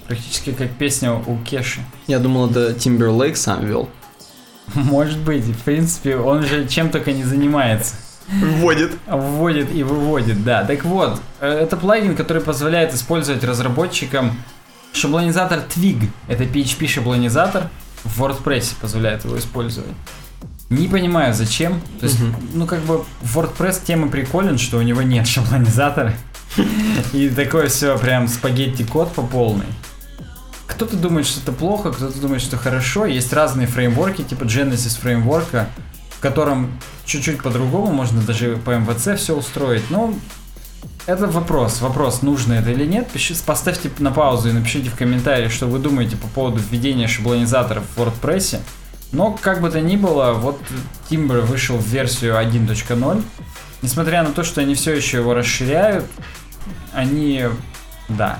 практически как песня у Кеши. Я думал, это Timberlake сам вел. <laughs> Может быть, в принципе, он же чем только не занимается. Вводит. Вводит и выводит, да. Так вот, э, это плагин, который позволяет использовать разработчикам шаблонизатор Twig. Это PHP-шаблонизатор. В WordPress позволяет его использовать. Не понимаю, зачем. То есть, Мгм. ну, как бы, WordPress тема приколен, что у него нет <laughs> шаблонизатора. И такое все прям спагетти-код по полной. Кто-то думает, что это плохо, кто-то думает, что хорошо. Есть разные фреймворки, типа Genesis фреймворка, в котором чуть-чуть по-другому можно даже по MVC все устроить. Но это вопрос. Вопрос, нужно это или нет. Пиши- поставьте на паузу и напишите в комментариях, что вы думаете по поводу введения шаблонизаторов в WordPress. Но, как бы то ни было, вот Timber вышел в версию 1.0. Несмотря на то, что они все еще его расширяют, они, да,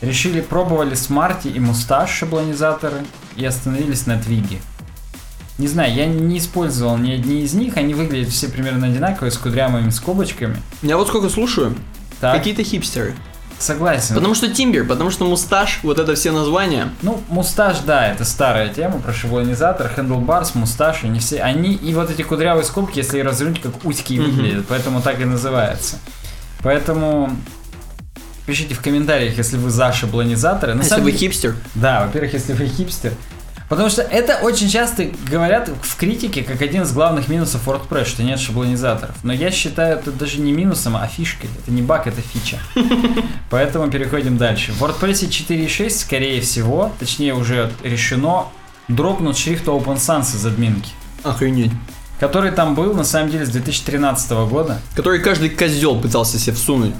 решили, пробовали Смарти и Мусташ шаблонизаторы и остановились на Твиге. Не знаю, я не использовал ни одни из них, они выглядят все примерно одинаковые, с кудрявыми скобочками. Я вот сколько слушаю, Так, какие-то хипстеры. Согласен. Потому что Тимбер, потому что Мусташ, вот это все названия. Ну, мусташ, да, это старая тема про шаблонизатор, handlebars, мусташ, они все, они, и вот эти кудрявые скобки, если развернуть, как утики Мгм. выглядят, поэтому так и называется. Поэтому пишите в комментариях, если вы за шаблонизаторы. На Если самом вы хипстер. Да, во-первых, если вы хипстер. Потому что это очень часто говорят в критике как один из главных минусов WordPress, что нет шаблонизаторов. Но я считаю это даже не минусом, а фишкой. Это не баг, это фича. <laughs> Поэтому переходим дальше. В WordPress 4.6, скорее всего, точнее уже решено, дропнут шрифт Open Sans из админки. Охренеть. Который там был, на самом деле, с 2013 года. Который каждый козел пытался себе всунуть.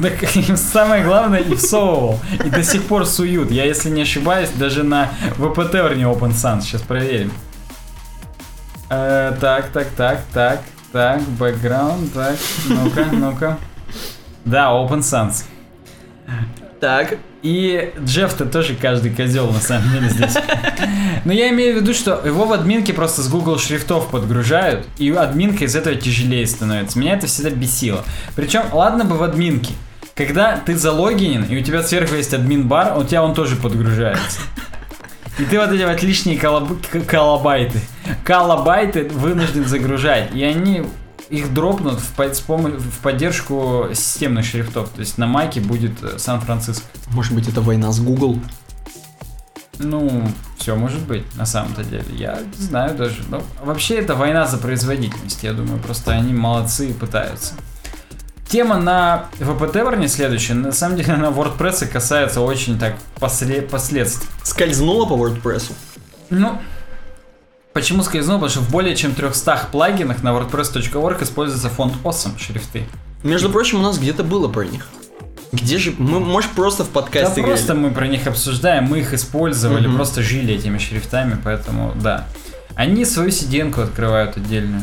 Так <laughs> самое главное и всовывал. И до сих пор суют. Я, если не ошибаюсь, даже на ВПТ не Open Sans. Сейчас проверим. Э, так, так, так, так, так, бэкграунд, так, ну-ка, ну-ка. Да, Open Sans. Так. И Джефф-то тоже каждый козел на самом деле здесь. Но я имею в виду, что его в админке просто с Google шрифтов подгружают, и админка из этого тяжелее становится. Меня это всегда бесило. Причем, ладно бы в админке. Когда ты залогинен, и у тебя сверху есть админ-бар, у тебя он тоже подгружается. И ты вот эти вот лишние колоб- колобайты, колобайты вынужден загружать. И они их дропнут в, по- с помо- в поддержку системных шрифтов. То есть на майке будет э, Сан-Франциско. Может быть, это война с Google? Ну, все может быть, на самом-то деле. Я не знаю даже. Ну, вообще, это война за производительность. Я думаю, просто они молодцы и пытаются. Тема на ВПТ вернее следующая. На самом деле, <laughs> на WordPress касается очень так после- последствий. Скользнула по WordPress. Ну, почему скользнул? Потому что в более чем 300 плагинах на WordPress.org используется фонд Awesome шрифты. Между прочим, у нас где-то было про них. Где же... Мы, может, просто в Да подкасте просто мы про них обсуждаем, мы их использовали, Мгм. просто жили этими шрифтами, поэтому да. Они свою CDN-ку открывают отдельную.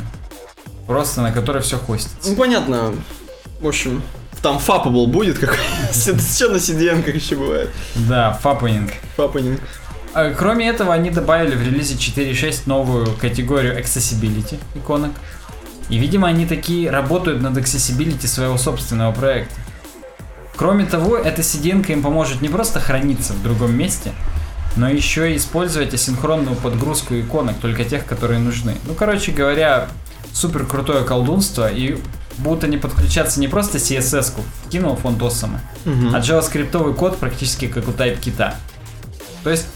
Просто на которой все хостится. Ну, понятно. В общем, там fappable будет какой <laughs> Что на как еще бывает? Да, фаппинг. Фапанинг. А, Кроме этого, они добавили в релизе 4.6 новую категорию Accessibility иконок. И, видимо, они такие работают над Accessibility своего собственного проекта. Кроме того, эта CDN им поможет не просто храниться в другом месте, но еще и использовать асинхронную подгрузку иконок, только тех, которые нужны. Ну, короче говоря, супер крутое колдунство, и будут они подключаться не просто CSS-ку, кинул фонд Awesome, а JavaScript код практически как у TypeKit. То есть,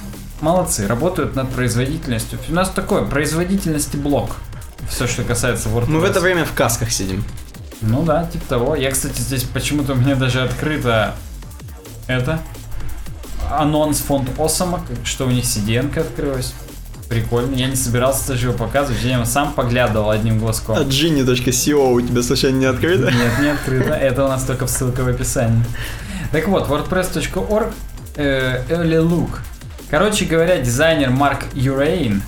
молодцы, работают над производительностью. У нас такой производительности блок. Все, что касается WordPress. Мы в это время в касках сидим. Ну да, типа того. Я, кстати, здесь почему-то у меня даже открыто это анонс фонд Осама, что у них CDN открылась. Прикольно. Я не собирался даже его показывать, я сам поглядывал одним глазком. А Genie.co у тебя случайно не открыто? Нет, не открыто. Это у нас только ссылка в описании. Так вот, wordpress.org э, Early Look. Короче говоря, дизайнер Марк Юрейн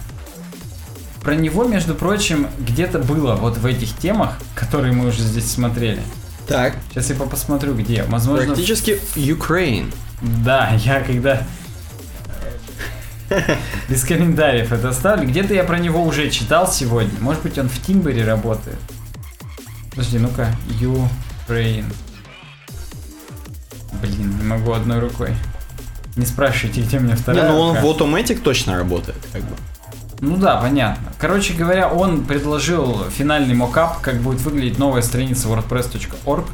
про него, между прочим, где-то было вот в этих темах, которые мы уже здесь смотрели. Так. Сейчас я по- посмотрю, где. Возможно, Практически Ukraine. да, я когда без комментариев это оставлю. Где-то я про него уже читал сегодня. Может быть, он в Тимбере работает. Подожди, ну-ка. Ukraine. Блин, не могу одной рукой. Не спрашивайте, где у меня Не, вторая ну он рука. в Automatic точно работает, как бы. Ну да, понятно. Короче говоря, он предложил финальный мокап, как будет выглядеть новая страница wordpress.org.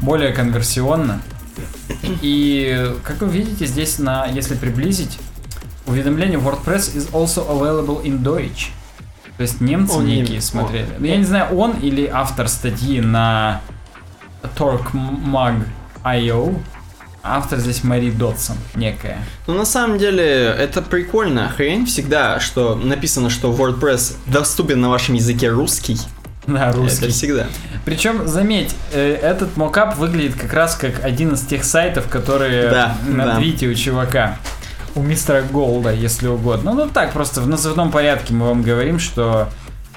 более конверсионно. И как вы видите, здесь на, если приблизить, уведомление WordPress is also available in Deutsch. То есть немцы Он некие немец. смотрели. О. Ну, я не знаю, он или автор статьи на TorqueMag.io. Автор здесь Мари Дотсон, некая. Ну, на самом деле, это прикольная хрень всегда, что написано, что WordPress доступен на вашем языке русский. Да, русский. Это всегда. Причем, заметь, э, этот мокап выглядит как раз как один из тех сайтов, которые Да, на да. твите у чувака. У мистера Голда, если угодно. Ну, так, просто в назывном порядке мы вам говорим, что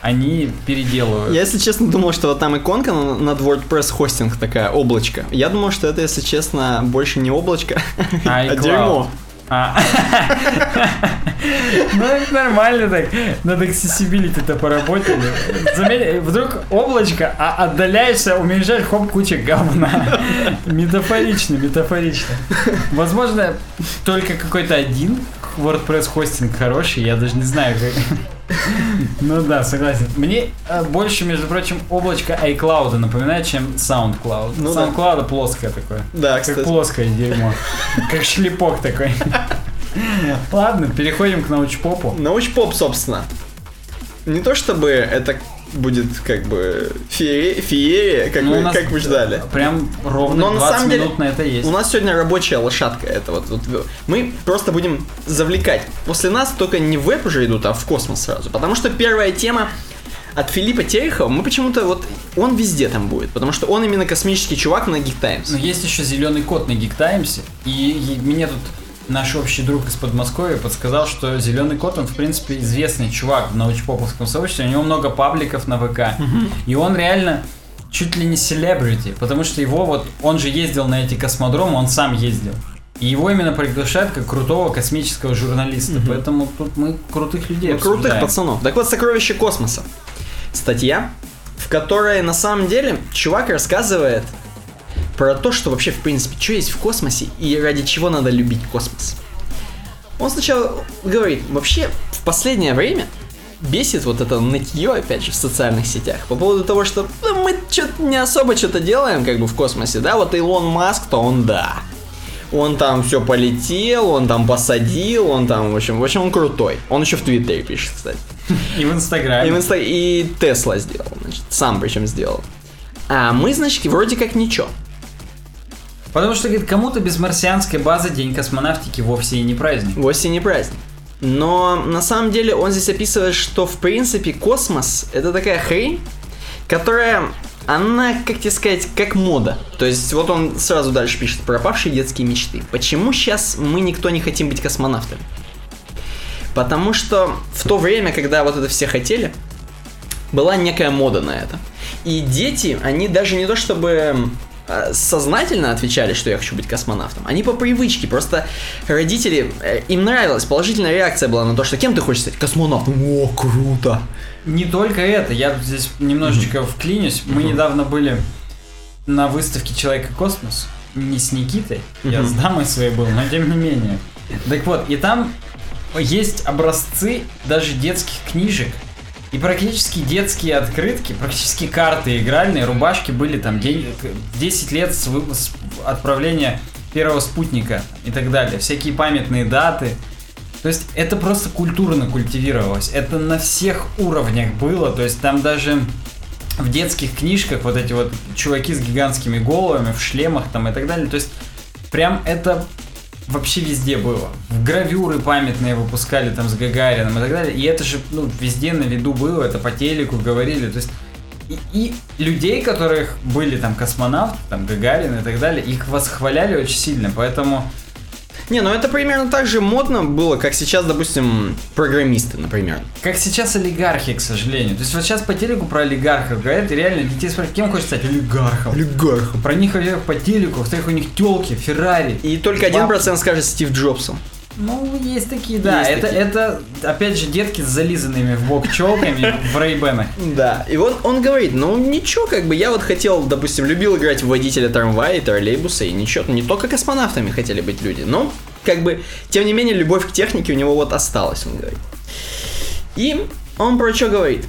они переделывают. Я, если честно, думал, что вот там иконка на- над WordPress хостинг такая, облачко. Я думал, что это, если честно, больше не облачко, А а дерьмо. А. Ну, это нормально так. Над accessibility-то поработали. Заметь, вдруг облачко, а отдаляешься, уменьшаешь, хоп, куча говна. Метафорично, метафорично. Возможно, только какой-то один WordPress хостинг хороший, я даже не знаю, как... Ну да, согласен. Мне э, больше, между прочим, облачко iCloud напоминает, чем SoundCloud. Ну да. SoundCloud плоское такое. Да, Как кстати. плоское дерьмо. <laughs> Как шлепок такой. Ладно, переходим к научпопу. Научпоп, собственно. Не то чтобы это будет как бы феерия, феерия как, Ну, вы, как вы ждали. Прям ровно Но на 20 самом деле минут на это есть. У нас сегодня рабочая лошадка. Это вот, вот мы просто будем завлекать. После нас только не в веб уже идут, а в космос сразу. Потому что первая тема от Филиппа Терехова, мы почему-то вот он везде там будет, потому что он именно космический чувак на Geek Times. Но есть еще зеленый кот на Geek Times, и, и мне тут наш общий друг из Подмосковья подсказал, что Зеленый Кот, он, в принципе, известный чувак в научпоповском сообществе, у него много пабликов на ВК, и он реально чуть ли не селебрити, потому что его вот, он же ездил на эти космодромы, он сам ездил. И его именно приглашают как крутого космического журналиста, поэтому тут мы крутых людей Ну, крутых пацанов. Так вот, «Сокровище космоса». Статья, в которой на самом деле чувак рассказывает про то, что вообще, в принципе, что есть в космосе и ради чего надо любить космос. Он сначала говорит, вообще, в последнее время бесит вот это нытье, опять же, в социальных сетях по поводу того, что ну, мы что-то не особо что-то делаем, как бы, в космосе, да, вот Илон Маск, то он да. Он там все полетел, он там посадил, он там, в общем, в общем, он крутой. Он еще в Твиттере пишет, кстати. И в Инстаграме. И, в Инста- и Тесла сделал, значит, сам причем сделал. А мы, значит, вроде как ничего. Потому что, говорит, кому-то без марсианской базы День космонавтики вовсе и не праздник. Вовсе не праздник. Но на самом деле он здесь описывает, что в принципе космос это такая хрень, которая, она, как тебе сказать, как мода. То есть вот он сразу дальше пишет, пропавшие детские мечты. Почему сейчас мы никто не хотим быть космонавтами? Потому что в то время, когда вот это все хотели, была некая мода на это. И дети, они даже не то чтобы сознательно отвечали, что я хочу быть космонавтом. Они по привычке. Просто родители, э, им нравилась, положительная реакция была на то, что кем ты хочешь стать? Космонавтом. О, круто. Не только это, я здесь немножечко вклинюсь. Мы недавно были на выставке Человека-космос. Не с Никитой, я с дамой своей был, но тем не менее. Так вот, и там есть образцы даже детских книжек. И практически детские открытки, практически карты игральные, рубашки были там день- 10 лет с, вы- отправления первого спутника и так далее. Всякие памятные даты. То есть это просто культурно культивировалось. Это на всех уровнях было. То есть там даже в детских книжках вот эти вот чуваки с гигантскими головами, в шлемах там и так далее. То есть прям это вообще везде было. Гравюры памятные выпускали там с Гагарином и так далее. И это же ну, везде на виду было, это по телеку говорили. То есть и, и людей, которых были там космонавты, там Гагарин и так далее, их восхваляли очень сильно. Поэтому Не, ну это примерно так же модно было, как сейчас, допустим, программисты, например. Как сейчас олигархи, к сожалению. То есть вот сейчас по телеку про олигархов говорят, и реально детей спрашивают, кем хочешь стать? Олигархом. Олигархом. Про них по телеку, во-вторых, у них телки, Феррари. И только один процент скажет Стив Джобсом. Ну, есть такие, да. Есть это, такие. это, опять же, детки с зализанными в бок челками в рейбенах. Да, и вот он говорит, ну ничего, как бы я вот хотел, допустим, любил играть в водителя трамвая и троллейбуса, и ничего, не только космонавтами хотели быть люди, но как бы, тем не менее, любовь к технике у него вот осталась, он говорит. И он про что говорит?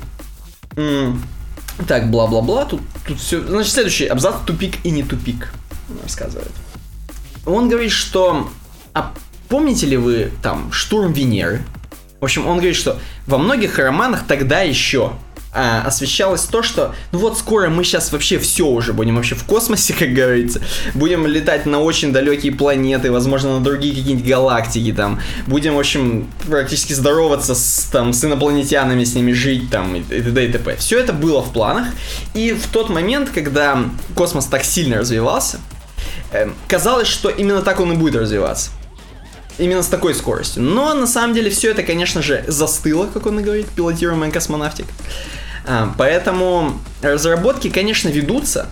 Так, бла-бла-бла, тут, тут все, значит, следующий абзац, тупик и не тупик, он рассказывает. Он говорит, что, а помните ли вы там штурм Венеры? В общем, он говорит, что во многих романах тогда еще а, освещалось то, что ну вот скоро мы сейчас вообще все уже будем вообще в космосе, <laughs> как говорится, будем летать на очень далекие планеты, возможно, на другие какие-нибудь галактики там, будем, в общем, практически здороваться с, там, с инопланетянами, с ними жить там и т.д. и т.п. Все это было в планах, и в тот момент, когда космос так сильно развивался, эм, казалось, что именно так он и будет развиваться. Именно с такой скоростью. Но на самом деле все это, конечно же, застыло, как он и говорит, пилотируемая космонавтика. Поэтому разработки, конечно, ведутся.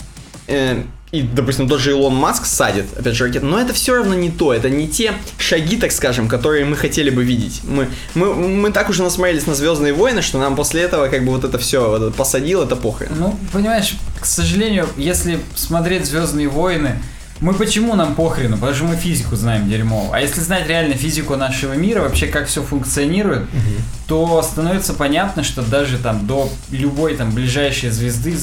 э, и, допустим, тот же Илон Маск садит, опять же, ракеты, но это все равно не то, это не те шаги, так скажем, которые мы хотели бы видеть. Мы, мы, мы так уже насмотрелись на Звездные войны, что нам после этого как бы вот это все вот это посадил, это похрен. Ну, понимаешь, к сожалению, если смотреть Звездные войны, мы почему нам похрену? Потому что мы физику знаем дерьмово. А если знать реально физику нашего мира, вообще как все функционирует, угу. то становится понятно, что даже там до любой там ближайшей звезды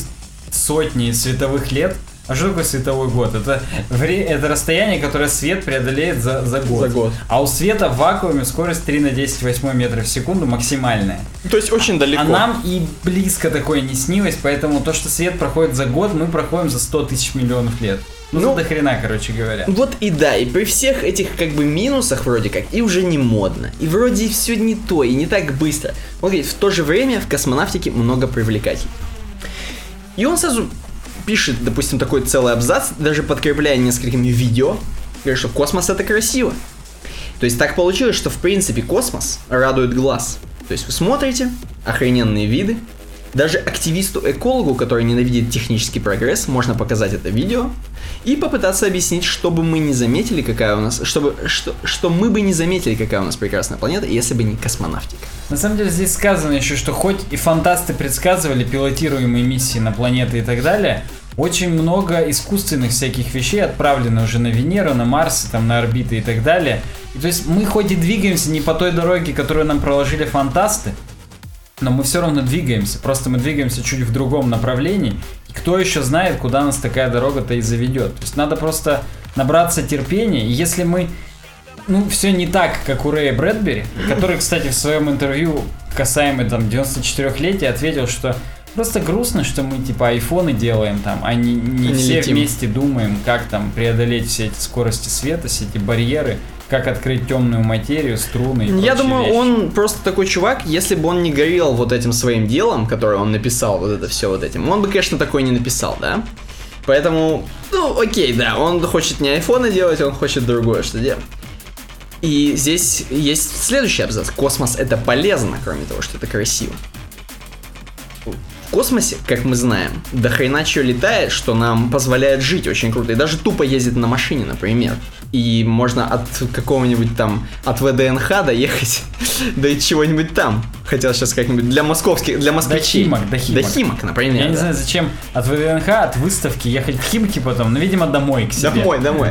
сотни световых лет а что такое световой год? Это, вре- это расстояние, которое свет преодолеет за, за год. За год. А у света в вакууме скорость 3 на 10 8 метров в секунду максимальная. То есть очень далеко. А нам и близко такое не снилось, поэтому то, что свет проходит за год, мы проходим за 100 тысяч миллионов лет. Ну, ну до хрена, короче говоря. Вот и да, и при всех этих как бы минусах вроде как, и уже не модно. И вроде все не то, и не так быстро. Он говорит, в то же время в космонавтике много привлекательней. И он сразу пишет, допустим, такой целый абзац, даже подкрепляя несколькими видео, говорит, что космос это красиво. То есть так получилось, что в принципе космос радует глаз. То есть вы смотрите, охрененные виды, даже активисту-экологу, который ненавидит технический прогресс, можно показать это видео и попытаться объяснить, чтобы мы не заметили, какая у нас, чтобы, что, что мы бы не заметили, какая у нас прекрасная планета, если бы не космонавтика. На самом деле здесь сказано еще, что хоть и фантасты предсказывали пилотируемые миссии на планеты и так далее, очень много искусственных всяких вещей отправлено уже на Венеру, на Марс, там, на орбиты и так далее. И, то есть мы хоть и двигаемся не по той дороге, которую нам проложили фантасты, но мы все равно двигаемся. Просто мы двигаемся чуть в другом направлении. И кто еще знает, куда нас такая дорога-то и заведет. То есть надо просто набраться терпения. И если мы ну, все не так, как у Рэя Брэдбери, который, кстати, в своем интервью касаемо там 94-летия ответил, что просто грустно, что мы типа айфоны делаем там, а не, не, не все летим. вместе думаем, как там преодолеть все эти скорости света, все эти барьеры как открыть темную материю, струны и Я думаю, вещи. он просто такой чувак, если бы он не горел вот этим своим делом, которое он написал, вот это все вот этим, он бы, конечно, такой не написал, да? Поэтому, ну, окей, да, он хочет не айфоны делать, он хочет другое что делать. И здесь есть следующий абзац. Космос это полезно, кроме того, что это красиво. В космосе, как мы знаем, до хрена чего летает, что нам позволяет жить очень круто. И даже тупо ездить на машине, например и можно от какого-нибудь там, от ВДНХ доехать <laughs> до чего-нибудь там. Хотел сейчас как-нибудь для московских, для москвичей. До Химок, до Химок. До Химок, например. Я да. не знаю, зачем от ВДНХ, от выставки ехать в Химки потом, но, видимо, домой к себе. Домой, домой.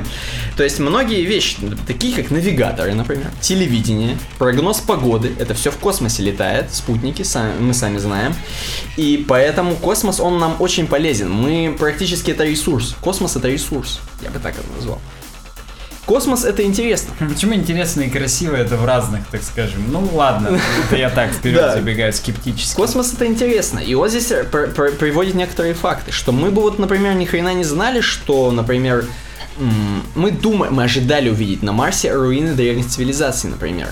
То есть многие вещи, такие как навигаторы, например, телевидение, прогноз погоды, это все в космосе летает, спутники, сами, мы сами знаем. И поэтому космос, он нам очень полезен. Мы практически это ресурс. Космос это ресурс, я бы так это назвал. Космос это интересно. <laughs> Почему интересно и красиво это в разных, так скажем? Ну ладно, это я так вперед забегаю скептически. Космос это интересно. И вот здесь приводит некоторые факты, что мы бы вот, например, ни хрена не знали, что, например, мы думаем, мы ожидали увидеть на Марсе руины древних цивилизаций, например.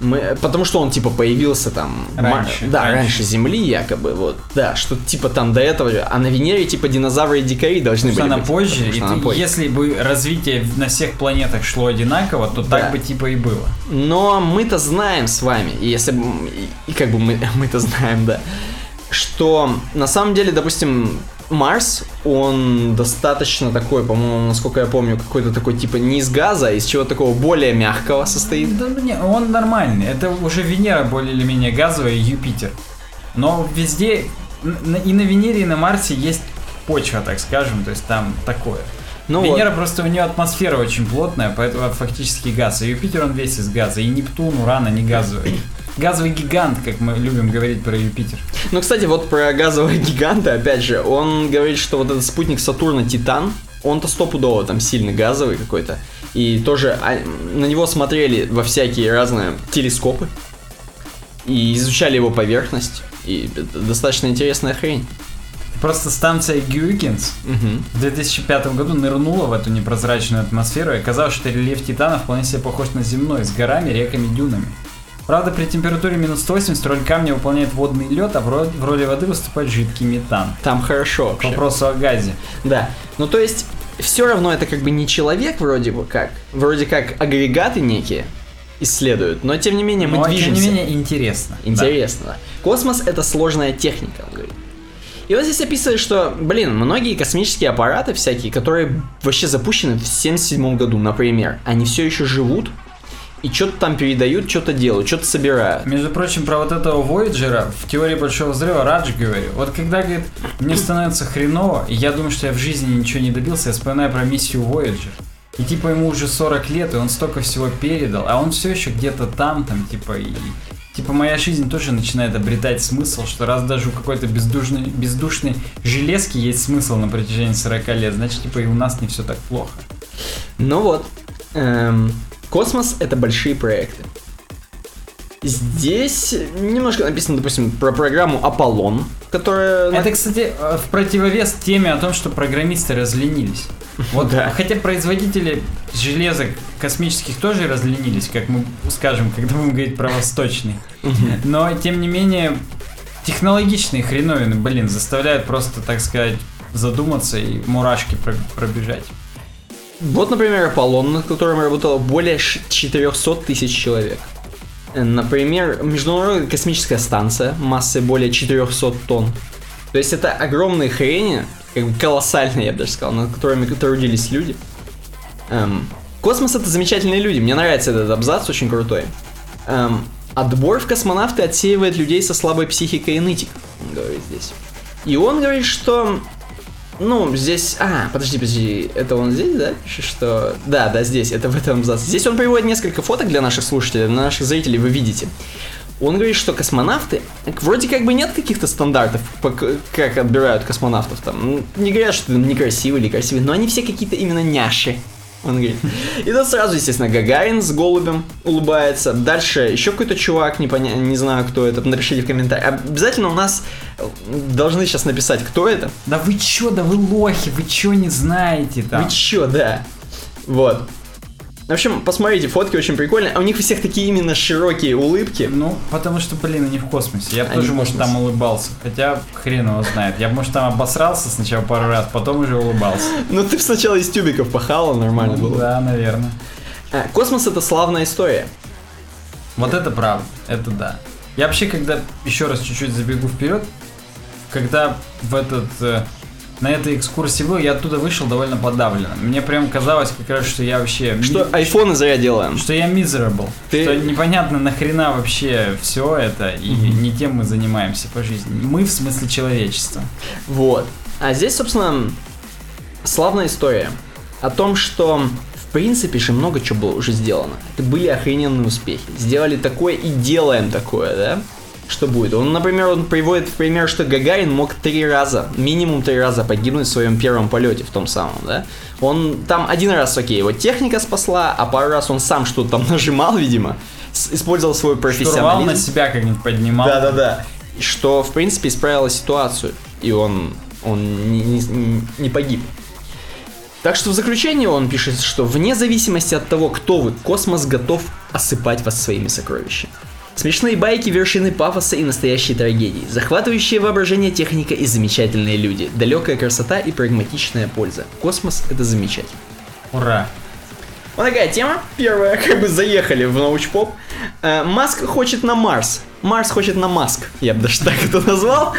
Мы, потому что он типа появился там раньше, ма- да раньше. раньше Земли якобы вот да что типа там до этого а на Венере типа динозавры и дикари должны что были она быть, позже и она ты, позже. если бы развитие на всех планетах шло одинаково то да. так бы типа и было но мы-то знаем с вами и если и, и как бы мы <laughs> мы-то знаем да что на самом деле допустим Марс, он достаточно такой, по-моему, насколько я помню, какой-то такой типа не из газа, а из чего такого более мягкого состоит. Да, не, он нормальный. Это уже Венера более или менее газовая и Юпитер. Но везде, и на Венере, и на Марсе есть почва, так скажем, то есть там такое. Ну Венера вот. просто у нее атмосфера очень плотная, поэтому фактически газ. И Юпитер он весь из газа. И Нептун, Уран, они газовые газовый гигант, как мы любим говорить про Юпитер. Ну, кстати, вот про газового гиганта, опять же, он говорит, что вот этот спутник Сатурна Титан, он-то стопудово там сильный газовый какой-то. И тоже а, на него смотрели во всякие разные телескопы. И изучали его поверхность. И это достаточно интересная хрень. Просто станция Гюйгенс угу. в 2005 году нырнула в эту непрозрачную атмосферу и оказалось, что рельеф Титана вполне себе похож на земной, с горами, реками, дюнами. Правда, при температуре минус 180 роль камня выполняет водный лед, а в роли, в роли воды выступает жидкий метан. Там хорошо. К вопросу о газе. Да. Ну, то есть, все равно это как бы не человек вроде бы как. Вроде как агрегаты некие исследуют, но тем не менее мы но, движемся. тем не менее интересно. Интересно, да. да. Космос это сложная техника, он говорит. И вот здесь описывает, что, блин, многие космические аппараты всякие, которые вообще запущены в 77 году, например, они все еще живут, и что-то там передают, что-то делают, что-то собирают. Между прочим, про вот этого Voyager в теории Большого Взрыва Радж говорил. Вот когда, говорит, мне становится хреново, и я думаю, что я в жизни ничего не добился, я вспоминаю про миссию Voyager. И типа ему уже 40 лет, и он столько всего передал, а он все еще где-то там, там, типа, и Типа моя жизнь тоже начинает обретать смысл, что раз даже у какой-то бездушной, бездушной железки есть смысл на протяжении 40 лет, значит, типа и у нас не все так плохо. Ну вот, эм, космос это большие проекты. Здесь немножко написано, допустим, про программу Аполлон, которая... Это, кстати, э, в противовес теме о том, что программисты разленились. <laughs> Вот, Да. хотя производители железок космических тоже разленились, как мы скажем, когда будем говорить про восточный. Но, тем не менее, технологичные хреновины, блин, заставляют просто, так сказать, задуматься и мурашки про- пробежать. Вот, например, Аполлон, над которым работало более ш- 400 тысяч человек. Э, Например, Международная космическая станция массой более 400 тонн. То есть это огромные хрени, как бы колоссальные, я бы даже сказал, над которыми трудились люди. Эм, космос это замечательные люди, мне нравится этот абзац, очень крутой. Эм, отбор в космонавты отсеивает людей со слабой психикой и нытик, он говорит здесь. И он говорит, что ну, здесь... А, подожди, подожди, это он здесь, да, что... Да, да, здесь, это в этом абзаце. Здесь он приводит несколько фоток для наших слушателей, для наших зрителей, вы видите. Он говорит, что космонавты, вроде как бы нет каких-то стандартов, как отбирают космонавтов там. Не говорят, что некрасивые или красивые, но они все какие-то именно няши. Он говорит. И тут сразу, естественно, Гагарин с голубем улыбается. Дальше еще какой-то чувак, не, поня... не знаю, кто это, напишите в комментариях. Обязательно у нас э, должны сейчас написать, кто это. Да вы чё, да вы лохи, вы чё не знаете там? Вы чё, да. Вот. В общем, посмотрите, фотки очень прикольные. А у них у всех такие именно широкие улыбки. Ну, потому что, блин, они в космосе. Я бы тоже, может, там улыбался. Хотя, хрен его знает. Я может, там обосрался сначала пару раз, потом уже улыбался. <laughs> Ну ты сначала из тюбиков пахала, нормально Ну, было. Да, наверное. А, космос это славная история. Вот это правда, это да. Я вообще, когда еще раз чуть-чуть забегу вперед, когда в этот э, на этой экскурсии был, я оттуда вышел довольно подавленным. Мне прям казалось как раз, что я вообще... Что ми- айфоны зря делаем. что я miserable. Ты- Что непонятно нахрена вообще все это, и не тем мы занимаемся по жизни. Мы в смысле человечества. Вот. А здесь, собственно, славная история о том, что в принципе же много чего было уже сделано. Это были охрененные успехи. Сделали такое и делаем такое, да? Что будет? Он, например, он приводит в пример, что Гагарин мог три раза, минимум три раза погибнуть в своем первом полете, в том самом, да? Он там один раз, окей, его техника спасла, а пару раз он сам что-то там <laughs> нажимал, видимо, использовал свой Штурвал профессионализм. на себя как-нибудь поднимал. Да-да-да. Что, в принципе, исправило ситуацию. И он, он не, не- не погиб. Так что в заключение он пишет, что вне зависимости от того, кто вы, космос готов осыпать вас своими сокровищами. Смешные байки, вершины пафоса и настоящие трагедии, захватывающее воображение техника и замечательные люди, далекая красота и прагматичная польза. Космос это замечательно. Ура. Вот такая тема. Первая, как бы заехали в научпоп. Э, Маск хочет на Марс. Марс хочет на Маск. Я бы даже так это назвал.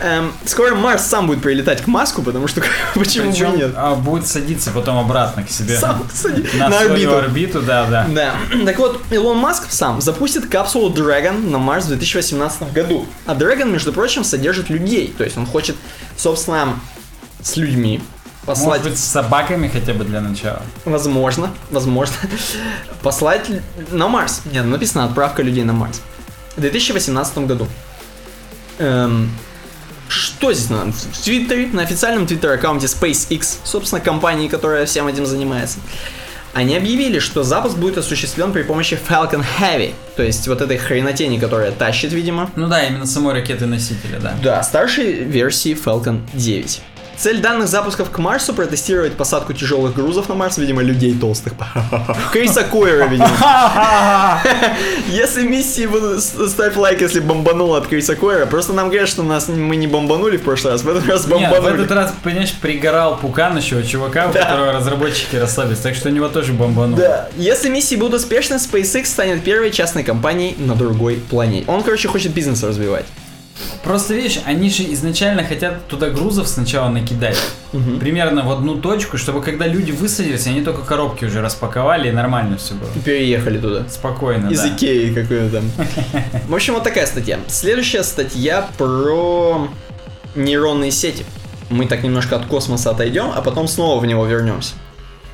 Эм, скоро Марс сам будет прилетать к Маску, потому что <laughs> почему Причем нет? а, будет садиться потом обратно к себе. Сам сади- на, на свою орбиту. орбиту, да, да. Да. <clears throat> Так вот, Илон Маск сам запустит капсулу Dragon на Марс в 2018 году. А Dragon, между прочим, содержит людей. То есть он хочет, собственно, с людьми послать... Может быть, с собаками хотя бы для начала. Возможно, возможно. Послать на Марс. Нет, написано отправка людей на Марс. В 2018 году. Эм, что здесь на, в Твиттере, на официальном твиттер-аккаунте SpaceX, собственно, компании, которая всем этим занимается, они объявили, что запуск будет осуществлен при помощи Falcon Heavy, то есть вот этой хренотени, которая тащит, видимо, Ну да, именно самой ракеты-носителя, да. да, старшей версии Falcon 9. Цель данных запусков к Марсу протестировать посадку тяжелых грузов на Марс, видимо, людей толстых. <laughs> Криса Койера, видимо. <laughs> Если миссии будут, ставь лайк, если бомбануло от Криса Койера. Просто нам говорят, что нас мы не бомбанули в прошлый раз, в этот раз Нет, в бомбанули. этот раз, понимаешь, пригорал пукан еще чувака, у которого разработчики расслабились, так что у него тоже бомбанул. Да. Если миссии будут успешны, SpaceX станет первой частной компанией на другой планете. Он, короче, хочет бизнес развивать. Просто видишь, они же изначально хотят туда грузов сначала накидать. Мгм. Примерно в одну точку, чтобы когда люди высадились, они только коробки уже распаковали и нормально все было. Переехали туда. Спокойно, Из да. Икеи какой-то там. <laughs> В общем, вот такая статья. Следующая статья про нейронные сети. Мы так немножко от космоса отойдем, а потом снова в него вернемся.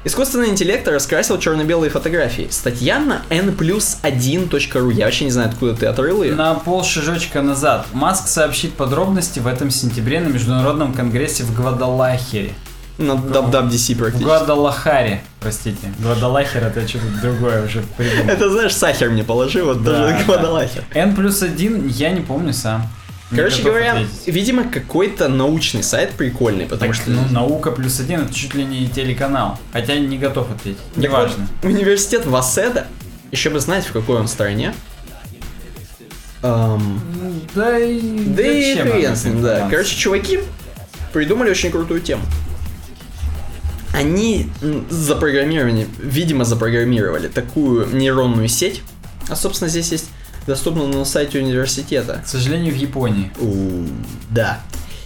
Искусственный интеллект раскрасил черно-белые фотографии. Статья на n плюс 1.ru. Я вообще не знаю, откуда ты отрыл ее. На пол шажочка назад. Маск сообщит подробности в этом сентябре на Международном конгрессе в Гвадалахере. На WWDC В практически. Гвадалахаре, простите. Гвадалахер это что-то другое уже придумал. Это, знаешь, сахар мне положи, вот Да, даже да. Гвадалахер. N плюс один я не помню сам. Короче говоря, ответить. видимо, какой-то научный сайт прикольный, потому Так, что... ну, наука плюс один это чуть ли не телеканал. Хотя не готов ответить. Неважно. вот, Университет Васеда, еще бы знать, в какой он стране. Эм, Да и... да и хрен с ним, да. Короче, чуваки придумали очень крутую тему. Они запрограммировали, видимо, запрограммировали такую нейронную сеть. А, собственно, здесь есть доступно на сайте университета. К сожалению, в Японии. У, Да.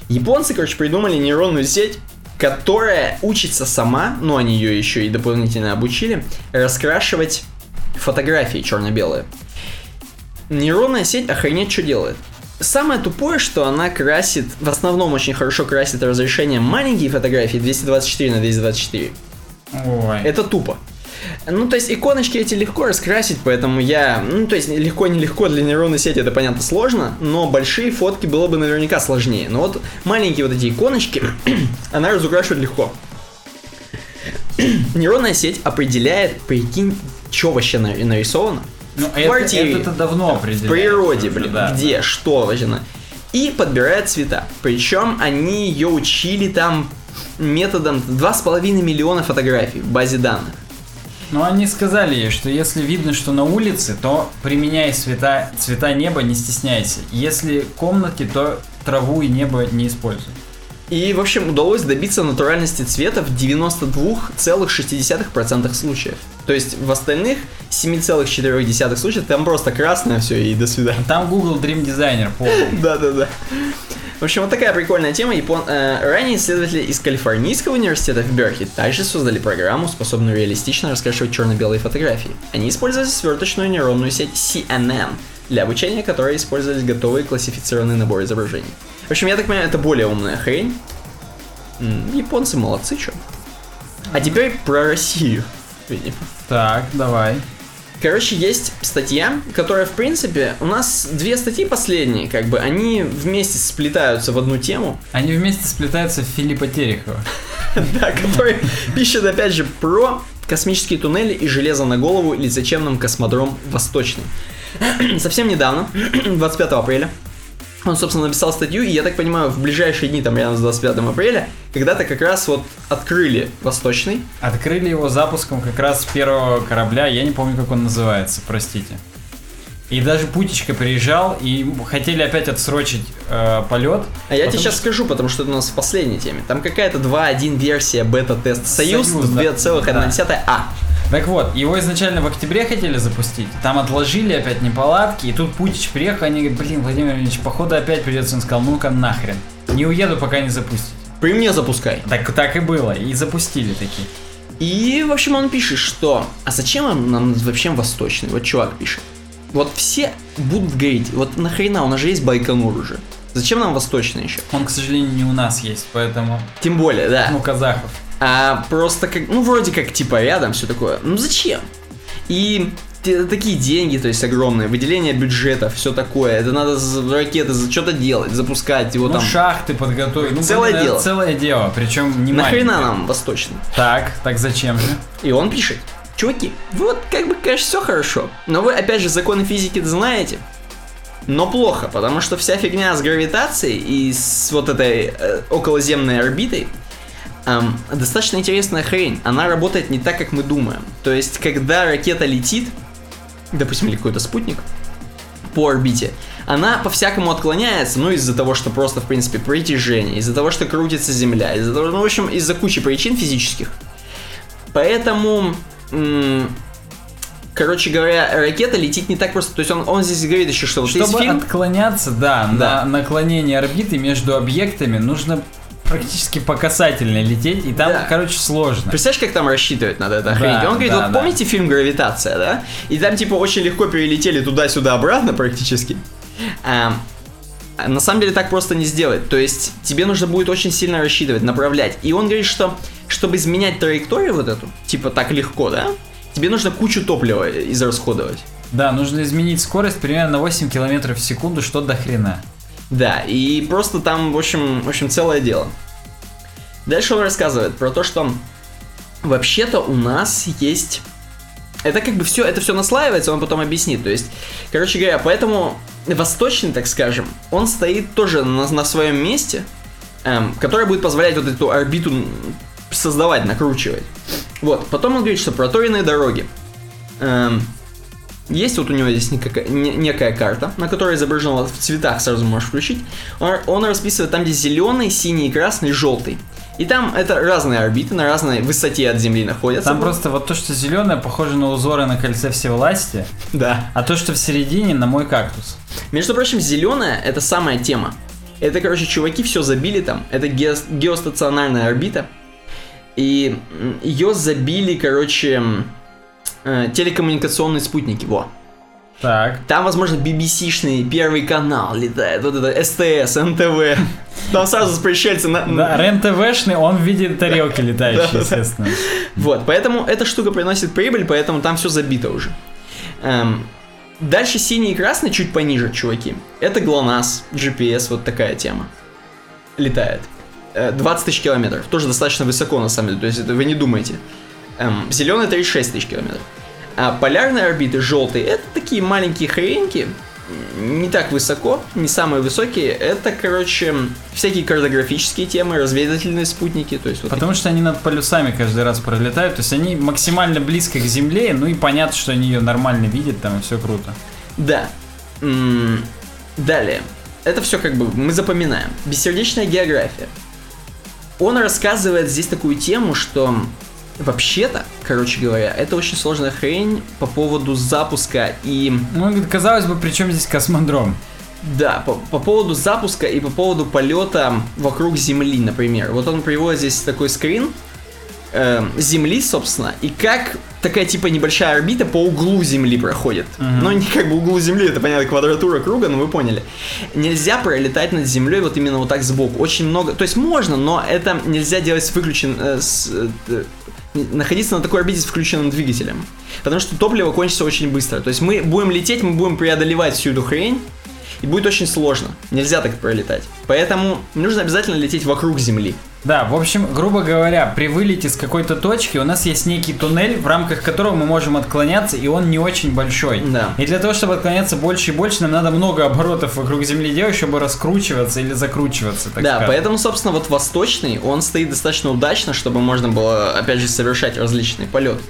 Японцы, короче, придумали нейронную сеть, которая учится сама, ну они ее еще и дополнительно обучили, раскрашивать фотографии черно-белые. Нейронная сеть охренеть что делает. Самое тупое, что она красит, в основном очень хорошо красит разрешение маленькие фотографии 224 на 224. Ой. Это тупо. Ну, то есть иконочки эти легко раскрасить, поэтому я... Ну, то есть легко-нелегко для нейронной сети это, понятно, сложно, но большие фотки было бы наверняка сложнее. Но вот маленькие вот эти иконочки, <clears throat> она разукрашивает легко. <clears throat> Нейронная сеть определяет, прикинь, что вообще на- нарисовано. Ну, в это, квартире, это давно в определяется. природе, уже, блин, да, где, что вообще. И подбирает цвета. Причем они ее учили там методом 2,5 миллиона фотографий в базе данных. Но они сказали ей, что если видно, что на улице, то применяй цвета, цвета неба, не стесняйся. Если в комнате, то траву и небо не используй. И, в общем, удалось добиться натуральности цвета в 92,6% случаев. То есть в остальных 7,4% случаев там просто красное все и до свидания. Там Google Dream Designer полный. <laughs> Да-да-да. В общем, вот такая прикольная тема. Япон... э, ранее исследователи из Калифорнийского университета в Беркли также создали программу, способную реалистично раскрашивать черно-белые фотографии. Они использовали сверточную нейронную сеть CNN, для обучения которой использовались готовые классифицированные наборы изображений. В общем, я так понимаю, это более умная хрень. Японцы молодцы, чё. А теперь про Россию. видимо. Так, давай. Короче, есть статья, которая, в принципе, у нас две статьи последние, как бы, они вместе сплетаются в одну тему, <laughs> Они вместе сплетаются в Филиппа Терехова. да, который пишет, опять же, про космические туннели и железо на голову или зачем нам космодром Восточный. <clears throat> Совсем недавно, <clears throat> 25 апреля, он, собственно, написал статью, и я так понимаю, в ближайшие дни, там, рядом с 25 апреля, когда-то как раз вот открыли Восточный, Открыли его запуском как раз первого корабля, я не помню, как он называется, простите. И даже Путечка приезжал, и хотели опять отсрочить э, полет. А я тебе сейчас что- скажу, потому что это у нас в последней теме. Там какая-то 2.1 версия бета-тест Союз, Союз, да. 2,1А. Так вот, его изначально в октябре хотели запустить, там отложили опять неполадки, и тут Путич приехал, они говорят, блин, Владимир Ильич, походу опять придется. Он сказал, ну-ка нахрен, не уеду, пока не запустите. При мне запускай. Так, так и было, и запустили такие. И, в общем, он пишет, что «А зачем нам, нам вообще Восточный?» Вот чувак пишет. Вот все будут говорить, вот нахрена, у нас же есть Байконур уже. Зачем нам Восточный еще? Он, к сожалению, не у нас есть, поэтому, Тем более, да. ну, казахов. А просто как, ну, вроде как, типа, рядом все такое. Ну, зачем? И такие деньги, то есть огромные, выделение бюджета, все такое. Это надо за ракеты, за что-то делать, запускать его ну, там. шахты подготовить. Ну, Целое блин, дело. Целое дело, причем не Нахрена нам Восточный? Так, так зачем же? И он пишет, чуваки, вот как бы, конечно, все хорошо, но вы, опять же, законы физики знаете, но плохо, потому что вся фигня с гравитацией и с вот этой э, околоземной орбитой эм, достаточно интересная хрень. Она работает не так, как мы думаем. То есть, когда ракета летит, допустим, или какой-то спутник, по орбите, она по-всякому отклоняется, ну, из-за того, что просто, в принципе, притяжение, из-за того, что крутится Земля, из-за того, ну, в общем, из-за кучи причин физических. Поэтому, м, короче говоря, ракета летит не так просто. То есть он, он здесь говорит еще, что вот Чтобы фильм... отклоняться, да, Да. на наклонение орбиты между объектами нужно практически по касательной лететь, и там, Да. короче, сложно. Представляешь, как там рассчитывать надо это охренеть? Да, Он говорит, да, вот да. помните фильм «Гравитация», да? И там, типа, очень легко перелетели туда-сюда обратно практически. А, а на самом деле так просто не сделать. То есть тебе нужно будет очень сильно рассчитывать, направлять. И он говорит, что чтобы изменять траекторию вот эту, типа так легко, да? Тебе нужно кучу топлива израсходовать. Да, нужно изменить скорость примерно на 8 километров в секунду, что до хрена. Да, и просто там, в общем, в общем, целое дело. Дальше он рассказывает про то, что вообще-то у нас есть... Это как бы все, это все наслаивается, он потом объяснит. То есть, короче говоря, поэтому восточный, так скажем, он стоит тоже на, на своем месте, эм, которое будет позволять вот эту орбиту создавать, накручивать. Вот, потом он говорит, что проторенные дороги. Эм, есть вот у него здесь никакая- не- некая карта, на которой изображено в цветах, сразу можешь включить. Он, он расписывает там, где зеленый, синий, красный, желтый. И там это разные орбиты на разной высоте от Земли находятся. Там просто вот то, что зеленое, похоже на узоры на кольце всевласти, Да. а то, что в середине, на мой кактус. Между прочим, зеленая это самая тема. Это, короче, чуваки все забили там. Это ге- геостационарная орбита. И ее забили, короче, э, телекоммуникационные спутники. Во. Так. Там, возможно, BBC-шный первый канал летает. Вот это СТС, НТВ. Там сразу пришельцы на... Да, РЕН-ТВшный, он в виде тарелки летающей, естественно. Вот, поэтому эта штука приносит прибыль, поэтому там все забито уже. Эм, дальше синий и красный чуть пониже, чуваки. Это ГЛОНАСС, GPS, вот такая тема. Летает. Э, 20 тысяч километров. Тоже достаточно высоко, на самом деле. То есть это вы не думаете. Эм, зеленый 36 тысяч километров. А полярные орбиты, желтые, это такие маленькие хреньки. Не так высоко, не самые высокие. Это, короче, всякие картографические темы, разведывательные спутники. То есть вот Потому что они над полюсами каждый раз пролетают, то есть они максимально близко к Земле, ну и понятно, что они ее нормально видят, там и все круто. Да. М, Далее. Это все как бы мы запоминаем. Бессердечная география. Он рассказывает здесь такую тему, что вообще-то, короче говоря, это очень сложная хрень по поводу запуска и... Ну, казалось бы, при чем здесь космодром? Да, по, по поводу запуска и по поводу полета вокруг Земли, например. Вот он приводит здесь такой скрин э, Земли, собственно, и как такая типа небольшая орбита по углу Земли проходит. Мгм. Ну, не как бы углу Земли, это понятно, квадратура круга, но вы поняли. Нельзя пролетать над Землей вот именно вот так сбоку. Очень много, то есть можно, но это нельзя делать с выключен... э, с, э, находиться на такой орбите с включенным двигателем. Потому что топливо кончится очень быстро. То есть мы будем лететь, мы будем преодолевать всю эту хрень, и будет очень сложно. Нельзя так пролетать. Поэтому нужно обязательно лететь вокруг Земли. Да, в общем, грубо говоря, при вылете с какой-то точки у нас есть некий туннель, в рамках которого мы можем отклоняться, и он не очень большой. Да. И для того, чтобы отклоняться больше и больше, нам надо много оборотов вокруг Земли делать, чтобы раскручиваться или закручиваться, так да, скажем. поэтому, собственно, вот восточный, он стоит достаточно удачно, чтобы можно было, опять же, совершать различные полеты.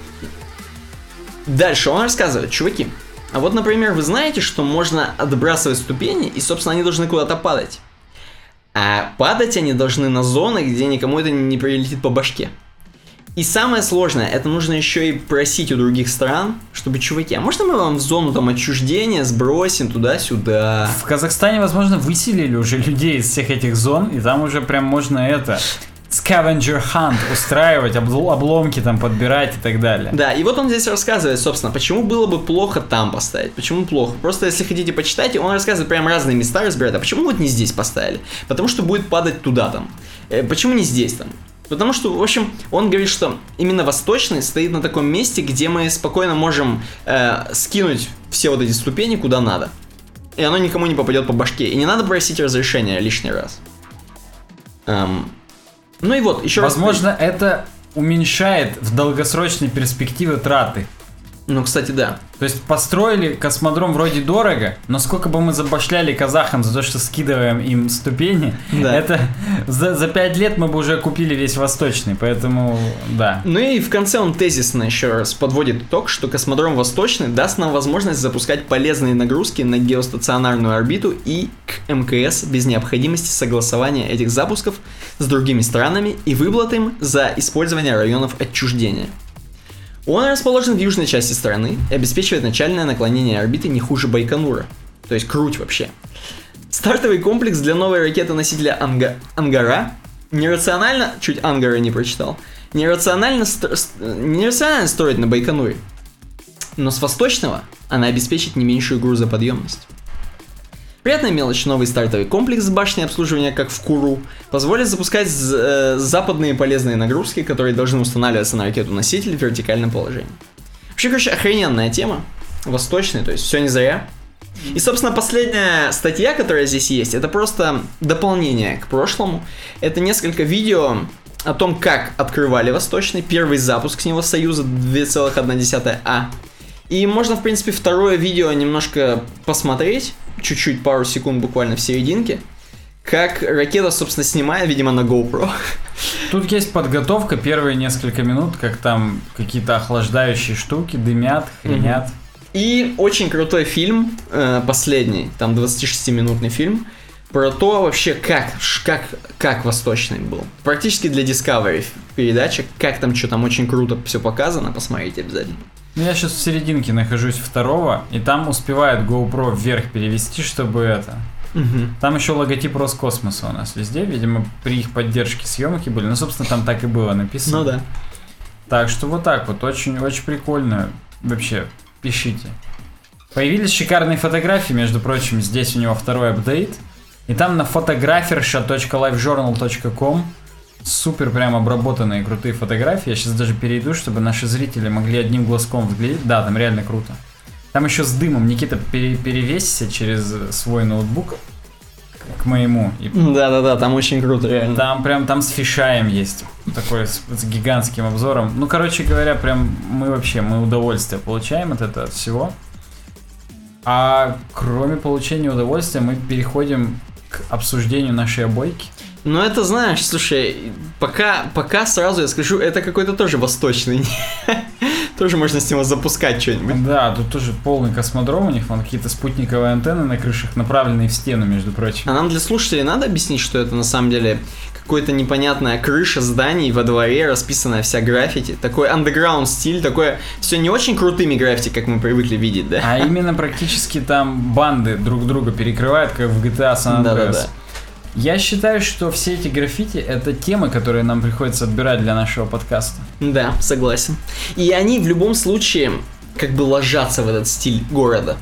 Дальше он рассказывает, чуваки, а вот, например, вы знаете, что можно отбрасывать ступени, и, собственно, они должны куда-то падать. А падать они должны на зоны, где никому это не прилетит по башке. И самое сложное, это нужно еще и просить у других стран, чтобы, чуваки, а можно мы вам в зону там отчуждения сбросим туда-сюда? В Казахстане, возможно, выселили уже людей из всех этих зон, и там уже прям можно это scavenger hunt устраивать, обл- обломки там подбирать и так далее. Да, и вот он здесь рассказывает, собственно, почему было бы плохо там поставить, почему плохо. Просто если хотите почитать, он рассказывает прям разные места разбирает, а почему вот не здесь поставили? Потому что будет падать туда там. Э, почему не здесь там? Потому что, в общем, он говорит, что именно восточный стоит на таком месте, где мы спокойно можем э, скинуть все вот эти ступени куда надо. И оно никому не попадет по башке. И не надо просить разрешения лишний раз. Эм, ну и вот, еще раз. Возможно, это уменьшает в долгосрочной перспективе траты. Ну, кстати, да. То есть построили космодром вроде дорого, но сколько бы мы забашляли казахам за то, что скидываем им ступени, Да. это за, за 5 лет мы бы уже купили весь восточный, поэтому да. Ну и в конце он тезисно еще раз подводит итог, что космодром Восточный даст нам возможность запускать полезные нагрузки на геостационарную орбиту и к МКС без необходимости согласования этих запусков с другими странами и выплат им за использование районов отчуждения. Он расположен в южной части страны и обеспечивает начальное наклонение орбиты не хуже Байконура. То есть круть вообще. Стартовый комплекс для новой ракеты-носителя Анга... Ангара нерационально... Чуть Ангара не прочитал. Нерационально, стро... нерационально строить на Байконуре. Но с восточного она обеспечит не меньшую грузоподъемность. Приятная мелочь, новый стартовый комплекс с башней обслуживания, как в Куру, позволит запускать э, западные полезные нагрузки, которые должны устанавливаться на ракету-носитель в вертикальном положении. Вообще, короче, охрененная тема, восточная, то есть все не зря. И, собственно, последняя статья, которая здесь есть, это просто дополнение к прошлому. Это несколько видео о том, как открывали Восточный, первый запуск с него Союза 2,1А. И можно, в принципе, второе видео немножко посмотреть, чуть-чуть, пару секунд буквально в серединке, как ракета, собственно, снимает, видимо, на GoPro. Тут есть подготовка, первые несколько минут, как там какие-то охлаждающие штуки дымят, хренят. И очень крутой фильм, э, последний, там 26-минутный фильм, про то вообще, как, как, как Восточный был. Практически для Discovery передача, как там что там очень круто все показано, посмотрите обязательно. Ну, я сейчас в серединке нахожусь второго, и там успевает GoPro вверх перевести, чтобы это... Угу. Там еще логотип Роскосмоса у нас везде, видимо, при их поддержке съемки были. Ну, собственно, там так и было написано. Ну да. Так что вот так вот, очень-очень прикольно. Вообще, пишите. Появились шикарные фотографии, между прочим, здесь у него второй апдейт. И там на photographer.livejournal.com супер прям обработанные крутые фотографии. Я сейчас даже перейду, чтобы наши зрители могли одним глазком взглядеть. Да, там реально круто. Там еще с дымом. Никита, пере перевесься через свой ноутбук к моему. Да-да-да, там очень круто, реально. Там прям, там с фишаем есть. Такой с, с гигантским обзором. Ну, короче говоря, прям мы вообще, мы удовольствие получаем от этого всего. А кроме получения удовольствия, мы переходим к обсуждению нашей обойки. Ну, это знаешь, слушай, пока, пока сразу я скажу, это какой-то тоже восточный. <laughs> тоже можно с него запускать что-нибудь. Да, тут тоже полный космодром у них, вон какие-то спутниковые антенны на крышах, направленные в стену, между прочим. А нам для слушателей надо объяснить, что это на самом деле какая-то непонятная крыша зданий во дворе, расписанная вся граффити. Такой андеграунд стиль, такое все не очень крутыми граффити, как мы привыкли видеть, да? А <laughs> именно практически там банды друг друга перекрывают, как в GTA San Andreas. Да-да-да. Я считаю, что все эти граффити это темы, которые нам приходится отбирать для нашего подкаста. Да, согласен. И они в любом случае как бы ложатся в этот стиль города.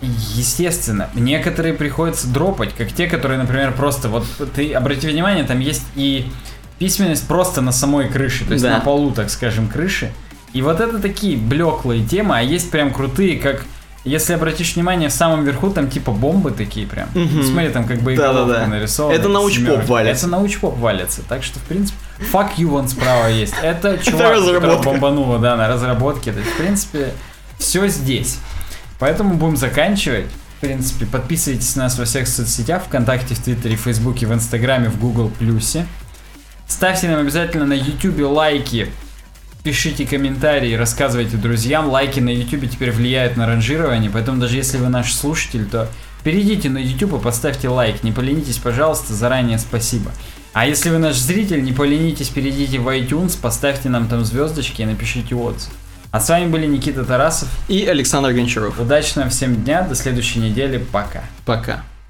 Естественно, некоторые приходится дропать, как те, которые, например, просто вот ты обрати внимание, там есть и письменность просто на самой крыше, то есть да. на полу, так скажем, крыши. И вот это такие блеклые темы, а есть прям крутые, как если обратишь внимание, в самом верху там типа бомбы такие прям. Угу. Смотри, там как бы да, да, да. нарисованы. Это научпоп валится. Это научпоп валится. Так что, в принципе, fuck you вон справа есть. Это чувак, который бомбануло, да, на разработке. То есть, в принципе, все здесь. Поэтому будем заканчивать. В принципе, подписывайтесь на нас во всех соцсетях, ВКонтакте, в Твиттере, в Фейсбуке, в Инстаграме, в Google Плюсе. Ставьте нам обязательно на Ютубе лайки, пишите комментарии, рассказывайте друзьям. Лайки на YouTube теперь влияют на ранжирование, поэтому даже если вы наш слушатель, то перейдите на YouTube и поставьте лайк. Не поленитесь, пожалуйста, заранее спасибо. А если вы наш зритель, не поленитесь, перейдите в iTunes, поставьте нам там звездочки и напишите отзыв. А с вами были Никита Тарасов и Александр Гончаров. Удачного всем дня, до следующей недели, пока. Пока.